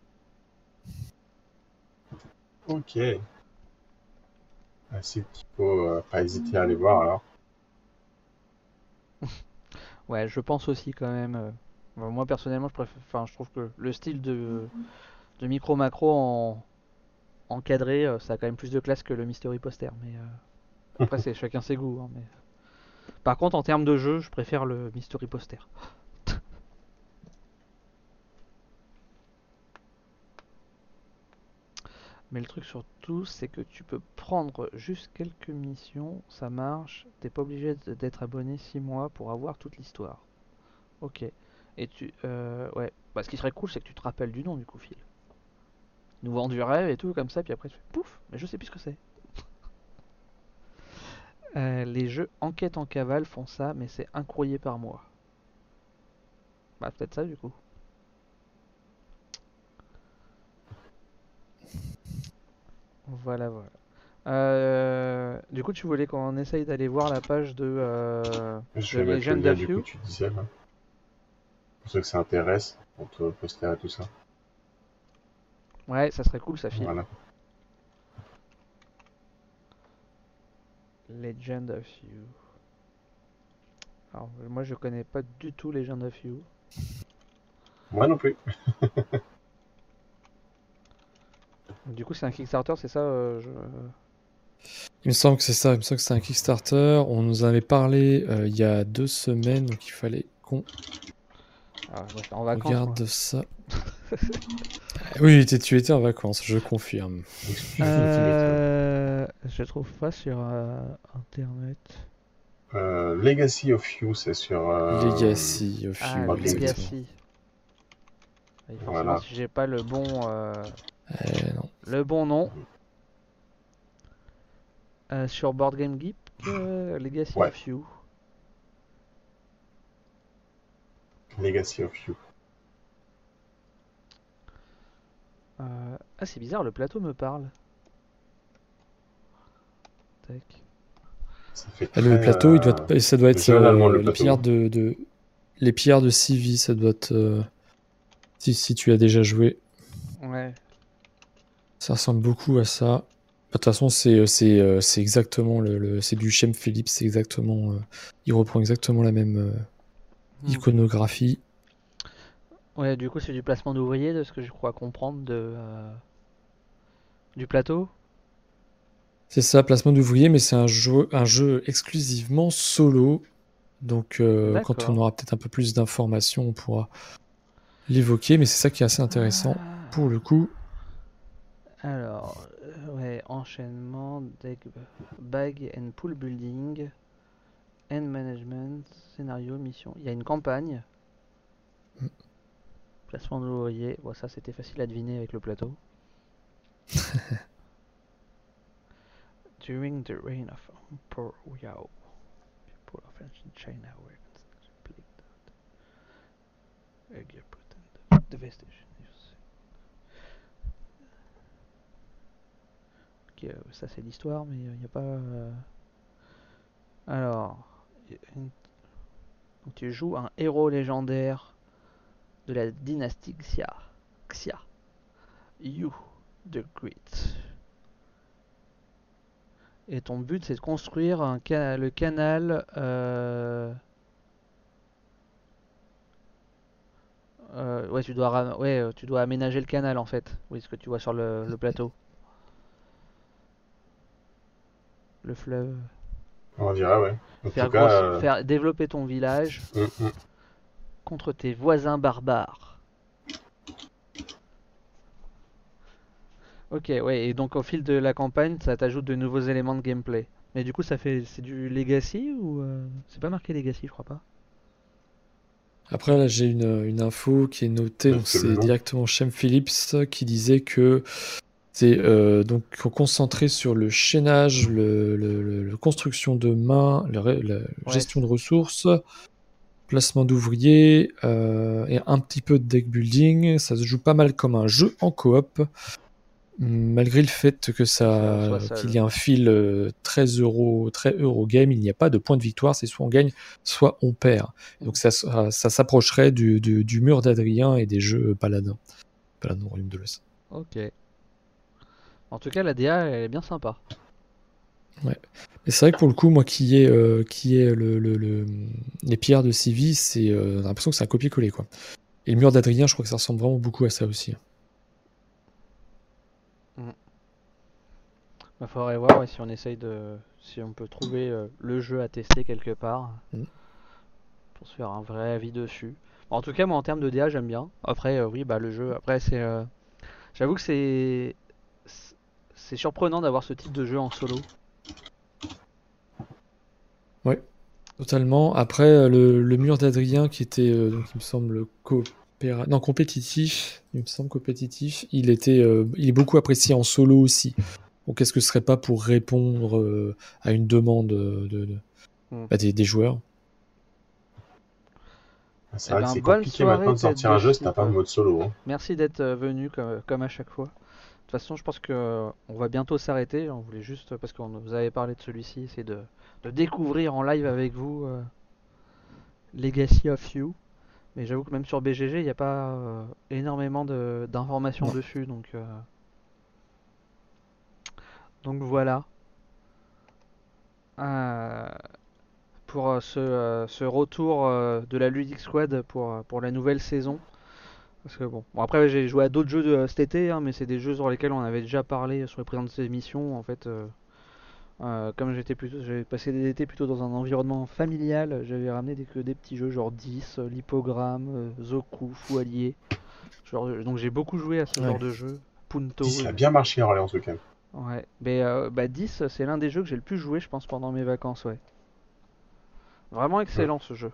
Ok. Site qu'il faut pas hésiter à aller voir alors. Ouais, je pense aussi quand même. euh, enfin, moi personnellement, je préfère, enfin, je trouve que le style de, de micro macro en encadré, euh, ça a quand même plus de classe que le mystery poster. Mais euh, après, c'est chacun ses goûts. hein, mais... Par contre, en termes de jeu, je préfère le mystery poster. Mais le truc surtout, c'est que tu peux prendre juste quelques missions, ça marche, t'es pas obligé d'être abonné 6 mois pour avoir toute l'histoire. Ok. Et tu... Euh, ouais. Bah, ce qui serait cool, c'est que tu te rappelles du nom du coup, Phil. Nous vend du rêve et tout comme ça, puis après tu fais pouf, mais je sais plus ce que c'est. Euh, les jeux enquête en cavale font ça, mais c'est un courrier par mois. Bah peut-être ça du coup. Voilà, voilà. Euh, du coup, tu voulais qu'on essaye d'aller voir la page de, euh, Je de vais mettre le Legend lien of du You. coup tu disais là. Pour ceux que ça intéresse, entre poster et tout ça. Ouais, ça serait cool, ça file. Voilà. Legend of You. Alors, moi, je connais pas du tout Legend of You. Moi non plus. Du coup, c'est un Kickstarter, c'est ça euh, je- Il me semble que c'est ça, il me semble que c'est un Kickstarter. On nous en avait parlé euh, il y a deux semaines, donc il fallait qu'on Ah, en vacances. regarde moi. ça. oui, tu étais en vacances, je confirme. Euh, je trouve pas sur euh, internet. Euh, Legacy of You, c'est sur. euh, Legacy of Ah, You, exactement. Legacy. Voilà. si j'ai pas le bon, euh, Eh non. Le bon nom. Euh, sur Board Game Geek, euh, Legacy Ouais. of You. Legacy of You. Euh, Ah, c'est bizarre, le plateau me parle. Tac. Ça fait Ah, Le plateau, il doit être- ça doit être euh, le les pillards de, de- les pillards de Civi, ça doit être euh, si, si tu as déjà joué, Ouais. Ça ressemble beaucoup à ça. De toute façon, c'est euh, c'est euh, c'est exactement le, le- c'est du Shem Phillips, c'est exactement euh, il reprend exactement la même euh, Hmm. iconographie. Ouais, du coup, c'est du placement d'ouvriers, de ce que je crois comprendre de euh, du plateau. C'est ça, placement d'ouvrier, mais c'est un jeu, un jeu exclusivement solo. Donc, euh, quand on aura peut-être un peu plus d'informations, on pourra l'évoquer. Mais c'est ça qui est assez intéressant Ah. pour le coup. Alors, euh, ouais, enchaînement, deck, bag and pool building, end management, scénario, mission. Il y a une campagne. Mm. Placement de l'ouvrier. Bon, ça c'était facile à deviner avec le plateau. During the reign of Emperor Yao, people of ancient China were constantly plagued with and the devastation. Euh, ça c'est l'histoire, mais il n'y a pas. euh, Alors, tu joues un héros légendaire de la dynastie Xia. Xia. You, the Great. Et ton but c'est de construire un ca- le canal. euh, euh, ouais, tu dois, ouais, euh, tu dois aménager le canal en fait. Oui, ce que tu vois sur le plateau. Le fleuve. On dirait, ouais. En Faire, tout cas, grosse- euh, faire développer ton village hum, hum. contre tes voisins barbares. Ok, ouais, et donc au fil de la campagne, ça t'ajoute de nouveaux éléments de gameplay. Mais du coup, ça fait, c'est du Legacy ou euh, c'est pas marqué Legacy, je crois pas. Après, là, j'ai une, une info qui est notée, donc c'est directement Shem Phillips qui disait que c'est euh, donc concentré sur le chaînage, le, le- le- le construction de mains, la gestion de ressources, placement d'ouvriers euh, et un petit peu de deck building. Ça se joue pas mal comme un jeu en coop. Malgré le fait que ça, qu'il y ait un fil euh, très euro, Eurogame, il n'y a pas de point de victoire, c'est soit on gagne, soit on perd. Donc ça, ça, ça s'approcherait du, du- du mur d'Adrien et des jeux Paladin. Paladin Royaume de l'Ouest. Ok. En tout cas, la DA, elle est bien sympa. Et c'est vrai que pour le coup, moi qui ai, euh, qui ai le, le- le- les pierres de Civi, c'est euh, j'ai l'impression que c'est un copier-coller. quoi. Et le mur d'Adrien, je crois que ça ressemble vraiment beaucoup à ça aussi. Il faudrait voir ouais, si on essaye de. si on peut trouver euh, le jeu à tester quelque part. Mm. Pour se faire un vrai avis dessus. En tout cas, moi en termes de DA, j'aime bien. Après, oui, bah le jeu. Après, c'est. J'avoue que c'est. C'est- surprenant d'avoir ce type de jeu en solo. Totalement. Après, euh, le, le mur d'Adrien, qui était, euh, donc, il me semble, coopéra- non, compétitif, il me semble compétitif, il, était, euh, il est beaucoup apprécié en solo aussi. Donc, est-ce que ce serait pas pour répondre euh, à une demande de, de- Mm. bah, des, des joueurs? C'est Eh vrai ben, que c'est bonne compliqué soirée, maintenant de sortir un jeu si t'as pas de quoi. mode solo. hein. Merci d'être venu comme, comme à chaque fois. De toute façon, je pense que euh, on va bientôt s'arrêter. On voulait juste, parce qu'on vous avait parlé de celui-ci, essayer de, de découvrir en live avec vous euh, Legacy of You. Mais j'avoue que même sur BGG, il n'y a pas euh, énormément d'informations dessus. Donc, euh, donc voilà. Euh, pour ce, ce retour de la Ludic Squad pour, pour la nouvelle saison. Parce que bon, bon après j'ai joué à d'autres jeux de, euh, cet été, hein, mais c'est des jeux sur lesquels on avait déjà parlé sur les précédentes émissions. En fait, euh, euh, comme j'étais plutôt, j'avais passé des étés plutôt dans un environnement familial, j'avais ramené des, que des petits jeux genre 10, euh, Lippogramme, euh, Zoku, Fou Allié. Genre, euh, donc j'ai beaucoup joué à ce Ouais. genre de jeu. Punto. Ça a bien marché en Orléans en tout cas. Ouais, mais euh, bah 10, c'est l'un des jeux que j'ai le plus joué, je pense, pendant mes vacances, ouais. Vraiment excellent ce jeu.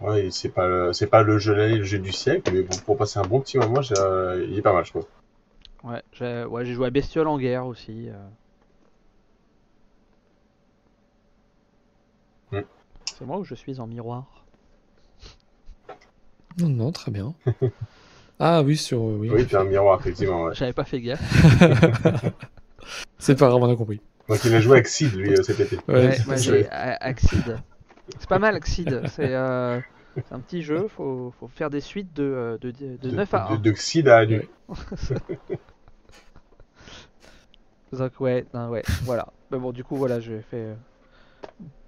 Ouais, c'est pas, le- c'est pas le jeu de l'année, le jeu du siècle, mais pour, pour passer un bon petit moment, j'ai, euh, il est pas mal, je trouve. Ouais, j'ai ouais, j'ai joué à Bestiole en guerre aussi. euh. Mm. C'est moi ou je suis en miroir? Non, non, très bien. ah oui, sur. euh, oui, Oui, t'es un miroir, effectivement. Ouais. J'avais pas fait gaffe. c'est pas grave, on a compris. Donc il a joué Sid, lui, euh, cet été. Ouais, Ouais, moi j'ai Axid. C'est pas mal. C'est euh, c'est un petit jeu, faut, faut faire des suites de, euh, de, de, de 9 à 1. De, Sid à. Ouais. Donc ouais, non, ouais, voilà. Mais bon, du coup, voilà, j'ai fait euh,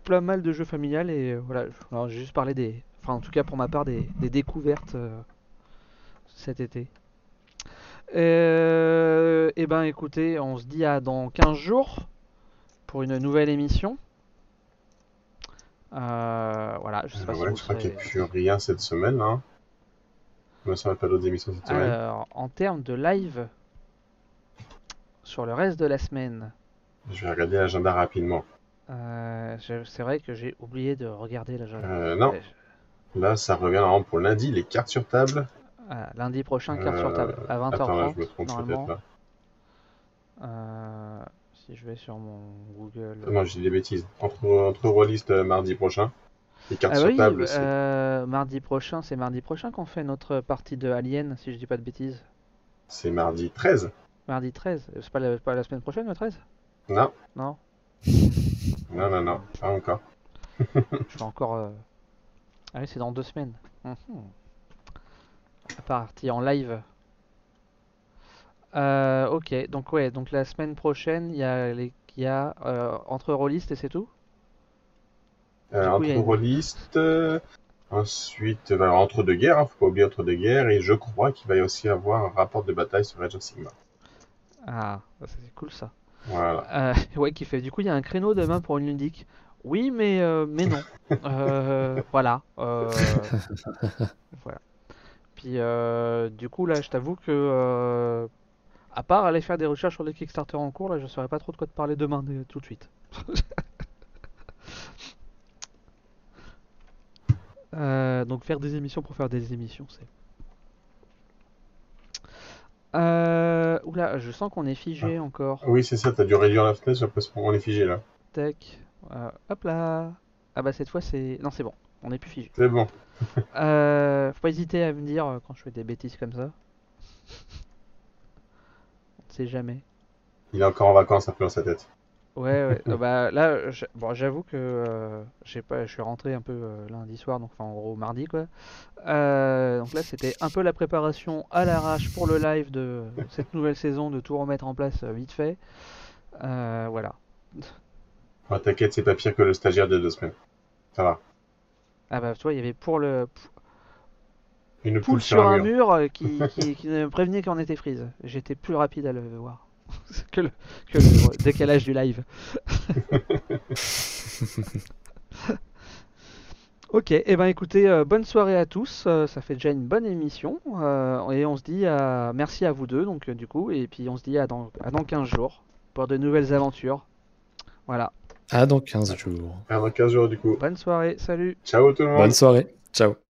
plein mal de jeux familiales et euh, voilà. Alors, j'ai juste parlé des, enfin, en tout cas pour ma part, des, des découvertes cet été. Et ben, écoutez, on se dit à dans 15 jours pour une nouvelle émission. Euh, voilà, je sais pas si Ouais, vous je crois qu'il n'y a plus rien cette semaine. Hein? Moi, ça pas d'autres émissions cette semaine. Alors, en termes de live sur le reste de la semaine. Je vais regarder l'agenda rapidement. Euh, c'est vrai que j'ai oublié de regarder l'agenda. Euh, non. Là, ça revient normalement pour lundi, les cartes sur table. ah, lundi prochain, carte sur table, à 20h30. Attends, là, je me trompe normalement. peut-être là. Si je vais sur mon Google. Non, je dis des bêtises. Entre, entre Rollist euh, mardi prochain. Les cartes ah sur oui, table, c'est euh, mardi prochain, c'est mardi prochain qu'on fait notre partie de Alien, si je dis pas de bêtises. c'est mardi 13. Mardi 13, Euh, c'est pas la, pas la semaine prochaine le 13 Non, Non non, non, non, pas encore. Je suis encore. euh, Ah oui, c'est dans deux semaines. Mhm. La partie en live. Euh, ok, donc ouais, donc la semaine prochaine, il y a, les... il y a euh, entre rôlistes et c'est tout? Euh, coup, il entre une- euh, ensuite, bah, entre deux guerres, hein, faut pas oublier entre deux guerres, et je crois qu'il va y aussi avoir un rapport de bataille sur Age of Sigma. Ah, ça, c'est cool ça. Voilà. Euh, ouais, qui fait. Du coup, il y a un créneau demain pour une ludique. Oui, mais euh, mais non. Euh, voilà. euh, voilà. Puis euh, du coup là, je t'avoue que euh, à part aller faire des recherches sur les Kickstarter en cours, là, je saurais pas trop de quoi te parler demain de- tout de suite. Euh, donc faire des émissions pour faire des émissions, c'est. Euh... Oula, je sens qu'on est figé encore. Oui, c'est ça, t'as dû réduire la fenêtre, l'impression qu'on est figé là. Tac. Euh, hop là. Ah bah cette fois c'est. Non c'est bon, on est plus figé. C'est bon. Euh, faut pas hésiter à me dire euh, quand je fais des bêtises comme ça. Sait jamais. Il est encore en vacances un peu dans sa tête. Ouais, ouais. Euh, bah là, bon, j'avoue que euh, pas, je suis rentré un peu euh, lundi soir, donc enfin en gros mardi quoi. Euh, donc là, c'était un peu la préparation à l'arrache pour le live de cette nouvelle saison, de tout remettre en place vite fait. Voilà. Ah, T'inquiète, c'est pas pire que le stagiaire de deux semaines. Ça va. Ah bah tu vois, il y avait pour le Une poule sur un mur euh, qui, qui, qui me prévenait qu'on était freeze. J'étais plus rapide à le voir que le, que le décalage du live. ok, et ben écoutez, euh, bonne soirée à tous. euh, ça fait déjà une bonne émission. euh, et on se dit à... merci à vous deux, donc euh, du coup, et puis on se dit à dans, à dans 15 jours pour de nouvelles aventures. Voilà, Ah, dans 15 jours. Ah, dans 15 jours du coup. bonne soirée, salut Ciao tout le monde. Bonne soirée. Ciao.